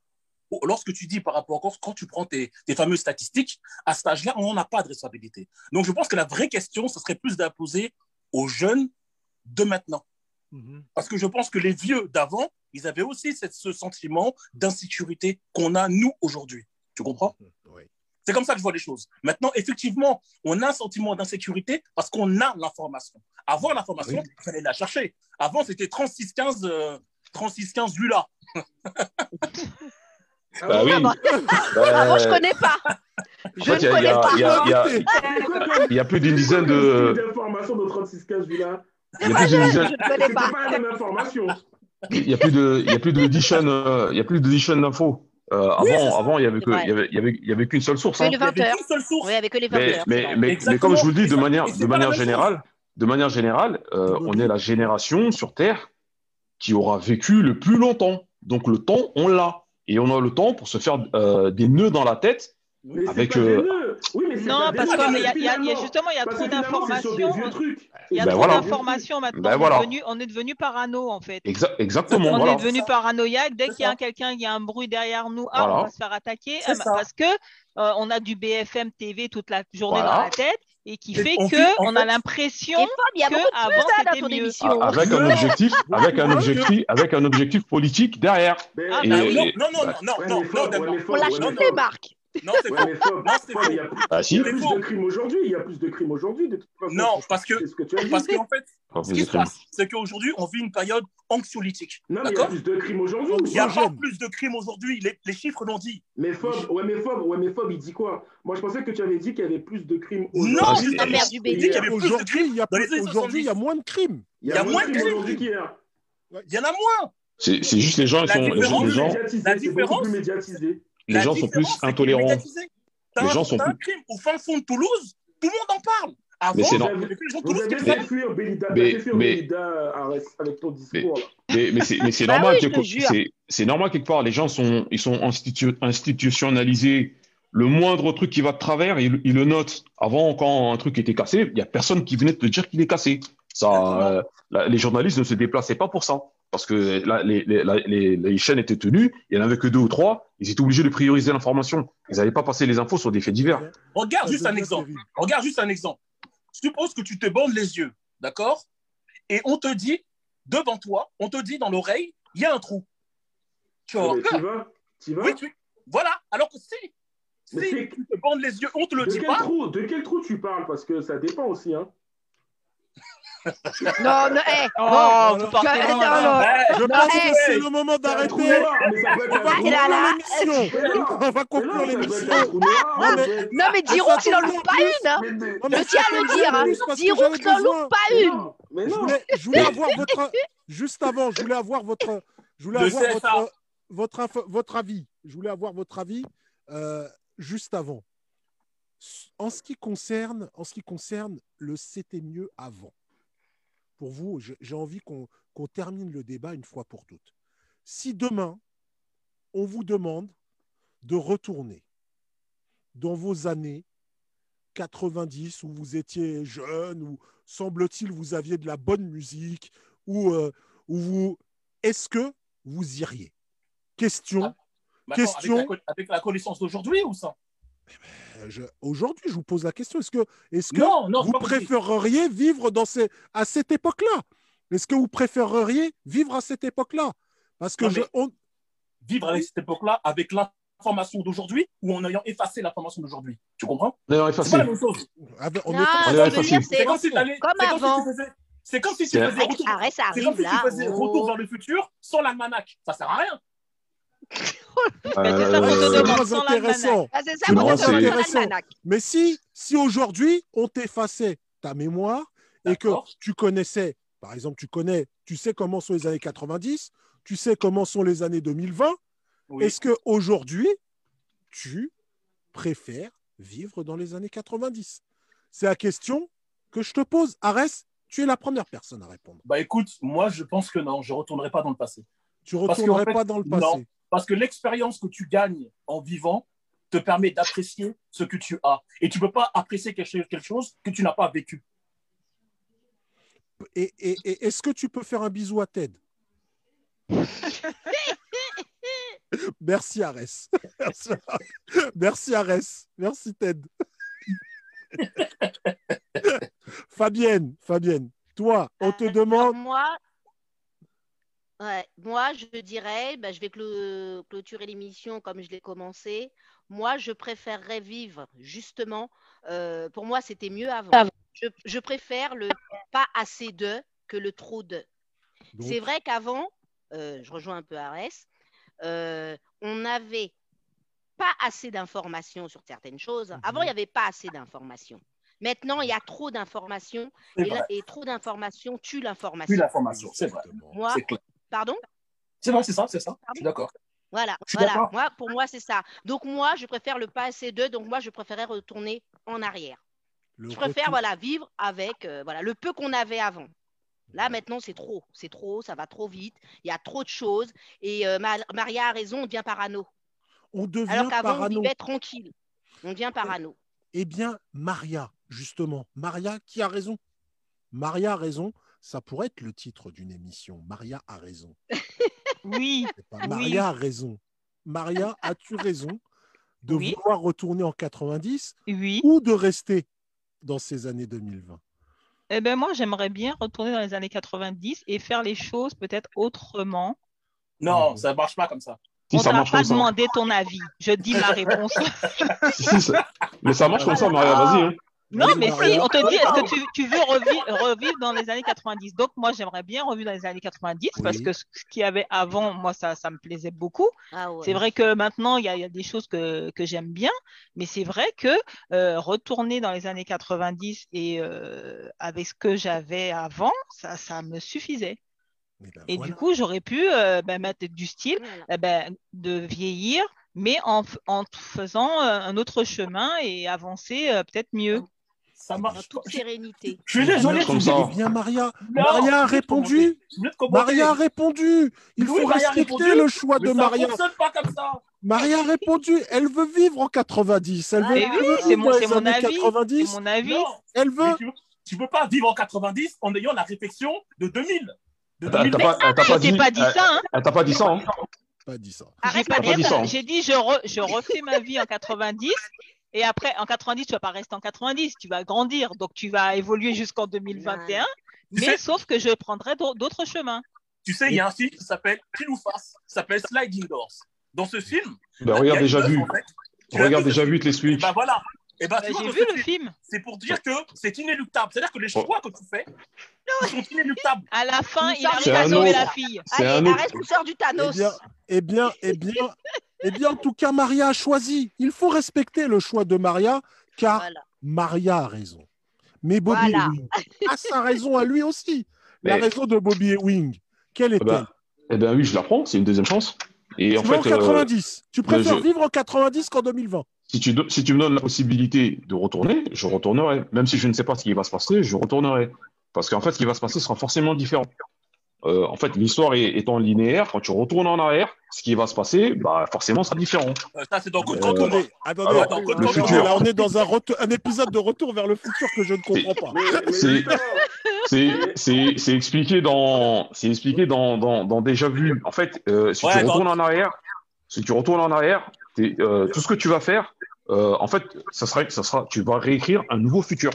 [SPEAKER 7] lorsque tu dis par rapport, quand, quand tu prends tes, tes fameuses statistiques, à cet âge-là, on n'a pas de responsabilité. Donc, je pense que la vraie question, ce serait plus d'imposer aux jeunes de maintenant.
[SPEAKER 5] Mhm.
[SPEAKER 7] Parce que je pense que les vieux d'avant, ils avaient aussi cette- ce sentiment d'insécurité qu'on a nous aujourd'hui. Tu comprends?
[SPEAKER 5] Oui.
[SPEAKER 7] C'est comme ça que je vois les choses. Maintenant, effectivement, on a un sentiment d'insécurité parce qu'on a l'information. Avoir l'information, il fallait la chercher. Avant, c'était 3615 euh, 3615 Lula.
[SPEAKER 4] Ah
[SPEAKER 2] Bah oui.
[SPEAKER 3] Ah.
[SPEAKER 2] Bah,
[SPEAKER 3] Avant, je connais pas. Je
[SPEAKER 2] en fait, il y
[SPEAKER 3] ne
[SPEAKER 2] a- il y
[SPEAKER 3] connais
[SPEAKER 2] a-
[SPEAKER 3] pas.
[SPEAKER 2] il y a- y y plus d'une dizaine de.
[SPEAKER 4] style d'information de 3615 là?
[SPEAKER 2] Il y a plus d'une dizaine.
[SPEAKER 3] ne connais
[SPEAKER 4] C'était
[SPEAKER 3] pas.
[SPEAKER 4] pas la même information.
[SPEAKER 2] Il y a plus de. Il y a plus d'edition. euh, d'infos. Euh,
[SPEAKER 7] Oui,
[SPEAKER 2] avant,
[SPEAKER 7] ça.
[SPEAKER 2] avant, il y avait que, y avait, il y avait, il y avait qu'une seule source.
[SPEAKER 3] Que
[SPEAKER 2] hein.
[SPEAKER 3] les
[SPEAKER 7] Il y avait
[SPEAKER 3] 20 heures.
[SPEAKER 7] qu'une seule source.
[SPEAKER 3] Oui, avec les 20
[SPEAKER 2] Mais,
[SPEAKER 3] heures.
[SPEAKER 2] mais, mais, mais comme je vous le dis, de manière, de manière générale, de manière générale, euh, on est la génération sur Terre qui aura vécu le plus longtemps. Donc le temps, on l'a. Et on a le temps pour se faire euh, des nœuds dans la tête.
[SPEAKER 4] Mais c'est
[SPEAKER 2] Avec, euh,
[SPEAKER 4] Oui, mais c'est
[SPEAKER 6] Non, parce qu'il y, a- y justement, il y a trop d'informations. Il y a
[SPEAKER 2] Ben
[SPEAKER 6] trop
[SPEAKER 2] voilà.
[SPEAKER 6] d'informations maintenant.
[SPEAKER 2] Ben
[SPEAKER 6] on,
[SPEAKER 2] voilà.
[SPEAKER 6] est devenu, on est devenu parano, en fait.
[SPEAKER 2] Exa- exactement.
[SPEAKER 6] On
[SPEAKER 2] voilà.
[SPEAKER 6] est devenu paranoïaque. Dès qu'il y a quelqu'un, il y a un bruit derrière nous, ah,
[SPEAKER 2] Voilà.
[SPEAKER 6] on va se faire attaquer. Ah. Parce que euh, on a du BFM TV toute la journée
[SPEAKER 2] Voilà.
[SPEAKER 6] dans la tête et qui fait
[SPEAKER 7] on
[SPEAKER 6] que
[SPEAKER 7] vit, en
[SPEAKER 6] on a l'impression
[SPEAKER 3] Et Fab, il y a
[SPEAKER 6] que
[SPEAKER 3] beaucoup de
[SPEAKER 6] avant
[SPEAKER 3] plus ça dans
[SPEAKER 6] c'était mieux.
[SPEAKER 3] émission.
[SPEAKER 2] Ah, Avec un objectif, avec un objectif, avec un objectif politique derrière.
[SPEAKER 4] Ben,
[SPEAKER 6] Ah,
[SPEAKER 2] Et-
[SPEAKER 6] bah
[SPEAKER 7] Non, non, non, non, non, non, non, non, non.
[SPEAKER 3] Marc.
[SPEAKER 7] Non, c'est
[SPEAKER 4] Ouais,
[SPEAKER 7] faux. Non, c'est
[SPEAKER 4] Fab,
[SPEAKER 7] faux.
[SPEAKER 4] il y a plus-
[SPEAKER 2] Ah
[SPEAKER 4] il
[SPEAKER 2] si.
[SPEAKER 4] y a plus de crimes aujourd'hui. Il y a plus de crimes aujourd'hui, de toute façon.
[SPEAKER 7] Non, parce que,
[SPEAKER 4] C'est ce que tu as dit.
[SPEAKER 7] parce qu'en fait,
[SPEAKER 2] Enfin,
[SPEAKER 7] ce qui se passe, c'est qu'aujourd'hui, on vit une période anxiolytique.
[SPEAKER 4] Non, mais il y a plus de crimes aujourd'hui.
[SPEAKER 7] Il n'y a pas plus de crimes aujourd'hui. Les, les chiffres l'ont dit.
[SPEAKER 4] Mais Fob, ouais, mais Fob, ouais, mais Fob, il dit quoi? Moi, je pensais que tu avais dit qu'il y avait plus de crimes
[SPEAKER 7] Non,
[SPEAKER 4] aujourd'hui.
[SPEAKER 7] c'est
[SPEAKER 3] La mère du
[SPEAKER 7] Il dit qu'il y avait plus de
[SPEAKER 5] Aujourd'hui,
[SPEAKER 7] crimes
[SPEAKER 5] il y a
[SPEAKER 7] dans les
[SPEAKER 5] plus-
[SPEAKER 7] années
[SPEAKER 5] aujourd'hui, il y a
[SPEAKER 7] 70.
[SPEAKER 5] moins de crimes.
[SPEAKER 4] Il y a moins de crimes aujourd'hui qu'hier.
[SPEAKER 7] Il y en a moins.
[SPEAKER 2] C'est juste les gens, ils
[SPEAKER 7] La
[SPEAKER 2] sont,
[SPEAKER 7] la différence-.
[SPEAKER 2] Les gens sont plus intolérants. Les gens sont plus-
[SPEAKER 7] crime au fin fond de Toulouse, tout le monde en parle. Avant,
[SPEAKER 2] Mais c'est
[SPEAKER 4] Belida,
[SPEAKER 2] Mais- c'est mais c'est
[SPEAKER 3] Bah
[SPEAKER 2] normal, c'est normal quelque part. Les gens sont, ils sont institu- institutionnalisés. Le moindre truc qui va de travers, ils, ils le notent. Avant, quand un truc était cassé, il y a personne qui venait te dire qu'il est cassé. Ça, euh, la- les journalistes ne se déplaçaient pas pour ça. Parce que là, les, les, la- les- les chaînes étaient tenues, il n'y en avait que deux ou trois, ils étaient obligés de prioriser l'information. Ils n'avaient pas passé les infos sur des faits divers.
[SPEAKER 7] Regarde juste un exemple. Regarde juste un exemple. Suppose que tu te bandes les yeux, d'accord? Et on te dit, devant toi, on te dit dans l'oreille, il y a un trou. Tu vas.
[SPEAKER 4] Tu vas
[SPEAKER 7] Oui, tu... Voilà. Alors que si, si tu te bandes les yeux, on te le
[SPEAKER 4] de
[SPEAKER 7] dit
[SPEAKER 4] quel,
[SPEAKER 7] pas.
[SPEAKER 4] trou, de quel trou tu parles? Parce que ça dépend aussi. Hein.
[SPEAKER 3] Non, non, eh,
[SPEAKER 6] Oh,
[SPEAKER 3] bon,
[SPEAKER 6] vous
[SPEAKER 3] je-
[SPEAKER 6] partez
[SPEAKER 3] non,
[SPEAKER 6] loin, là.
[SPEAKER 3] non.
[SPEAKER 5] Je
[SPEAKER 3] Non,
[SPEAKER 5] pense
[SPEAKER 3] eh,
[SPEAKER 5] que c'est le moment
[SPEAKER 4] un
[SPEAKER 5] d'arrêter.
[SPEAKER 4] être
[SPEAKER 5] On va conclure l'émission.
[SPEAKER 4] Non,
[SPEAKER 5] On va
[SPEAKER 4] mais non,
[SPEAKER 5] conclure l'émission. Non, mais-
[SPEAKER 3] Non, Giroud, il en loupe pas une. Hein.
[SPEAKER 5] Non,
[SPEAKER 3] Je tiens à le dire. Hein. Giroud, il en
[SPEAKER 5] besoin.
[SPEAKER 3] loupe pas une.
[SPEAKER 4] non, Mais
[SPEAKER 5] Je
[SPEAKER 4] non.
[SPEAKER 5] voulais, je voulais avoir votre. Juste avant, je voulais avoir votre. Je voulais avoir votre, votre, info- votre avis. Je voulais avoir votre avis euh, juste avant. En ce qui concerne, en ce qui concerne le c'était mieux avant. Pour vous, j'ai envie qu'on termine le débat une fois pour toutes. Si demain, on vous demande de retourner dans vos années 90 où vous étiez jeune, où semble-t-il vous aviez de la bonne musique, où, euh, où vous... Est-ce que vous iriez? Question.
[SPEAKER 7] Ah,
[SPEAKER 5] Question.
[SPEAKER 7] Avec la, avec la connaissance d'aujourd'hui ou ça?
[SPEAKER 5] Je- Aujourd'hui, je vous pose la question. Est-ce que, est que
[SPEAKER 7] Non, non,
[SPEAKER 5] vous
[SPEAKER 7] c'est
[SPEAKER 5] préféreriez vivre dans ces, à cette époque-là? Est-ce que vous préféreriez vivre à cette époque-là? Parce que
[SPEAKER 7] Non,
[SPEAKER 5] je, on-
[SPEAKER 7] vivre avec cette époque-là avec l'information d'aujourd'hui ou en ayant effacé l'information d'aujourd'hui? Tu comprends?
[SPEAKER 2] D'ailleurs,
[SPEAKER 7] C'est
[SPEAKER 2] effacé.
[SPEAKER 7] pas la même chose.
[SPEAKER 5] on
[SPEAKER 3] Non,
[SPEAKER 5] est-
[SPEAKER 2] On
[SPEAKER 3] c'est
[SPEAKER 7] C'est comme si c'est comme si
[SPEAKER 3] avant.
[SPEAKER 7] tu faisais- C'est comme si tu
[SPEAKER 2] C'est-
[SPEAKER 7] faisais
[SPEAKER 3] Arrête,
[SPEAKER 7] retour.
[SPEAKER 3] arrête, ça
[SPEAKER 7] C'est comme
[SPEAKER 3] arrive
[SPEAKER 7] si tu
[SPEAKER 3] là.
[SPEAKER 7] faisais
[SPEAKER 3] Oh.
[SPEAKER 7] retour vers le futur sans l'almanach. Ça sert à rien.
[SPEAKER 6] C'est ça
[SPEAKER 2] Euh,
[SPEAKER 5] intéressant.
[SPEAKER 3] Ah, ça,
[SPEAKER 5] intéressant. Mais si, si aujourd'hui, on t'effaçait ta mémoire et que tu connaissais, par exemple, tu connais, tu sais comment sont les années 90, tu sais comment sont les années 2020,
[SPEAKER 7] Oui.
[SPEAKER 5] est-ce qu'aujourd'hui, tu préfères vivre dans les années 90 C'est la question que je te pose. Arès, tu es la première personne à répondre.
[SPEAKER 7] Bah écoute, moi je pense que non, je ne retournerai pas dans le passé.
[SPEAKER 5] Tu retournerais
[SPEAKER 7] fait,
[SPEAKER 5] pas dans le passé.
[SPEAKER 7] non. Parce que l'expérience que tu gagnes en vivant te permet d'apprécier ce que tu as. Et tu ne peux pas apprécier quelque chose- que tu n'as pas vécu.
[SPEAKER 5] Et, et- et est-ce que tu peux faire un bisou à Ted? Merci Arès. Merci, Merci Arès. Merci Ted. Fabienne, Fabienne, Toi, on te
[SPEAKER 3] Alors,
[SPEAKER 5] demande.
[SPEAKER 3] moi, ouais, moi, je dirais, bah, je vais clôturer l'émission comme je l'ai commencé. Moi, je préférerais vivre justement. euh, pour moi, c'était mieux avant. Je, je préfère le pas assez de que le trop de. C'est vrai qu'avant, euh, je rejoins un peu Arès, euh, on n'avait pas assez d'informations sur certaines choses. Avant, il n'y avait pas assez d'informations. Maintenant, il y a trop d'informations et, trop d'informations tue l'information.
[SPEAKER 7] l'information, c'est vrai.
[SPEAKER 3] Moi,
[SPEAKER 7] C'est clair.
[SPEAKER 3] Pardon?
[SPEAKER 7] C'est vrai, c'est ça, c'est ça. Je suis d'accord.
[SPEAKER 3] Voilà,
[SPEAKER 7] Je suis
[SPEAKER 3] voilà.
[SPEAKER 7] d'accord.
[SPEAKER 3] Moi, pour moi, c'est ça. Donc, moi, je préfère le pas assez de, donc moi, je préférais retourner en arrière.
[SPEAKER 5] le
[SPEAKER 3] Je préfère
[SPEAKER 5] retour-
[SPEAKER 3] voilà, vivre avec euh, voilà, le peu qu'on avait avant. Là, maintenant, c'est trop. C'est trop, ça va trop vite. Il y a trop de choses. Et euh, Ma- Maria a raison, on devient parano.
[SPEAKER 5] On devient
[SPEAKER 3] Alors qu'avant, on
[SPEAKER 5] parano.
[SPEAKER 3] vivait tranquille. On devient parano.
[SPEAKER 5] Eh bien, Maria, justement. Maria qui a raison. Maria a raison. Ça pourrait être le titre d'une émission. Maria a raison.
[SPEAKER 6] Oui.
[SPEAKER 5] Maria a raison. Maria, as-tu raison de
[SPEAKER 6] Oui.
[SPEAKER 5] vouloir retourner en 90
[SPEAKER 6] oui.
[SPEAKER 5] ou de rester dans ces années 2020
[SPEAKER 6] Eh ben moi, j'aimerais bien retourner dans les années 90 et faire les choses peut-être autrement.
[SPEAKER 7] Non, ça ne marche pas comme ça.
[SPEAKER 2] Si
[SPEAKER 6] On
[SPEAKER 2] ça
[SPEAKER 6] t'a
[SPEAKER 2] marche
[SPEAKER 6] pas demandé ton avis. Je dis ma réponse.
[SPEAKER 2] Si, si, ça- Mais ça marche comme ça, Maria, vas-y. hein.
[SPEAKER 6] Non, mais si, on te dit, est-ce que tu, tu veux revi- revivre dans les années 90 Donc, moi, j'aimerais bien revivre dans les années 90 parce que ce qu'il y avait avant, moi, ça, ça me plaisait beaucoup.
[SPEAKER 3] Ah ouais.
[SPEAKER 6] C'est vrai que maintenant, il y a, il y a des choses que, que j'aime bien, mais c'est vrai que euh, retourner dans les années 90 et euh, avec ce que j'avais avant, ça, ça me suffisait.
[SPEAKER 5] Ben,
[SPEAKER 6] Et
[SPEAKER 5] voilà.
[SPEAKER 6] du coup, j'aurais pu euh, ben, mettre du style,
[SPEAKER 3] Voilà.
[SPEAKER 6] eh ben, de vieillir, mais en, f- en faisant euh, un autre chemin et avancer euh, peut-être mieux.
[SPEAKER 7] Ça
[SPEAKER 3] Dans
[SPEAKER 7] marche pas.
[SPEAKER 3] toute sérénité.
[SPEAKER 7] Je suis désolé, dis-
[SPEAKER 5] Eh bien, Maria,
[SPEAKER 7] Non,
[SPEAKER 5] Maria a
[SPEAKER 7] je
[SPEAKER 5] répondu.
[SPEAKER 7] Je.
[SPEAKER 5] Maria a répondu. Il
[SPEAKER 7] Oui,
[SPEAKER 5] faut
[SPEAKER 7] Maria
[SPEAKER 5] respecter le choix
[SPEAKER 7] Mais
[SPEAKER 5] de
[SPEAKER 7] ça
[SPEAKER 5] Maria.
[SPEAKER 7] pas comme ça.
[SPEAKER 5] Maria a répondu. Elle veut vivre en 90. Elle veut.
[SPEAKER 6] Et
[SPEAKER 5] elle
[SPEAKER 6] oui,
[SPEAKER 5] veut
[SPEAKER 6] c'est
[SPEAKER 5] vivre
[SPEAKER 6] mon,
[SPEAKER 5] dans
[SPEAKER 6] mon
[SPEAKER 5] années
[SPEAKER 6] avis.
[SPEAKER 5] 90.
[SPEAKER 6] C'est mon avis.
[SPEAKER 7] Non,
[SPEAKER 5] Elle veut.
[SPEAKER 7] tu, tu peux pas vivre en 90 en ayant la réflexion de 2000. De
[SPEAKER 2] T'as
[SPEAKER 7] 2000.
[SPEAKER 2] t'as pas, elle t'a
[SPEAKER 6] Je
[SPEAKER 2] pas
[SPEAKER 6] t'ai
[SPEAKER 2] dit,
[SPEAKER 6] pas dit ça, hein.
[SPEAKER 2] elle t'a pas dit ça. hein.
[SPEAKER 5] Pas dit ça.
[SPEAKER 6] J'ai
[SPEAKER 3] Arrête
[SPEAKER 6] pas
[SPEAKER 2] t'as
[SPEAKER 6] dit
[SPEAKER 2] pas dit
[SPEAKER 6] ça.
[SPEAKER 2] ça, hein.
[SPEAKER 6] J'ai dit je, re- je refais ma vie en 90 et après en 90 tu vas pas rester en 90, tu vas grandir donc tu vas évoluer jusqu'en 2021.
[SPEAKER 7] Tu
[SPEAKER 6] Mais
[SPEAKER 7] sais-
[SPEAKER 6] sauf que je prendrai d'au- d'autres chemins.
[SPEAKER 7] Tu sais, il y a un film qui s'appelle Pile ou Face, qui s'appelle Sliding Doors. Dans ce film,
[SPEAKER 2] Ben, regarde
[SPEAKER 7] a
[SPEAKER 2] déjà vu.
[SPEAKER 7] en fait.
[SPEAKER 2] Regarde
[SPEAKER 7] vu,
[SPEAKER 2] déjà vu, te l'explique.
[SPEAKER 7] Et ben voilà. Et ben,
[SPEAKER 6] Bah, J'ai vu le
[SPEAKER 7] film. C'est pour dire que c'est inéluctable. C'est-à-dire que les choix que tu fais ils sont inéluctables.
[SPEAKER 6] À la fin,
[SPEAKER 3] Il
[SPEAKER 6] arrive à sauver la fille.
[SPEAKER 2] C'est
[SPEAKER 3] Allez,
[SPEAKER 2] un autre.
[SPEAKER 3] arrête, tu sors du
[SPEAKER 5] Eh
[SPEAKER 3] Thanos.
[SPEAKER 5] bien, eh bien, eh bien, eh bien, en tout cas, Maria a choisi. Il faut respecter le choix de Maria, car
[SPEAKER 3] Voilà.
[SPEAKER 5] Maria a raison. Mais Bobby
[SPEAKER 3] Voilà.
[SPEAKER 5] Ewing a sa raison à lui aussi. La
[SPEAKER 2] Mais-
[SPEAKER 5] raison de Bobby Ewing, quelle
[SPEAKER 2] Eh
[SPEAKER 5] est-elle?
[SPEAKER 2] ben, eh ben oui, je la prends, c'est une deuxième chance. Et
[SPEAKER 5] Tu
[SPEAKER 2] en
[SPEAKER 5] en
[SPEAKER 2] fait, euh,
[SPEAKER 5] 90. tu préfères
[SPEAKER 2] je-
[SPEAKER 5] vivre en 90 qu'en 2020.
[SPEAKER 2] si, tu, do- si tu me donnes la possibilité de retourner, je retournerai. Même si je ne sais pas ce qui va se passer, je retournerai. Parce qu'en fait, ce qui va se passer sera forcément différent. Euh, en fait, l'histoire est- étant linéaire, quand tu retournes en arrière, ce qui va se passer, bah, forcément, sera différent.
[SPEAKER 7] Euh, Ça, c'est dans Code
[SPEAKER 2] Euh,
[SPEAKER 7] Quantum.
[SPEAKER 5] Attendez, attendez,
[SPEAKER 2] alors,
[SPEAKER 5] attendez.
[SPEAKER 7] le
[SPEAKER 5] Non,
[SPEAKER 2] futur.
[SPEAKER 5] Là, on est dans un, retour- un épisode de retour vers le futur que je ne comprends pas.
[SPEAKER 2] C'est- expliqué dans, c'est expliqué dans, dans, dans Déjà Vu. En fait, euh, si
[SPEAKER 7] Ouais,
[SPEAKER 2] tu retournes en arrière, si tu retournes en arrière, euh, tout ce que tu vas faire, euh, en fait, ça sera, ça sera, tu vas réécrire un nouveau futur.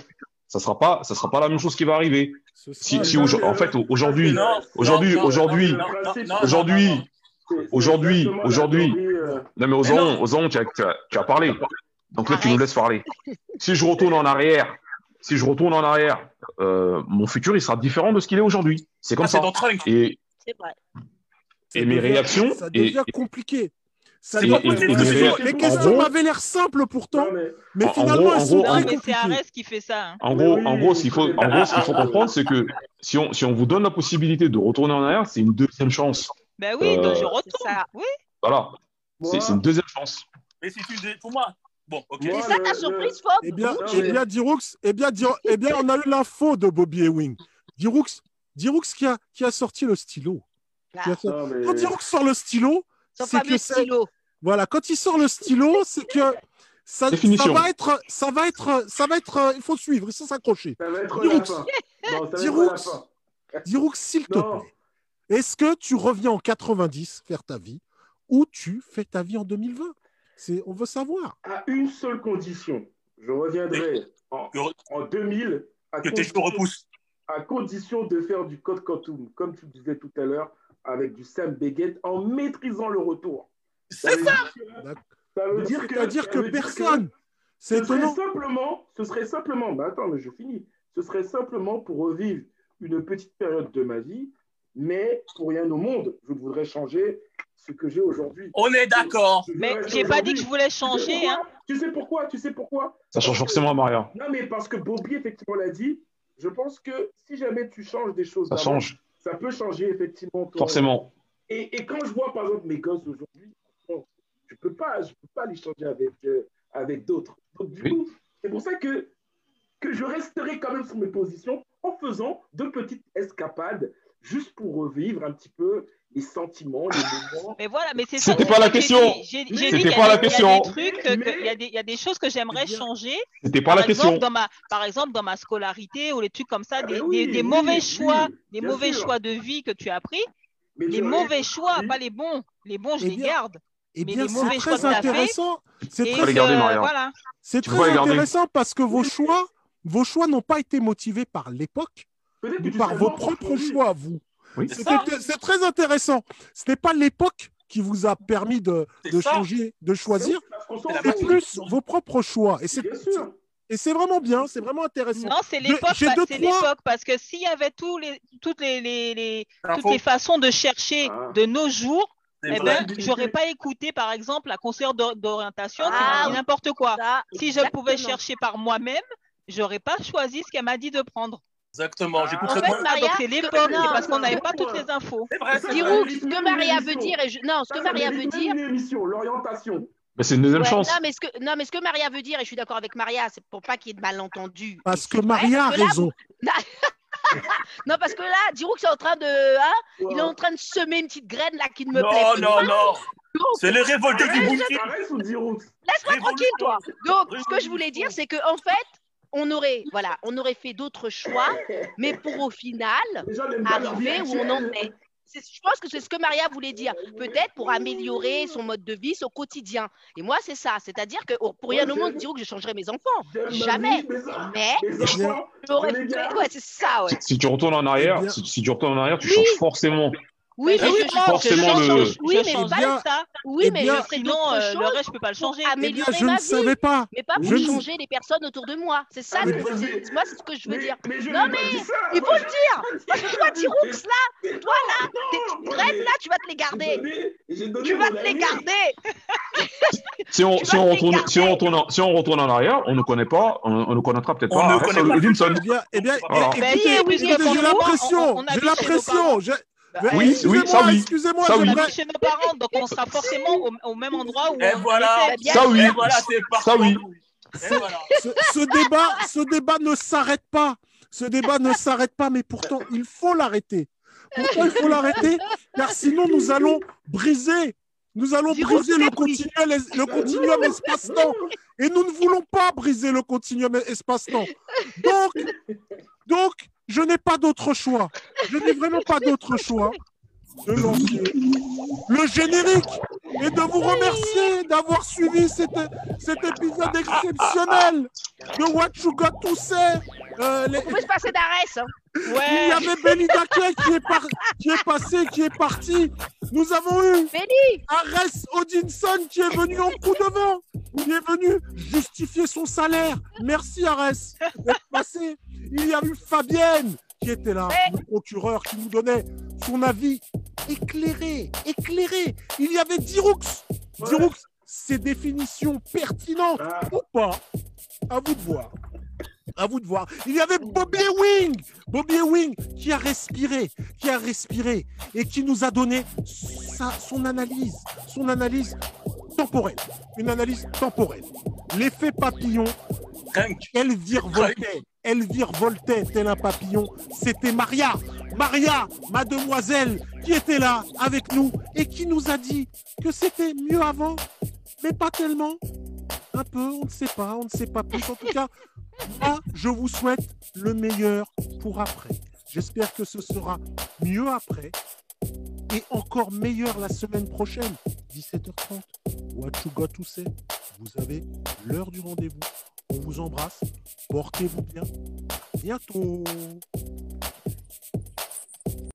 [SPEAKER 2] Ça sera pas, ça sera pas la même chose qui va arriver. Si, si en fait, aujourd'hui,
[SPEAKER 7] Non,
[SPEAKER 2] aujourd'hui,
[SPEAKER 7] non, non,
[SPEAKER 2] aujourd'hui,
[SPEAKER 7] non, non, non, non,
[SPEAKER 2] aujourd'hui,
[SPEAKER 7] non, non.
[SPEAKER 2] Aujourd'hui, aujourd'hui.
[SPEAKER 4] théorie, euh,
[SPEAKER 2] non mais
[SPEAKER 7] non.
[SPEAKER 2] Ozon, tu as, tu as, parlé. Donc là, tu nous laisses parler. Si je retourne en arrière, si je retourne en arrière, euh, mon futur, il sera différent de ce qu'il est aujourd'hui. C'est comme
[SPEAKER 7] Ah, c'est
[SPEAKER 2] ça.
[SPEAKER 7] dans Trunk.
[SPEAKER 2] Et,
[SPEAKER 3] C'est vrai.
[SPEAKER 2] et mes réactions,
[SPEAKER 5] Ça
[SPEAKER 2] et,
[SPEAKER 5] devient compliqué. Ça Les questions m'avaient l'air simples pourtant,
[SPEAKER 4] mais-
[SPEAKER 5] mais
[SPEAKER 2] en- en
[SPEAKER 5] finalement elles sont très
[SPEAKER 6] Non, mais c'est
[SPEAKER 5] compliquées.
[SPEAKER 6] Arès qui fait ça. hein.
[SPEAKER 2] En gros,
[SPEAKER 4] Oui,
[SPEAKER 2] en gros, ce qu'il faut,
[SPEAKER 4] oui,
[SPEAKER 2] en gros, ce qu'il faut comprendre, c'est que si on, si on vous donne la possibilité de retourner en arrière, c'est une deuxième chance.
[SPEAKER 6] Ben oui, donc je
[SPEAKER 2] Euh,
[SPEAKER 6] retourne.
[SPEAKER 3] Ça.
[SPEAKER 6] Oui.
[SPEAKER 2] Voilà. C'est une deuxième chance.
[SPEAKER 7] Mais c'est une pour moi. Bon, ok.
[SPEAKER 3] C'est ça ta surprise, Fob
[SPEAKER 5] Eh bien,
[SPEAKER 4] Non,
[SPEAKER 5] eh bien, Diroux, eh bien, eh bien, on a eu l'info de Bobby Ewing. Diroux, Diroux qui a, qui a sorti le stylo.
[SPEAKER 3] Ah,
[SPEAKER 5] Qui a sorti-
[SPEAKER 4] Non, mais-
[SPEAKER 5] Quand Diroux sort le stylo,
[SPEAKER 3] Son
[SPEAKER 5] c'est que
[SPEAKER 3] fameux
[SPEAKER 5] c'est
[SPEAKER 3] stylo.
[SPEAKER 5] voilà. Quand il sort le stylo, c'est que ça, va être, ça va être, ça va être. Il faut suivre, il faut s'accrocher.
[SPEAKER 4] Ça va être
[SPEAKER 5] Diroux. s'il te plaît, est-ce que tu reviens en 90 faire ta vie ou tu fais ta vie en 2020 C'est, on veut savoir.
[SPEAKER 4] À une seule condition. Je reviendrai en, en 2000 à
[SPEAKER 7] que tes cheveux
[SPEAKER 4] condition,
[SPEAKER 7] repoussent.
[SPEAKER 4] à condition de faire du code quantum, comme tu le disais tout à l'heure, avec du Sam Beguet, en maîtrisant le retour.
[SPEAKER 7] C'est ça.
[SPEAKER 4] Ça veut dire que,
[SPEAKER 5] C'est-à-dire
[SPEAKER 4] ça
[SPEAKER 5] que
[SPEAKER 4] veut dire
[SPEAKER 5] personne. C'est
[SPEAKER 4] ce serait
[SPEAKER 5] étonnant.
[SPEAKER 4] simplement, ce serait simplement, mais attends, mais je finis. Ce serait simplement pour revivre une petite période de ma vie, mais pour rien au monde, je voudrais changer ce que j'ai aujourd'hui.
[SPEAKER 7] On est d'accord.
[SPEAKER 6] Mais j'ai pas dit que je voulais
[SPEAKER 4] Tu sais
[SPEAKER 6] changer.
[SPEAKER 4] pourquoi
[SPEAKER 6] Hein.
[SPEAKER 4] Tu sais pourquoi Tu sais pourquoi
[SPEAKER 2] Ça change forcément, Maria.
[SPEAKER 4] Non, mais parce que Bobby, effectivement, l'a dit, je pense que si jamais tu changes des choses
[SPEAKER 2] Ça change,
[SPEAKER 4] ça peut changer effectivement.
[SPEAKER 2] forcément.
[SPEAKER 4] Et, et quand je vois, par exemple, mes gosses aujourd'hui, bon, je peux pas, je peux pas les changer avec, euh, avec d'autres. Donc, du
[SPEAKER 2] Oui.
[SPEAKER 4] coup, c'est pour ça que, que je resterai quand même sur mes positions en faisant de petites escapades, juste pour revivre un petit peu les sentiments, les moments.
[SPEAKER 6] Mais voilà, mais c'est ça.
[SPEAKER 2] C'était pas la question.
[SPEAKER 4] C'était
[SPEAKER 2] pas la
[SPEAKER 6] des- il y a
[SPEAKER 2] question.
[SPEAKER 6] il y a des- choses que j'aimerais
[SPEAKER 4] Eh
[SPEAKER 6] changer.
[SPEAKER 2] C'était pas
[SPEAKER 6] Par
[SPEAKER 2] la
[SPEAKER 6] exemple,
[SPEAKER 2] question.
[SPEAKER 6] dans ma, par exemple, dans ma scolarité ou les trucs comme ça,
[SPEAKER 4] Ah,
[SPEAKER 6] des,
[SPEAKER 4] mais oui,
[SPEAKER 6] des- des
[SPEAKER 4] oui,
[SPEAKER 6] mauvais
[SPEAKER 4] oui,
[SPEAKER 6] choix, des mauvais
[SPEAKER 4] sûr.
[SPEAKER 6] choix de vie que tu as pris.
[SPEAKER 4] Mais
[SPEAKER 6] Les mauvais choix,
[SPEAKER 4] oui.
[SPEAKER 6] pas les bons. Les bons, je
[SPEAKER 5] Eh
[SPEAKER 6] les garde.
[SPEAKER 5] Eh
[SPEAKER 6] Mais
[SPEAKER 5] bien,
[SPEAKER 6] les
[SPEAKER 5] c'est
[SPEAKER 6] mauvais choix
[SPEAKER 5] très intéressant. C'est
[SPEAKER 6] Et
[SPEAKER 5] très.
[SPEAKER 6] Voilà.
[SPEAKER 5] très intéressant parce que vos choix, vos choix n'ont pas été motivés par l'époque,
[SPEAKER 4] Peut-être que
[SPEAKER 5] par vos propres choix, vous.
[SPEAKER 2] Oui.
[SPEAKER 7] C'est
[SPEAKER 5] très intéressant. Ce n'est pas l'époque qui vous a permis de, changer, de choisir,
[SPEAKER 7] C'est
[SPEAKER 5] plus vos propres choix. Et c'est et c'est vraiment bien, c'est vraiment intéressant.
[SPEAKER 6] Non, c'est l'époque.
[SPEAKER 5] trois-
[SPEAKER 6] parce que s'il y avait tous les, toutes les, les- les- toutes les façons de chercher
[SPEAKER 4] Ah.
[SPEAKER 6] de nos jours, eh ben, j'aurais pas écouté, par exemple, la conseillère d'or- d'orientation qui
[SPEAKER 3] Ah,
[SPEAKER 6] m'a dit
[SPEAKER 3] oui.
[SPEAKER 6] n'importe quoi.
[SPEAKER 3] Ça,
[SPEAKER 6] Si je pouvais chercher par moi-même, j'aurais pas choisi ce qu'elle m'a dit de prendre.
[SPEAKER 7] Exactement.
[SPEAKER 4] En
[SPEAKER 7] J'écouterai
[SPEAKER 3] En fait.
[SPEAKER 6] Ah,
[SPEAKER 3] Maria,
[SPEAKER 6] donc c'est
[SPEAKER 3] ce que-
[SPEAKER 6] l'époque,
[SPEAKER 3] non,
[SPEAKER 6] c'est parce qu'on n'avait
[SPEAKER 4] non,
[SPEAKER 6] pas
[SPEAKER 4] non.
[SPEAKER 6] toutes les infos.
[SPEAKER 7] C'est vrai. c'est
[SPEAKER 4] Dis-vous,
[SPEAKER 7] vrai.
[SPEAKER 3] Giroud, ce que Maria veut dire, et je- non, ce que Maria veut dire,
[SPEAKER 4] une émission, l'orientation.
[SPEAKER 2] Mais c'est une deuxième
[SPEAKER 3] Ouais,
[SPEAKER 2] chance.
[SPEAKER 3] non, mais ce que, non, mais ce que Maria veut dire, et je suis d'accord avec Maria, c'est pour pas qu'il y ait de malentendus.
[SPEAKER 5] Parce que
[SPEAKER 3] vrai,
[SPEAKER 5] Maria a
[SPEAKER 3] que là,
[SPEAKER 5] raison.
[SPEAKER 3] Non, parce que là, Giroud, c'est en train de, hein, il est en train de semer une petite graine là qui ne me plaît
[SPEAKER 7] Non,
[SPEAKER 3] pas.
[SPEAKER 7] non, non.
[SPEAKER 3] Donc,
[SPEAKER 7] C'est les révoltés du
[SPEAKER 3] Laisse-moi tranquille, toi. Donc, ce que je voulais dire, c'est que en fait, on aurait, voilà, on aurait fait d'autres choix, mais pour au final arriver où on en est. Je pense que c'est ce que Maria voulait dire. Peut-être pour améliorer son mode de vie, son quotidien. Et moi, c'est ça. C'est-à-dire que oh, pour rien au monde, dire que je changerai mes enfants. Jamais.
[SPEAKER 4] vie, mes en-
[SPEAKER 3] Mais j'aurais fait. Ouais, c'est ça, ouais.
[SPEAKER 2] Si, si tu retournes en
[SPEAKER 5] Eh
[SPEAKER 2] arrière,
[SPEAKER 5] bien-
[SPEAKER 2] si, si tu retournes en arrière, tu
[SPEAKER 3] Oui.
[SPEAKER 2] changes forcément.
[SPEAKER 3] Oui,
[SPEAKER 6] Ben
[SPEAKER 3] mais je
[SPEAKER 6] justement,
[SPEAKER 3] change.
[SPEAKER 2] forcément
[SPEAKER 6] je
[SPEAKER 2] le-
[SPEAKER 6] change-
[SPEAKER 3] Oui,
[SPEAKER 6] je
[SPEAKER 3] mais pas
[SPEAKER 5] bien-
[SPEAKER 6] ça.
[SPEAKER 3] Oui,
[SPEAKER 5] Eh
[SPEAKER 3] mais
[SPEAKER 5] bien-
[SPEAKER 3] je d'autres
[SPEAKER 6] euh, le reste, je peux pas le changer.
[SPEAKER 3] pour
[SPEAKER 5] Eh bien,
[SPEAKER 3] améliorer
[SPEAKER 5] je
[SPEAKER 3] ma
[SPEAKER 5] ne
[SPEAKER 3] vie,
[SPEAKER 5] savais pas.
[SPEAKER 3] mais pas pour
[SPEAKER 5] Je ne-
[SPEAKER 3] changer les personnes autour de moi. C'est ça,
[SPEAKER 4] Ah,
[SPEAKER 3] le-
[SPEAKER 4] mais
[SPEAKER 3] moi, c'est ce que je veux
[SPEAKER 4] Mais-
[SPEAKER 3] dire.
[SPEAKER 4] mais je
[SPEAKER 3] Non, mais
[SPEAKER 4] ça.
[SPEAKER 3] il
[SPEAKER 4] Moi,
[SPEAKER 3] faut
[SPEAKER 4] je-
[SPEAKER 3] le dire. Parce que toi, Tiroux, là, toi, là, tes
[SPEAKER 4] non, moi, j'ai-
[SPEAKER 3] là, tu vas te les garder. Tu vas te les garder.
[SPEAKER 2] Si on, si on retourne, si on retourne, en, si on retourne en arrière, on ne connaît pas, on, on ne connaîtra peut-être
[SPEAKER 7] On
[SPEAKER 2] pas
[SPEAKER 7] ne
[SPEAKER 2] Russell
[SPEAKER 7] connaît pas.
[SPEAKER 5] Eh bien, eh bien,
[SPEAKER 2] Voilà.
[SPEAKER 6] Ben,
[SPEAKER 5] écoutez, j'ai
[SPEAKER 6] le moment,
[SPEAKER 5] l'impression,
[SPEAKER 6] on- on
[SPEAKER 5] j'ai
[SPEAKER 6] habite chez Bah,
[SPEAKER 2] Oui, oui,
[SPEAKER 5] Excusez-moi,
[SPEAKER 2] ça oui.
[SPEAKER 5] excusez-moi,
[SPEAKER 2] Ça oui.
[SPEAKER 6] chez nos parents, donc on sera forcément au, au même endroit où
[SPEAKER 7] Et
[SPEAKER 6] on
[SPEAKER 7] voilà.
[SPEAKER 6] était.
[SPEAKER 2] Ça oui.
[SPEAKER 7] Et voilà, c'est parti.
[SPEAKER 2] Ça oui.
[SPEAKER 7] Et voilà.
[SPEAKER 5] ce, ce débat, ce débat ne s'arrête pas. Ce débat ne s'arrête pas, mais pourtant, il faut l'arrêter. Pourquoi il faut l'arrêter Car sinon, nous allons briser. Nous allons briser le continuum, le continuum espace-temps. Et nous ne voulons pas briser le continuum espace-temps. Donc, donc, je n'ai pas d'autre choix. Je n'ai vraiment pas d'autre choix le générique et de vous remercier d'avoir suivi cet, épisode exceptionnel de What You Got To Say. Euh,
[SPEAKER 3] On se passer d'Arès.
[SPEAKER 5] Il y avait Benny Daquet qui est, par- qui est passé, qui est parti. Nous avons eu
[SPEAKER 3] Benny.
[SPEAKER 5] Arès Odinson qui est venu en coup de vent, qui est venu justifier son salaire. Merci Arès d'être passé. Il y a eu Fabienne qui était là,
[SPEAKER 3] Ouais.
[SPEAKER 5] le procureur qui nous donnait son avis éclairé, éclairé. Il y avait Diroux.
[SPEAKER 4] Ouais.
[SPEAKER 5] Diroux, ses définitions pertinentes
[SPEAKER 4] Ah,
[SPEAKER 5] ou pas, à vous de voir. À vous de voir. Il y avait Bobby Ewing, Bobby Ewing qui a respiré, qui a respiré et qui nous a donné sa- son analyse, son analyse temporelle, une analyse temporelle. L'effet papillon, elle virevoltait, elle virevoltait tel un papillon. C'était Maria, Maria, mademoiselle, qui était là avec nous et qui nous a dit que c'était mieux avant, mais pas tellement. Un peu, on ne sait pas, on ne sait pas plus. En tout cas, moi, je vous souhaite le meilleur pour après. J'espère que ce sera mieux après et encore meilleur la semaine prochaine, 17h30. What you got to say Vous avez l'heure du rendez-vous. On vous embrasse. Portez-vous bien. Bientôt.